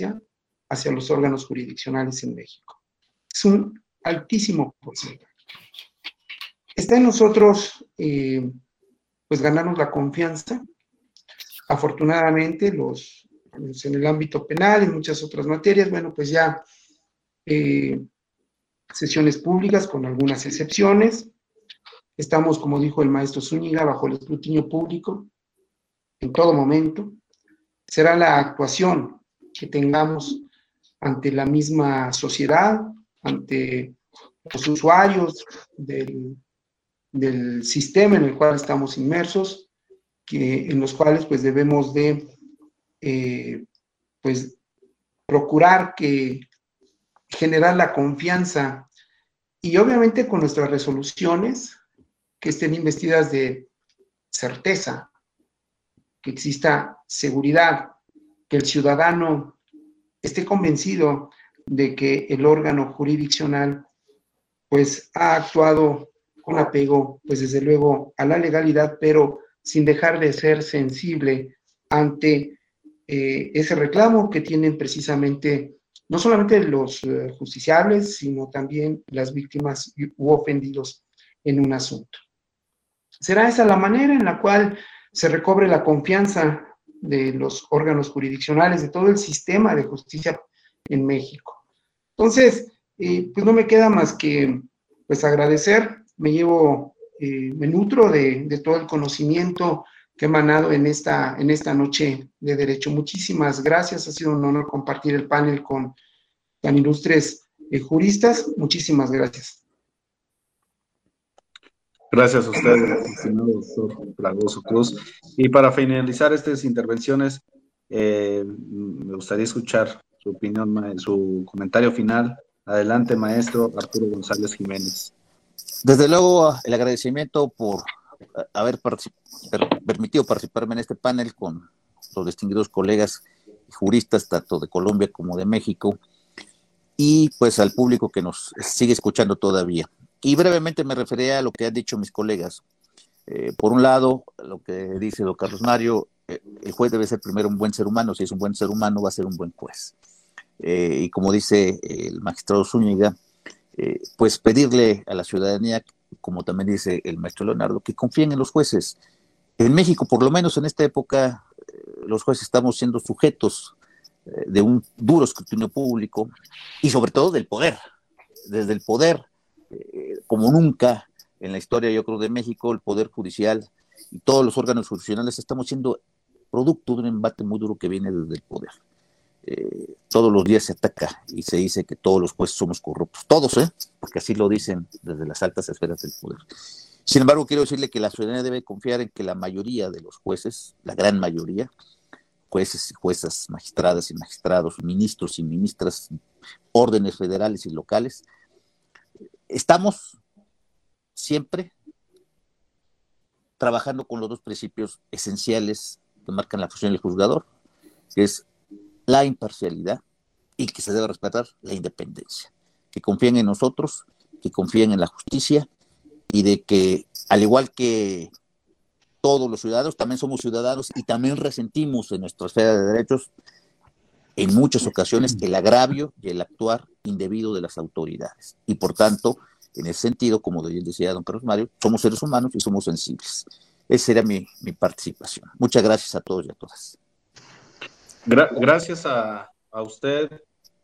hacia los órganos jurisdiccionales en México. Es un altísimo porcentaje. Está en nosotros, eh, pues, ganarnos la confianza. Afortunadamente, los, en el ámbito penal, en muchas otras materias, bueno, pues ya eh, sesiones públicas con algunas excepciones. Estamos, como dijo el maestro Zúñiga, bajo el escrutinio público en todo momento. Será la actuación que tengamos ante la misma sociedad, ante los usuarios del, del sistema en el cual estamos inmersos, que, en los cuales pues debemos de eh, pues procurar que generar la confianza. Y obviamente con nuestras resoluciones que estén investidas de certeza, que exista seguridad, que el ciudadano esté convencido de que el órgano jurisdiccional pues ha actuado con apego, pues desde luego a la legalidad, pero sin dejar de ser sensible ante eh, ese reclamo que tienen precisamente no solamente los eh, justiciables, sino también las víctimas u ofendidos en un asunto. Será esa la manera en la cual se recobre la confianza de los órganos jurisdiccionales, de todo el sistema de justicia en México. Entonces, eh, pues no me queda más que pues agradecer, me llevo, eh, me nutro de, de, todo el conocimiento que he emanado en esta, en esta noche de derecho. Muchísimas gracias, ha sido un honor compartir el panel con tan ilustres eh, juristas. Muchísimas gracias. Gracias a usted, estimado doctor Fragoso Cruz. Y para finalizar estas intervenciones, eh, me gustaría escuchar su opinión, su comentario final. Adelante, maestro Arturo González Jiménez. Desde luego, el agradecimiento por haber permitido participarme en este panel con los distinguidos colegas juristas, tanto de Colombia como de México, y pues al público que nos sigue escuchando todavía. y brevemente me referiré a lo que han dicho mis colegas. Eh, por un lado, lo que dice don Carlos Mario, eh, el juez debe ser primero un buen ser humano, si es un buen ser humano va a ser un buen juez. Eh, y como dice el magistrado Zúñiga, pues pedirle a la ciudadanía, como también dice el maestro Leonardo, que confíen en los jueces. En México, por lo menos en esta época, los jueces estamos siendo sujetos de un duro escrutinio público y sobre todo del poder. Desde el poder, como nunca, en la historia, yo creo, de México, el Poder Judicial y todos los órganos jurisdiccionales estamos siendo producto de un embate muy duro que viene desde el poder. Eh, todos los días se ataca y se dice que todos los jueces somos corruptos, todos, ¿eh? porque así lo dicen desde las altas esferas del poder. Sin embargo, quiero decirle que la ciudadanía debe confiar en que la mayoría de los jueces, la gran mayoría, jueces y juezas, magistradas y magistrados, ministros y ministras, órdenes federales y locales, estamos siempre trabajando con los dos principios esenciales que marcan la función del juzgador, que es la imparcialidad y que se debe respetar la independencia, que confíen en nosotros, que confíen en la justicia y de que, al igual que todos los ciudadanos, también somos ciudadanos y también resentimos en nuestra esfera de derechos en muchas ocasiones el agravio y el actuar indebido de las autoridades. Y por tanto, en ese sentido, como decía don Carlos Mario, somos seres humanos y somos sensibles. Esa era mi, participación. Muchas gracias a todos y a todas. Gracias a, usted,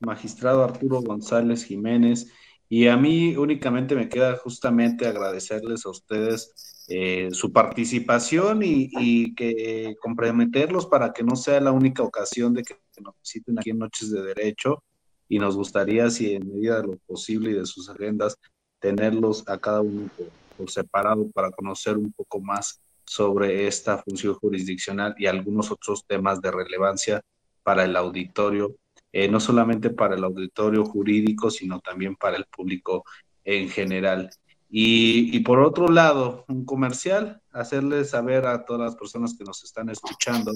magistrado Arturo González Jiménez, y a mí únicamente me queda justamente agradecerles a ustedes eh, su participación y, que comprometerlos para que no sea la única ocasión de que nos visiten aquí en Noches de Derecho. Y nos gustaría, si en medida de lo posible y de sus agendas, tenerlos a cada uno por, separado para conocer un poco más sobre esta función jurisdiccional y algunos otros temas de relevancia para el auditorio, eh, no solamente para el auditorio jurídico, sino también para el público en general. Y, por otro lado, un comercial, hacerles saber a todas las personas que nos están escuchando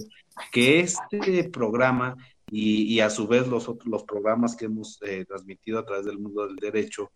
que este programa y, a su vez los otros los programas que hemos eh, transmitido a través del mundo del derecho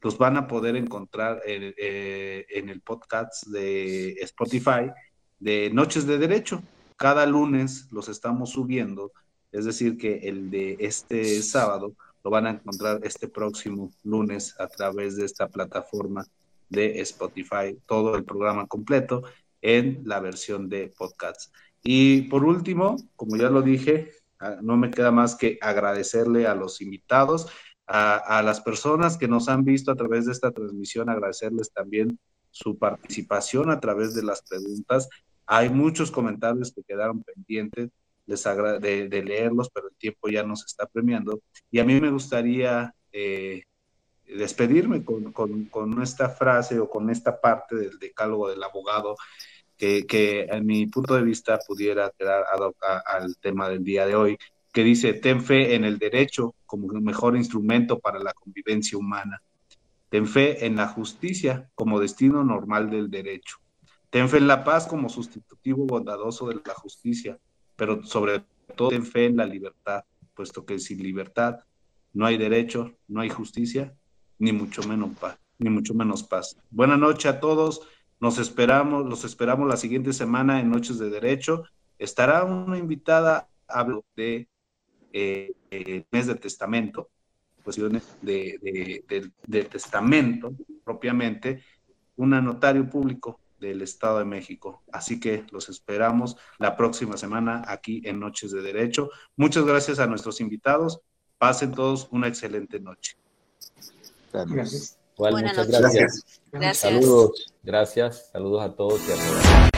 los van a poder encontrar eh, en, el podcast de Spotify de Noches de Derecho. Cada lunes los estamos subiendo, es decir, que el de este sábado lo van a encontrar este próximo lunes a través de esta plataforma de Spotify, todo el programa completo en la versión de podcast. Y por último, como ya lo dije, ah, no me queda más que agradecerle a los invitados a, las personas que nos han visto a través de esta transmisión, agradecerles también su participación a través de las preguntas. Hay muchos comentarios que quedaron pendientes de, leerlos, pero el tiempo ya nos está premiando. Y a mí me gustaría eh, despedirme con, con, esta frase o con esta parte del decálogo del abogado que, que en mi punto de vista pudiera quedar al tema del día de hoy, que dice, ten fe en el derecho como mejor instrumento para la convivencia humana. Ten fe en la justicia como destino normal del derecho. Ten fe en la paz como sustitutivo bondadoso de la justicia, pero sobre todo ten fe en la libertad, puesto que sin libertad no hay derecho, no hay justicia, ni mucho menos paz, ni mucho menos paz. Buenas noches a todos. Nos esperamos, los esperamos la siguiente semana en Noches de Derecho. Estará una invitada hablo de eh, mes del testamento, cuestiones de, del testamento propiamente, un notario público del Estado de México. Así que los esperamos la próxima semana aquí en Noches de Derecho. Muchas gracias a nuestros invitados. Pasen todos una excelente noche. Gracias. muchas gracias. gracias. Saludos, gracias, saludos a todos y a todas.